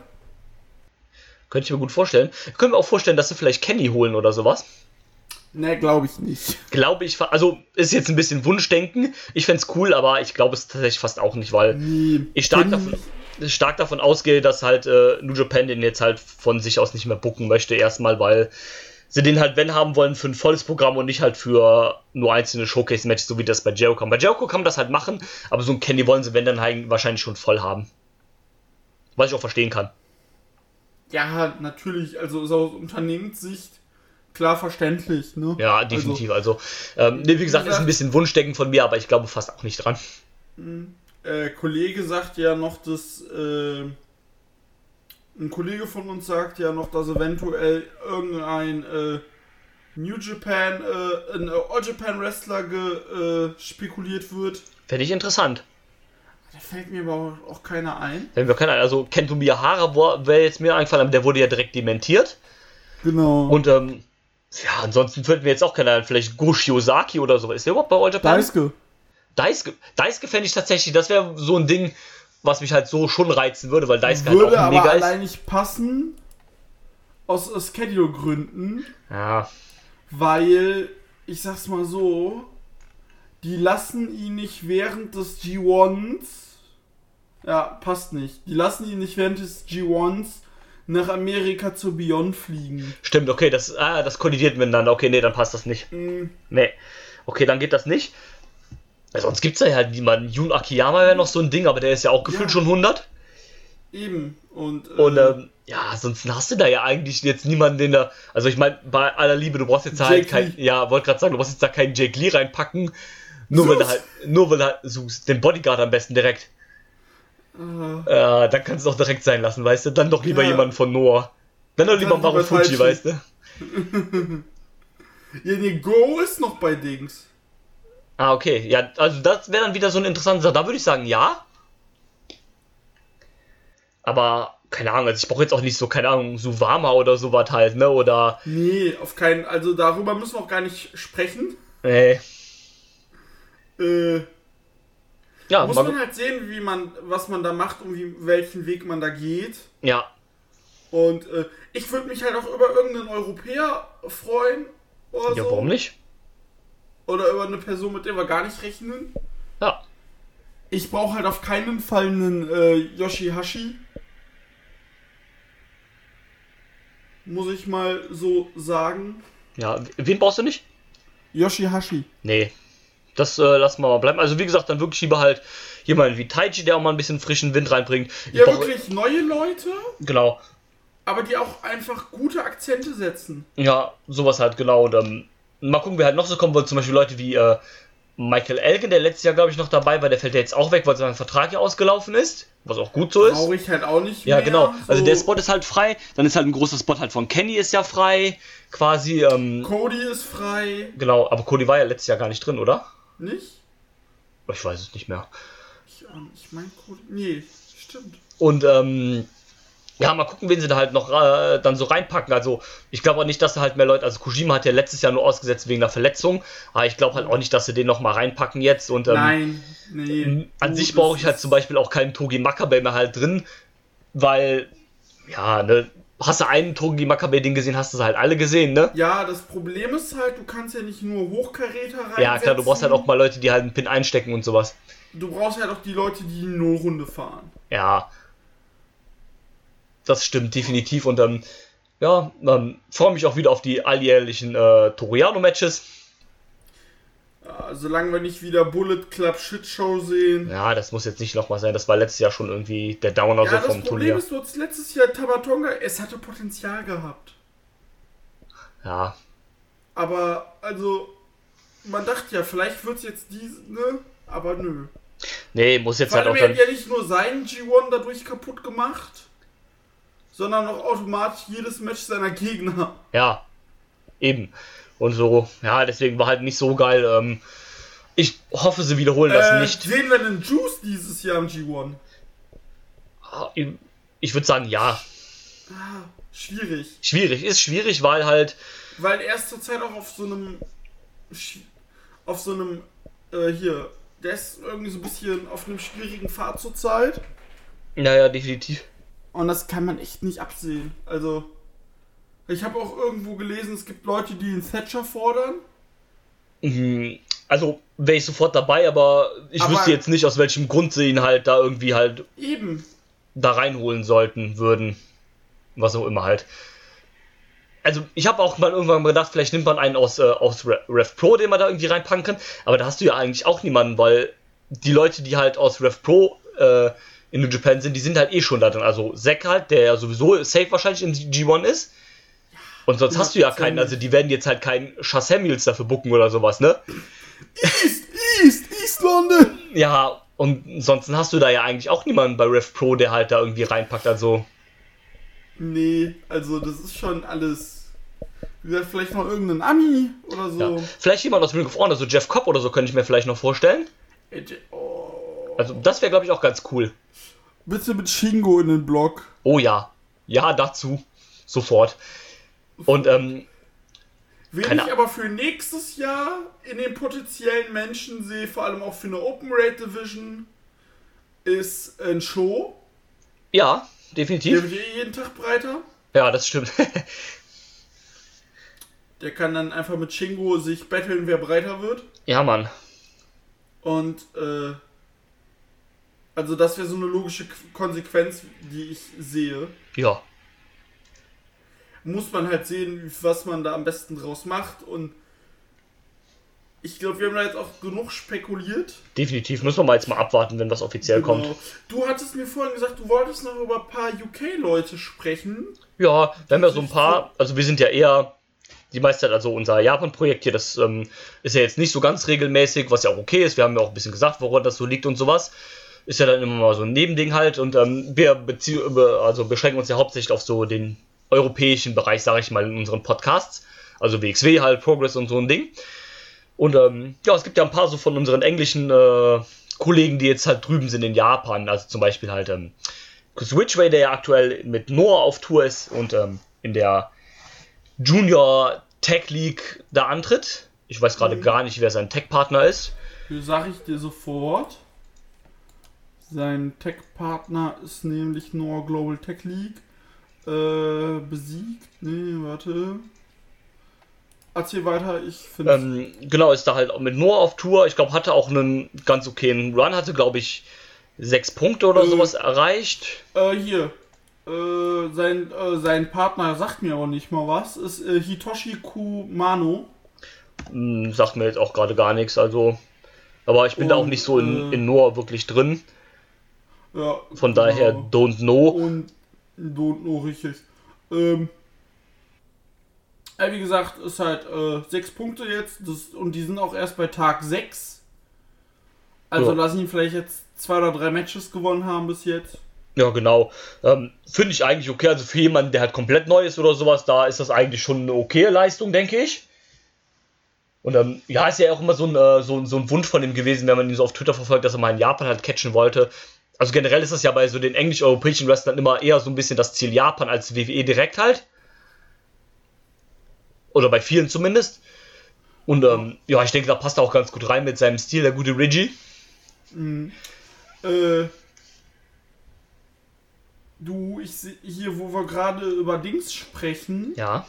Könnte ich mir gut vorstellen. Können wir auch vorstellen, dass sie vielleicht Kenny holen oder sowas. Ne, glaube ich nicht. Glaube ich, also ist jetzt ein bisschen Wunschdenken. Ich fände es cool, aber ich glaube es tatsächlich fast auch nicht, weil Nee, ich stark davon, stark davon ausgehe, dass halt äh, New Japan den jetzt halt von sich aus nicht mehr bucken möchte, erstmal, weil sie den halt, wenn haben wollen, für ein volles Programm und nicht halt für nur einzelne Showcase-Matches, so wie das bei Jericho kam. Bei Jericho kann man das halt machen, aber so ein Kenny wollen sie, wenn dann halt wahrscheinlich schon voll haben. Was ich auch verstehen kann. Ja, natürlich. Also aus Unternehmenssicht klar verständlich. Ne? Ja, definitiv. Also, ähm, nee, wie gesagt, ist ein bisschen Wunschdenken von mir, aber ich glaube fast auch nicht dran. äh, Kollege sagt ja noch, dass äh, ein Kollege von uns sagt ja noch, dass eventuell irgendein äh, New Japan, äh, ein All Japan Wrestler ge, äh, spekuliert wird. Fände ich interessant. Da fällt mir aber auch keiner ein. Wenn wir keine, also Kento Miyahara wäre jetzt mir eingefallen, aber der wurde ja direkt dementiert. Genau. Und ähm, ja, ansonsten fällt mir jetzt auch keiner ein. Vielleicht Go Shiozaki oder so. Ist der überhaupt bei All Japan? Daisuke. Daisuke, Daisuke fände ich tatsächlich, das wäre so ein Ding, was mich halt so schon reizen würde, weil Daisuke halt Würde auch aber mega ist. allein nicht passen. Aus Schedule-Gründen. Ja, Weil, ich sag's mal so, die lassen ihn nicht während des G1s. Ja, passt nicht. Die lassen ihn nicht während des G1s nach Amerika zu Beyond fliegen. stimmt, okay, das, ah, das kollidiert miteinander. Okay, nee, dann passt das nicht. Mhm. Nee. Okay, dann geht das nicht. Ja, sonst gibt's da ja halt niemanden. Jun Akiyama wäre noch so ein Ding, aber der ist ja auch gefühlt Ja. schon 100. Eben. Und, äh, Und ähm, ja, ansonsten hast du da ja eigentlich jetzt niemanden, den da. Also ich meine, bei aller Liebe, du brauchst jetzt halt kein. Ja, wollte gerade sagen, du brauchst jetzt da keinen Jake Lee reinpacken. Nur weil du Sus. halt. Nur weil du halt suchst. Den Bodyguard am besten direkt. Äh, Äh, dann kannst du es auch direkt sein lassen, weißt du? Dann doch lieber Ja. jemanden von Noah. Dann doch lieber Marufuji, weißt du? ja, nee, Go ist noch bei Dings. Ah, okay. Ja, also das wäre dann wieder so eine interessante Sache. Da würde ich sagen, ja. Aber, keine Ahnung, also ich brauche jetzt auch nicht so, keine Ahnung, Suwama oder sowas halt, ne? Oder. Nee, auf keinen Also darüber müssen wir auch gar nicht sprechen. Äh, Äh, ja, muss mal, man halt sehen, wie man, was man da macht und wie, welchen Weg man da geht. ja, Und äh, ich würde mich halt auch über irgendeinen Europäer freuen. Oder ja, so. warum nicht? Oder über eine Person, mit der wir gar nicht rechnen. Ja. Ich brauche halt auf keinen Fall einen äh, Yoshihashi. Muss ich mal so sagen. Ja, wen brauchst du nicht? Yoshihashi. Nee. Das äh, lassen wir mal bleiben. Also wie gesagt, dann wirklich lieber halt jemanden wie Taiji, der auch mal ein bisschen frischen Wind reinbringt. Ich Ja, brauch- wirklich neue Leute, Genau. aber die auch einfach gute Akzente setzen. Ja, sowas halt, genau. Und ähm, mal gucken, wer halt noch so kommen wird. Zum Beispiel Leute wie äh, Michael Elgin, der letztes Jahr, glaube ich, noch dabei war. Der fällt ja jetzt auch weg, weil sein Vertrag ja ausgelaufen ist. Was auch gut so ist. Brauche ich halt auch nicht Ja, mehr. genau. Also so. der Spot ist halt frei. Dann ist halt ein großer Spot halt von Kenny ist ja frei. Quasi, ähm, Cody ist frei. genau. Aber Cody war ja letztes Jahr gar nicht drin, oder? Nicht? Ich weiß es nicht mehr. Ich, ähm, ich meine. Nee, stimmt. Und ähm, ja, mal gucken, wen sie da halt noch äh, dann so reinpacken. Also ich glaube auch nicht, dass sie halt mehr Leute, also Kojima hat ja letztes Jahr nur ausgesetzt wegen einer Verletzung, aber ich glaube halt auch nicht, dass sie den noch mal reinpacken jetzt. Und ähm, Nein, nee. an sich brauche ich halt zum Beispiel auch keinen Togi Makabe mehr halt drin, weil, ja, ne, hast du einen Togi Makabe Ding gesehen, hast du sie halt alle gesehen, ne? Ja, das Problem ist halt, du kannst ja nicht nur Hochkaräter reinsetzen. Ja, klar, du brauchst halt auch mal Leute, die halt einen Pin einstecken und sowas. Du brauchst halt auch die Leute, die nur Runde fahren. Ja. Das stimmt definitiv und ähm, ja, ähm, freue mich auch wieder auf die alljährlichen äh, Toriano-Matches. Ja, solange wir nicht wieder Bullet Club Shitshow sehen. Ja, das muss jetzt nicht nochmal sein. Das war letztes Jahr schon irgendwie der Downer Ja, so das vom Problem Turnier. ist, du letztes Jahr Tamatonga, es hatte Potenzial gehabt. Ja, Aber, also, man dachte ja, vielleicht wird es jetzt diese, ne? Aber nö. nee, muss jetzt halt allem, auch er dann. hat ja nicht nur seinen G1 dadurch kaputt gemacht, sondern auch automatisch jedes Match seiner Gegner. Ja, eben. Und so, ja, deswegen war halt nicht so geil. Ähm, ich hoffe, sie wiederholen das Äh, nicht. Sehen wir den Juice dieses Jahr im G1? Ich würde sagen, ja. Ah, schwierig. Schwierig. Ist schwierig, weil halt. Weil er ist zurzeit auch auf so einem. Sch- Auf so einem. Äh, hier. Der ist irgendwie so ein bisschen auf einem schwierigen Pfad zurzeit. Naja, definitiv. Und das kann man echt nicht absehen. Also. Ich habe auch irgendwo gelesen, es gibt Leute, die den Thatcher fordern. Mhm. Also wäre ich sofort dabei, aber ich Aber- wüsste jetzt nicht, aus welchem Grund sie ihn halt da irgendwie halt Eben. da reinholen sollten, würden. Was auch immer halt. Also ich habe auch mal irgendwann gedacht, vielleicht nimmt man einen aus, äh, aus Re- Rev Pro, den man da irgendwie reinpacken kann. Aber da hast du ja eigentlich auch niemanden, weil die Leute, die halt aus Rev Pro äh, in New Japan sind, die sind halt eh schon da drin. Also Zack halt, der ja sowieso safe wahrscheinlich in G1 ist. Und sonst hast du ja keinen, also die werden jetzt halt keinen Chas Samuels dafür bucken oder sowas, ne? East, East, East London! Ja, und ansonsten hast du da ja eigentlich auch niemanden bei Rev Pro, der halt da irgendwie reinpackt. Also, Nee, also das ist schon alles. Wie gesagt, vielleicht noch irgendein Ami oder so. ja. Vielleicht jemand aus Ring of Honor, so Jeff Cobb oder so, könnte ich mir vielleicht noch vorstellen. Oh. Also, das wäre, glaube ich, auch ganz cool. Bitte mit Shingo in den Block. Oh ja. Ja, dazu. Sofort. Und, ähm, Wen Keine ich aber für nächstes Jahr in den potenziellen Menschen sehe, vor allem auch für eine Open Rate Division, ist ein Show. ja, Der definitiv. wird eh jeden Tag breiter. Ja, das stimmt. Der kann dann einfach mit Shingo sich battlen, wer breiter wird. ja, Mann. Und, äh, also das wäre so eine logische Konsequenz, die ich sehe. Ja. Muss man halt sehen, was man da am besten draus macht. Und ich glaube, wir haben da jetzt auch genug spekuliert. Definitiv. Müssen wir mal jetzt mal abwarten, wenn was offiziell kommt. Genau. Du hattest mir vorhin gesagt, du wolltest noch über ein paar UK-Leute sprechen. Ja, wir haben ja so ein paar, also wir sind ja eher die meiste Zeit, also unser Japan-Projekt hier, das ähm, ist ja jetzt nicht so ganz regelmäßig, was ja auch okay ist. Wir haben ja auch ein bisschen gesagt, woran das so liegt und sowas. Ist ja dann immer mal so ein Nebending halt und ähm, wir also beschränken uns ja hauptsächlich auf so den europäischen Bereich, sage ich mal, in unseren Podcasts. Also WXW halt, Progress und so ein Ding. Und ähm, ja, es gibt ja ein paar so von unseren englischen äh, Kollegen, die jetzt halt drüben sind in Japan. Also zum Beispiel halt ähm, Ridgway, der ja aktuell mit Noah auf Tour ist und ähm, in der Junior Tech League da antritt. Ich weiß gerade gar nicht, wer sein Tech-Partner ist. Sage ich dir sofort. Sein Tech-Partner ist nämlich Noah Global Tech League. Äh, besiegt. Nee, warte. Erzähl weiter, ich finde. Ähm, genau, ist da halt mit Noah auf Tour. Ich glaube, hatte auch einen ganz okayen Run, hatte glaube ich sechs Punkte oder Mhm. sowas erreicht. Äh, hier. Äh, sein, äh, sein Partner sagt mir aber nicht mal was. Ist äh, Hitoshi Kumano. Hm, sagt mir jetzt auch gerade gar nichts. Also, aber ich bin da auch Und, nicht so in, äh, in Noah wirklich drin. Ja, Von daher genau. don't know. Und don't know richtig. Ähm, äh, wie gesagt, ist halt äh, sechs Punkte jetzt. Das, und die sind auch erst bei Tag 6. Also Ja. lassen ihn vielleicht jetzt zwei oder drei Matches gewonnen haben bis jetzt. Ja, genau. Ähm, Finde ich eigentlich okay. Also für jemanden, der halt komplett neu ist oder sowas, da ist das eigentlich schon eine okaye Leistung, denke ich. Und ähm, ja, ist ja auch immer so ein, äh, so, so ein Wunsch von ihm gewesen, wenn man ihn so auf Twitter verfolgt, dass er mal in Japan halt catchen wollte. Also generell ist das ja bei so den englisch-europäischen Wrestlern immer eher so ein bisschen das Ziel Japan als WWE direkt halt. Oder bei vielen zumindest. Und ähm, ja, ich denke, da passt er auch ganz gut rein mit seinem Stil, der gute Reggie. Äh, du, ich sehe hier, wo wir gerade über Dings sprechen, Ja.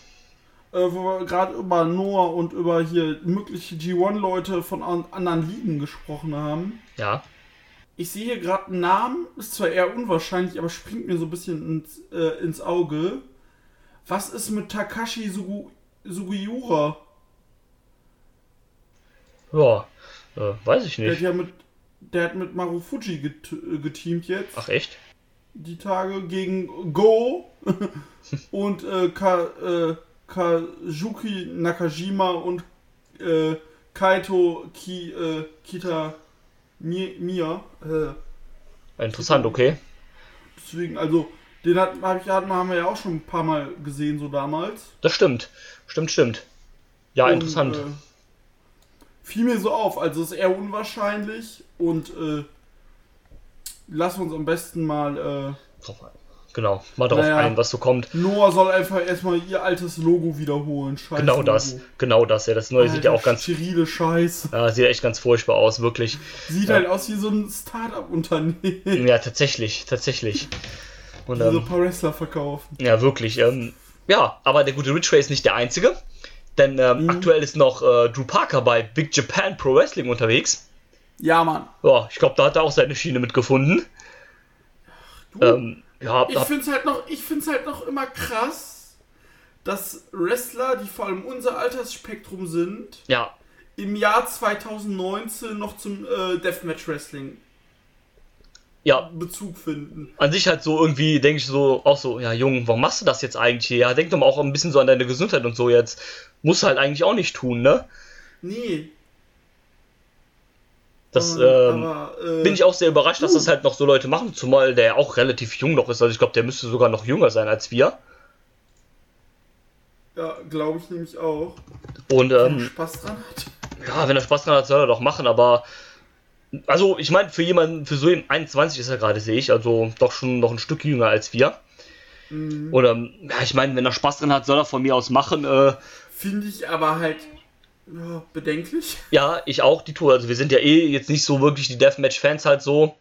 äh, wo wir gerade über Noah und über hier mögliche G1-Leute von an anderen Ligen gesprochen haben. Ja. Ich sehe hier gerade einen Namen, ist zwar eher unwahrscheinlich, aber springt mir so ein bisschen ins, äh, ins Auge. Was ist mit Takashi Sugu Sugiura? Ja, äh, weiß ich Der hat nicht. ja mit, der hat mit Marufuji get, äh, geteamt jetzt. Ach echt? Die Tage gegen Go und äh, Ka, äh, Kazuki Nakajima und äh, Kaito Ki, äh, Kita Mi, Mia. Äh, Interessant, okay. deswegen, also, den hat, hab ich, haben wir ja auch schon ein paar Mal gesehen, so damals. Das stimmt. Stimmt, stimmt. Ja, Und, interessant. Äh, fiel mir so auf, also ist eher unwahrscheinlich und äh, lass uns am besten mal. Äh. Genau, mal drauf Naja. ein, was so kommt. Noah soll einfach erstmal ihr altes Logo wiederholen. Scheiß Genau das. Genau das. Ja, das neue sieht ja Alter, auch ganz. Sterile Scheiße. Ja, sieht echt ganz furchtbar aus, wirklich. Sieht Ja. halt aus wie so ein Start-up-Unternehmen, Ja, tatsächlich, tatsächlich. Und die so ein ähm, paar Wrestler verkaufen. ja, wirklich. Ähm, ja, aber der gute Rich Ray ist nicht der einzige. Denn ähm, Mhm. aktuell ist noch äh, Drew Parker bei Big Japan Pro Wrestling unterwegs. Ja, Mann. Ja, ich glaube, da hat er auch seine Schiene mitgefunden. Du, Ähm, ja, ich hab, find's halt noch, ich find's halt noch immer krass, dass Wrestler, die vor allem unser Altersspektrum sind, ja, im Jahr 2019 noch zum äh, Deathmatch Wrestling ja, Bezug finden. an sich halt so irgendwie, denke ich so, auch so, ja, Junge, warum machst du das jetzt eigentlich hier? Ja, denk doch mal auch ein bisschen so an deine Gesundheit und so jetzt. Musst du halt eigentlich auch nicht tun, ne? Nee. Das ähm, ähm, aber, äh, bin ich auch sehr überrascht, dass uh. das halt noch so Leute machen, zumal der ja auch relativ jung noch ist. Also ich glaube, der müsste sogar noch jünger sein als wir. Ja, glaube ich nämlich auch. Und Wenn er ähm, Spaß dran hat. ja, wenn er Spaß dran hat, soll er doch machen, aber also ich meine, für jemanden, für so einen 21 ist er gerade, sehe ich, also doch schon noch ein Stück jünger als wir. Mhm. Und ähm, ja, ich meine, wenn er Spaß dran hat, soll er von mir aus machen. Äh, Finde ich aber halt ja, bedenklich. ja, ich auch, die Tour. Also wir sind ja eh jetzt nicht so wirklich die Deathmatch-Fans halt so.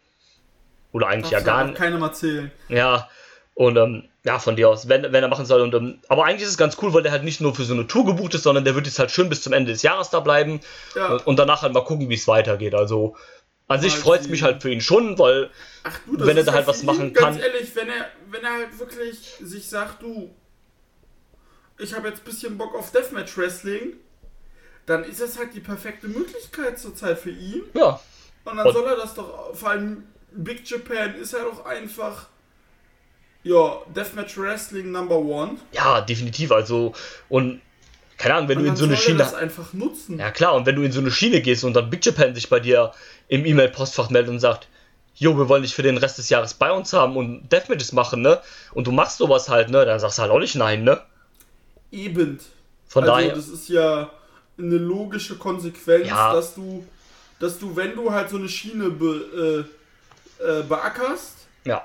Oder eigentlich ja Darf gar auch nicht. keinem erzählen. Ja, und ähm, ja, von dir aus, wenn, wenn er machen soll. Und, ähm, aber eigentlich ist es ganz cool, weil der halt nicht nur für so eine Tour gebucht ist, sondern der wird jetzt halt schön bis zum Ende des Jahres da bleiben Ja. und, und danach halt mal gucken, wie es weitergeht. Also an sich Mal freut es mich halt für ihn schon, weil Ach du, Wenn er da halt ja was machen Ganz kann. ehrlich, wenn er, wenn er halt wirklich sich sagt, du, ich habe jetzt ein bisschen Bock auf Deathmatch Wrestling, dann ist das halt die perfekte Möglichkeit zurzeit für ihn. ja, Und dann Und- soll er das doch, vor allem Big Japan ist ja doch einfach, ja, Deathmatch Wrestling Number One. ja, definitiv. Also und keine Ahnung, wenn Und du in so eine Schiene das einfach nutzen. Ja klar, und wenn du in so eine Schiene gehst und dann Big Japan sich bei dir im E-Mail-Postfach meldet und sagt, jo, wir wollen dich für den Rest des Jahres bei uns haben und Deathmatches machen, ne? Und du machst sowas halt, ne? Dann sagst du halt auch nicht nein, ne? Eben. Von also daher, das ist ja eine logische Konsequenz, Ja. dass du, dass du, wenn du halt so eine Schiene be, äh, äh, beackerst, ja,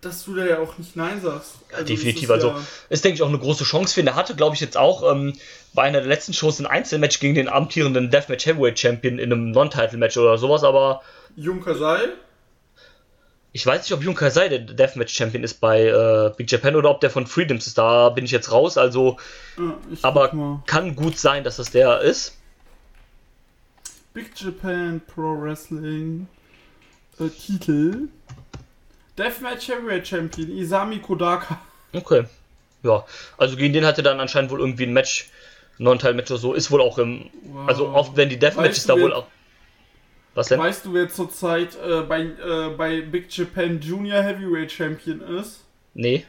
dass du da ja auch nicht Nein sagst. ja Also definitiv. ist Also ja- ist, denke ich, auch eine große Chance für ihn. Er hatte, glaube ich, jetzt auch ähm, bei einer der letzten Shows ein Einzelmatch gegen den amtierenden Deathmatch Heavyweight Champion in einem Non-Title-Match oder sowas, aber Junker sei. Ich weiß nicht, ob Jun Kasai der Deathmatch Champion ist bei äh, Big Japan oder ob der von Freedoms ist. Da bin ich jetzt raus, also, Ja, aber kann gut sein, dass das der ist. Big Japan Pro Wrestling äh, Titel. Deathmatch Heavyweight Champion Isami Kodaka. Okay. Ja, also gegen den hatte dann anscheinend wohl irgendwie ein Match, Non-Teil-Match oder so, ist wohl auch im. Wow. Also oft werden die Deathmatches Weißt du, da wohl auch. Was denn? Weißt du, wer zurzeit äh, bei, äh, bei Big Japan Junior Heavyweight Champion ist? Nee.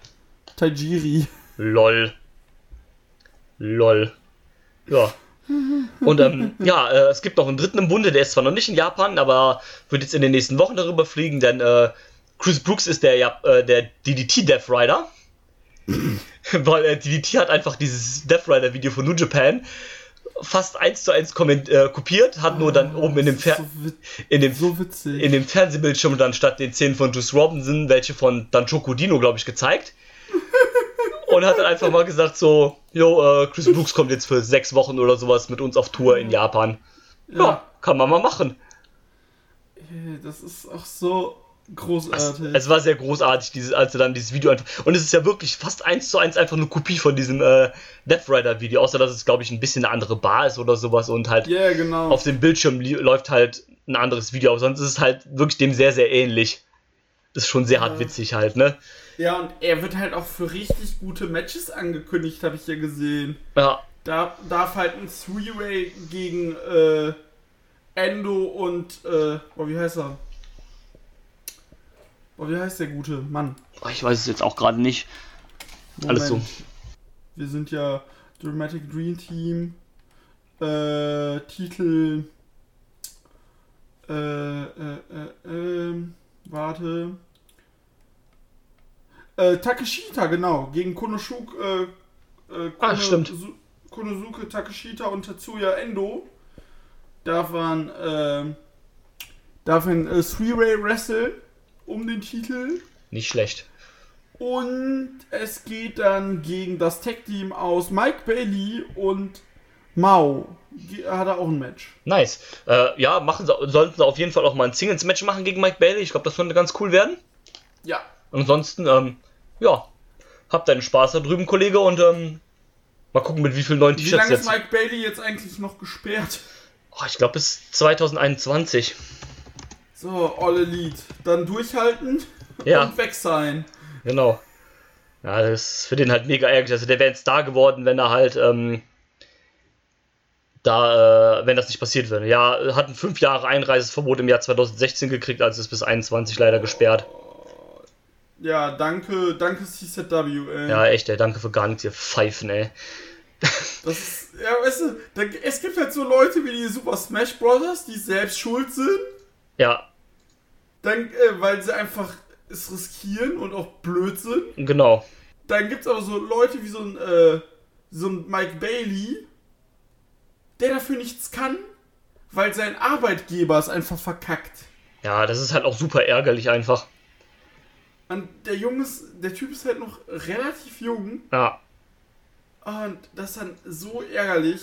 Tajiri. LOL. LOL. Ja. Und ähm, ja, äh, es gibt noch einen dritten im Bunde, der ist zwar noch nicht in Japan, aber wird jetzt in den nächsten Wochen darüber fliegen, denn äh, Chris Brooks ist der, Jap- äh, der DDT Death Rider. Weil äh, DDT hat einfach dieses Death Rider Video von New Japan fast eins zu eins äh, kopiert, hat nur dann oben in dem, Fer so, in dem so in dem Fernsehbildschirm dann statt den Szenen von Juice Robinson welche von Danchoku Dino, glaube ich, gezeigt. Und hat dann einfach mal gesagt so, jo, äh, Chris Brooks kommt jetzt für sechs Wochen oder sowas mit uns auf Tour in Japan. Ja, ja, kann man mal machen. Das ist auch so großartig. Es war sehr großartig, dieses, als er dann dieses Video einfach. Und es ist ja wirklich fast eins zu eins einfach eine Kopie von diesem äh, Death Rider Video, außer dass es, glaube ich, ein bisschen eine andere Bar ist oder sowas und halt Ja, genau. auf dem Bildschirm läuft halt ein anderes Video, aber sonst ist es halt wirklich dem sehr, sehr ähnlich. Ist schon sehr hart Ja. witzig halt, ne? ja, und er wird halt auch für richtig gute Matches angekündigt, habe ich ja gesehen. Ja, Da darf halt ein Three-Way gegen, äh, Endo und, äh, oh, wie heißt er? Oh, wie heißt der gute Mann? Ich weiß es jetzt auch gerade nicht. Alles so. Wir sind ja Dramatic Dream Team. Äh, Titel. Äh, äh, äh, äh, warte. Äh, Takeshita, genau. Gegen Konosuke, äh, äh, Ah, stimmt. Su- Konosuke Takeshita und Tatsuya Endo. Darf man, äh, darf man äh, Three-Way wresteln um den Titel. Nicht schlecht. Und es geht dann gegen das Tag-Team aus Mike Bailey und Mao. Hat er auch ein Match. Nice. Äh, ja, machen sie, sollten sie auf jeden Fall auch mal ein Singles-Match machen gegen Mike Bailey. Ich glaube, das könnte ganz cool werden. Ja. Ansonsten, ähm, ja, habt deinen Spaß da drüben, Kollege, und ähm, mal gucken, mit wie vielen neuen Wie T-Shirts lange ist jetzt. Mike Bailey jetzt eigentlich noch gesperrt? Oh, ich glaube, bis 2021. So, All Elite. Dann durchhalten Ja. und weg sein. Genau. Ja, das ist für den halt mega ärgerlich. Also der wäre ein Star geworden, wenn er halt, ähm, da, äh, wenn das nicht passiert wäre. Ja, hat ein fünf Jahre Einreiseverbot im Jahr 2016 gekriegt, also ist bis 21 leider gesperrt. Ja, danke, danke CZW, ey. Ja, echt, ey, danke für gar nichts, ihr Pfeifen, ey. Das ist, ja, weißt du, da, es gibt halt so Leute wie die Super Smash Brothers, die selbst schuld sind, Ja, dann, äh, weil sie einfach es riskieren und auch blöd sind. genau. Dann gibt's aber so Leute wie so ein, äh, so ein Mike Bailey, der dafür nichts kann, weil sein Arbeitgeber es einfach verkackt. Ja, das ist halt auch super ärgerlich einfach. Und der Junge ist, der Typ ist halt noch relativ jung Ja, und das ist dann so ärgerlich.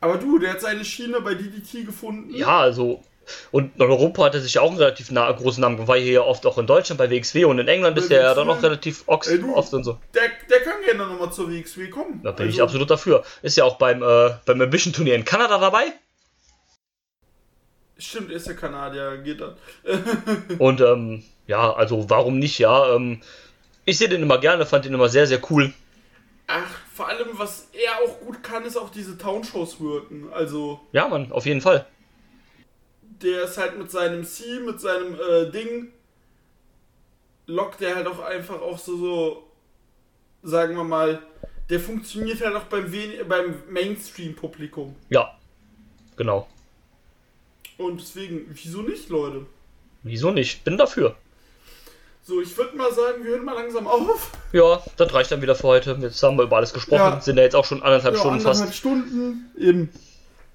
Aber du, der hat seine Schiene bei DDT gefunden. ja, also. Und in Europa hat er sich ja auch einen relativ na großen Namen gemacht, weil hier ja oft auch in Deutschland bei WXW und in England ist er ja dann auch relativ ox Ey, du. oft und so. Der, der kann gerne nochmal zur WXW kommen. Da bin ich Also, absolut dafür. Ist ja auch beim, äh, beim Ambition-Turnier in Kanada dabei. Stimmt, er ist ja Kanadier, geht dann. Und ähm, ja, also warum nicht, ja. Ähm, ich sehe den immer gerne, fand den immer sehr, sehr cool. Ach, vor allem, was er auch gut kann, ist auch diese Townshows wirken. Also, Ja, Mann, auf jeden Fall. Der ist halt mit seinem C, mit seinem äh, Ding, lockt der halt auch einfach auch so, so, sagen wir mal, der funktioniert halt auch beim, beim Mainstream-Publikum. Ja, genau. Und deswegen, wieso nicht, Leute? Wieso nicht? Bin dafür. So, ich würde mal sagen, wir hören mal langsam auf. Ja, das reicht dann wieder für heute. Jetzt haben wir über alles gesprochen. Ja. Sind ja jetzt auch schon anderthalb Ja, Stunden anderthalb fast. Stunden, eben.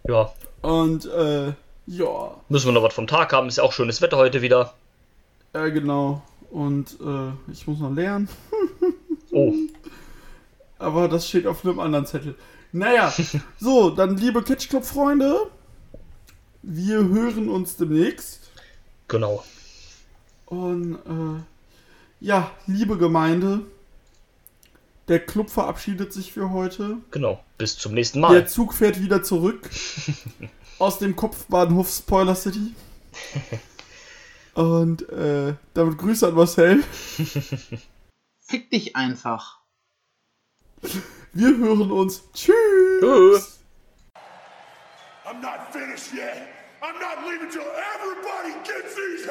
Ja, Und, äh, ja, müssen wir noch was vom Tag haben. Ist ja auch schönes Wetter heute wieder. äh, genau. Und, äh, ich muss noch lernen. Oh, Aber das steht auf einem anderen Zettel. Naja, so, dann liebe Catch Club Freunde, wir hören uns demnächst. genau. Und äh, ja, liebe Gemeinde, der Club verabschiedet sich für heute. Genau. Bis zum nächsten Der Mal. Zug fährt wieder zurück aus dem Kopfbahnhof Spoiler City. Und äh, damit Grüße an Marcel. Fick dich einfach. Wir hören uns. Tschüss. I'm not finished yet. I'm not leaving till everybody gets these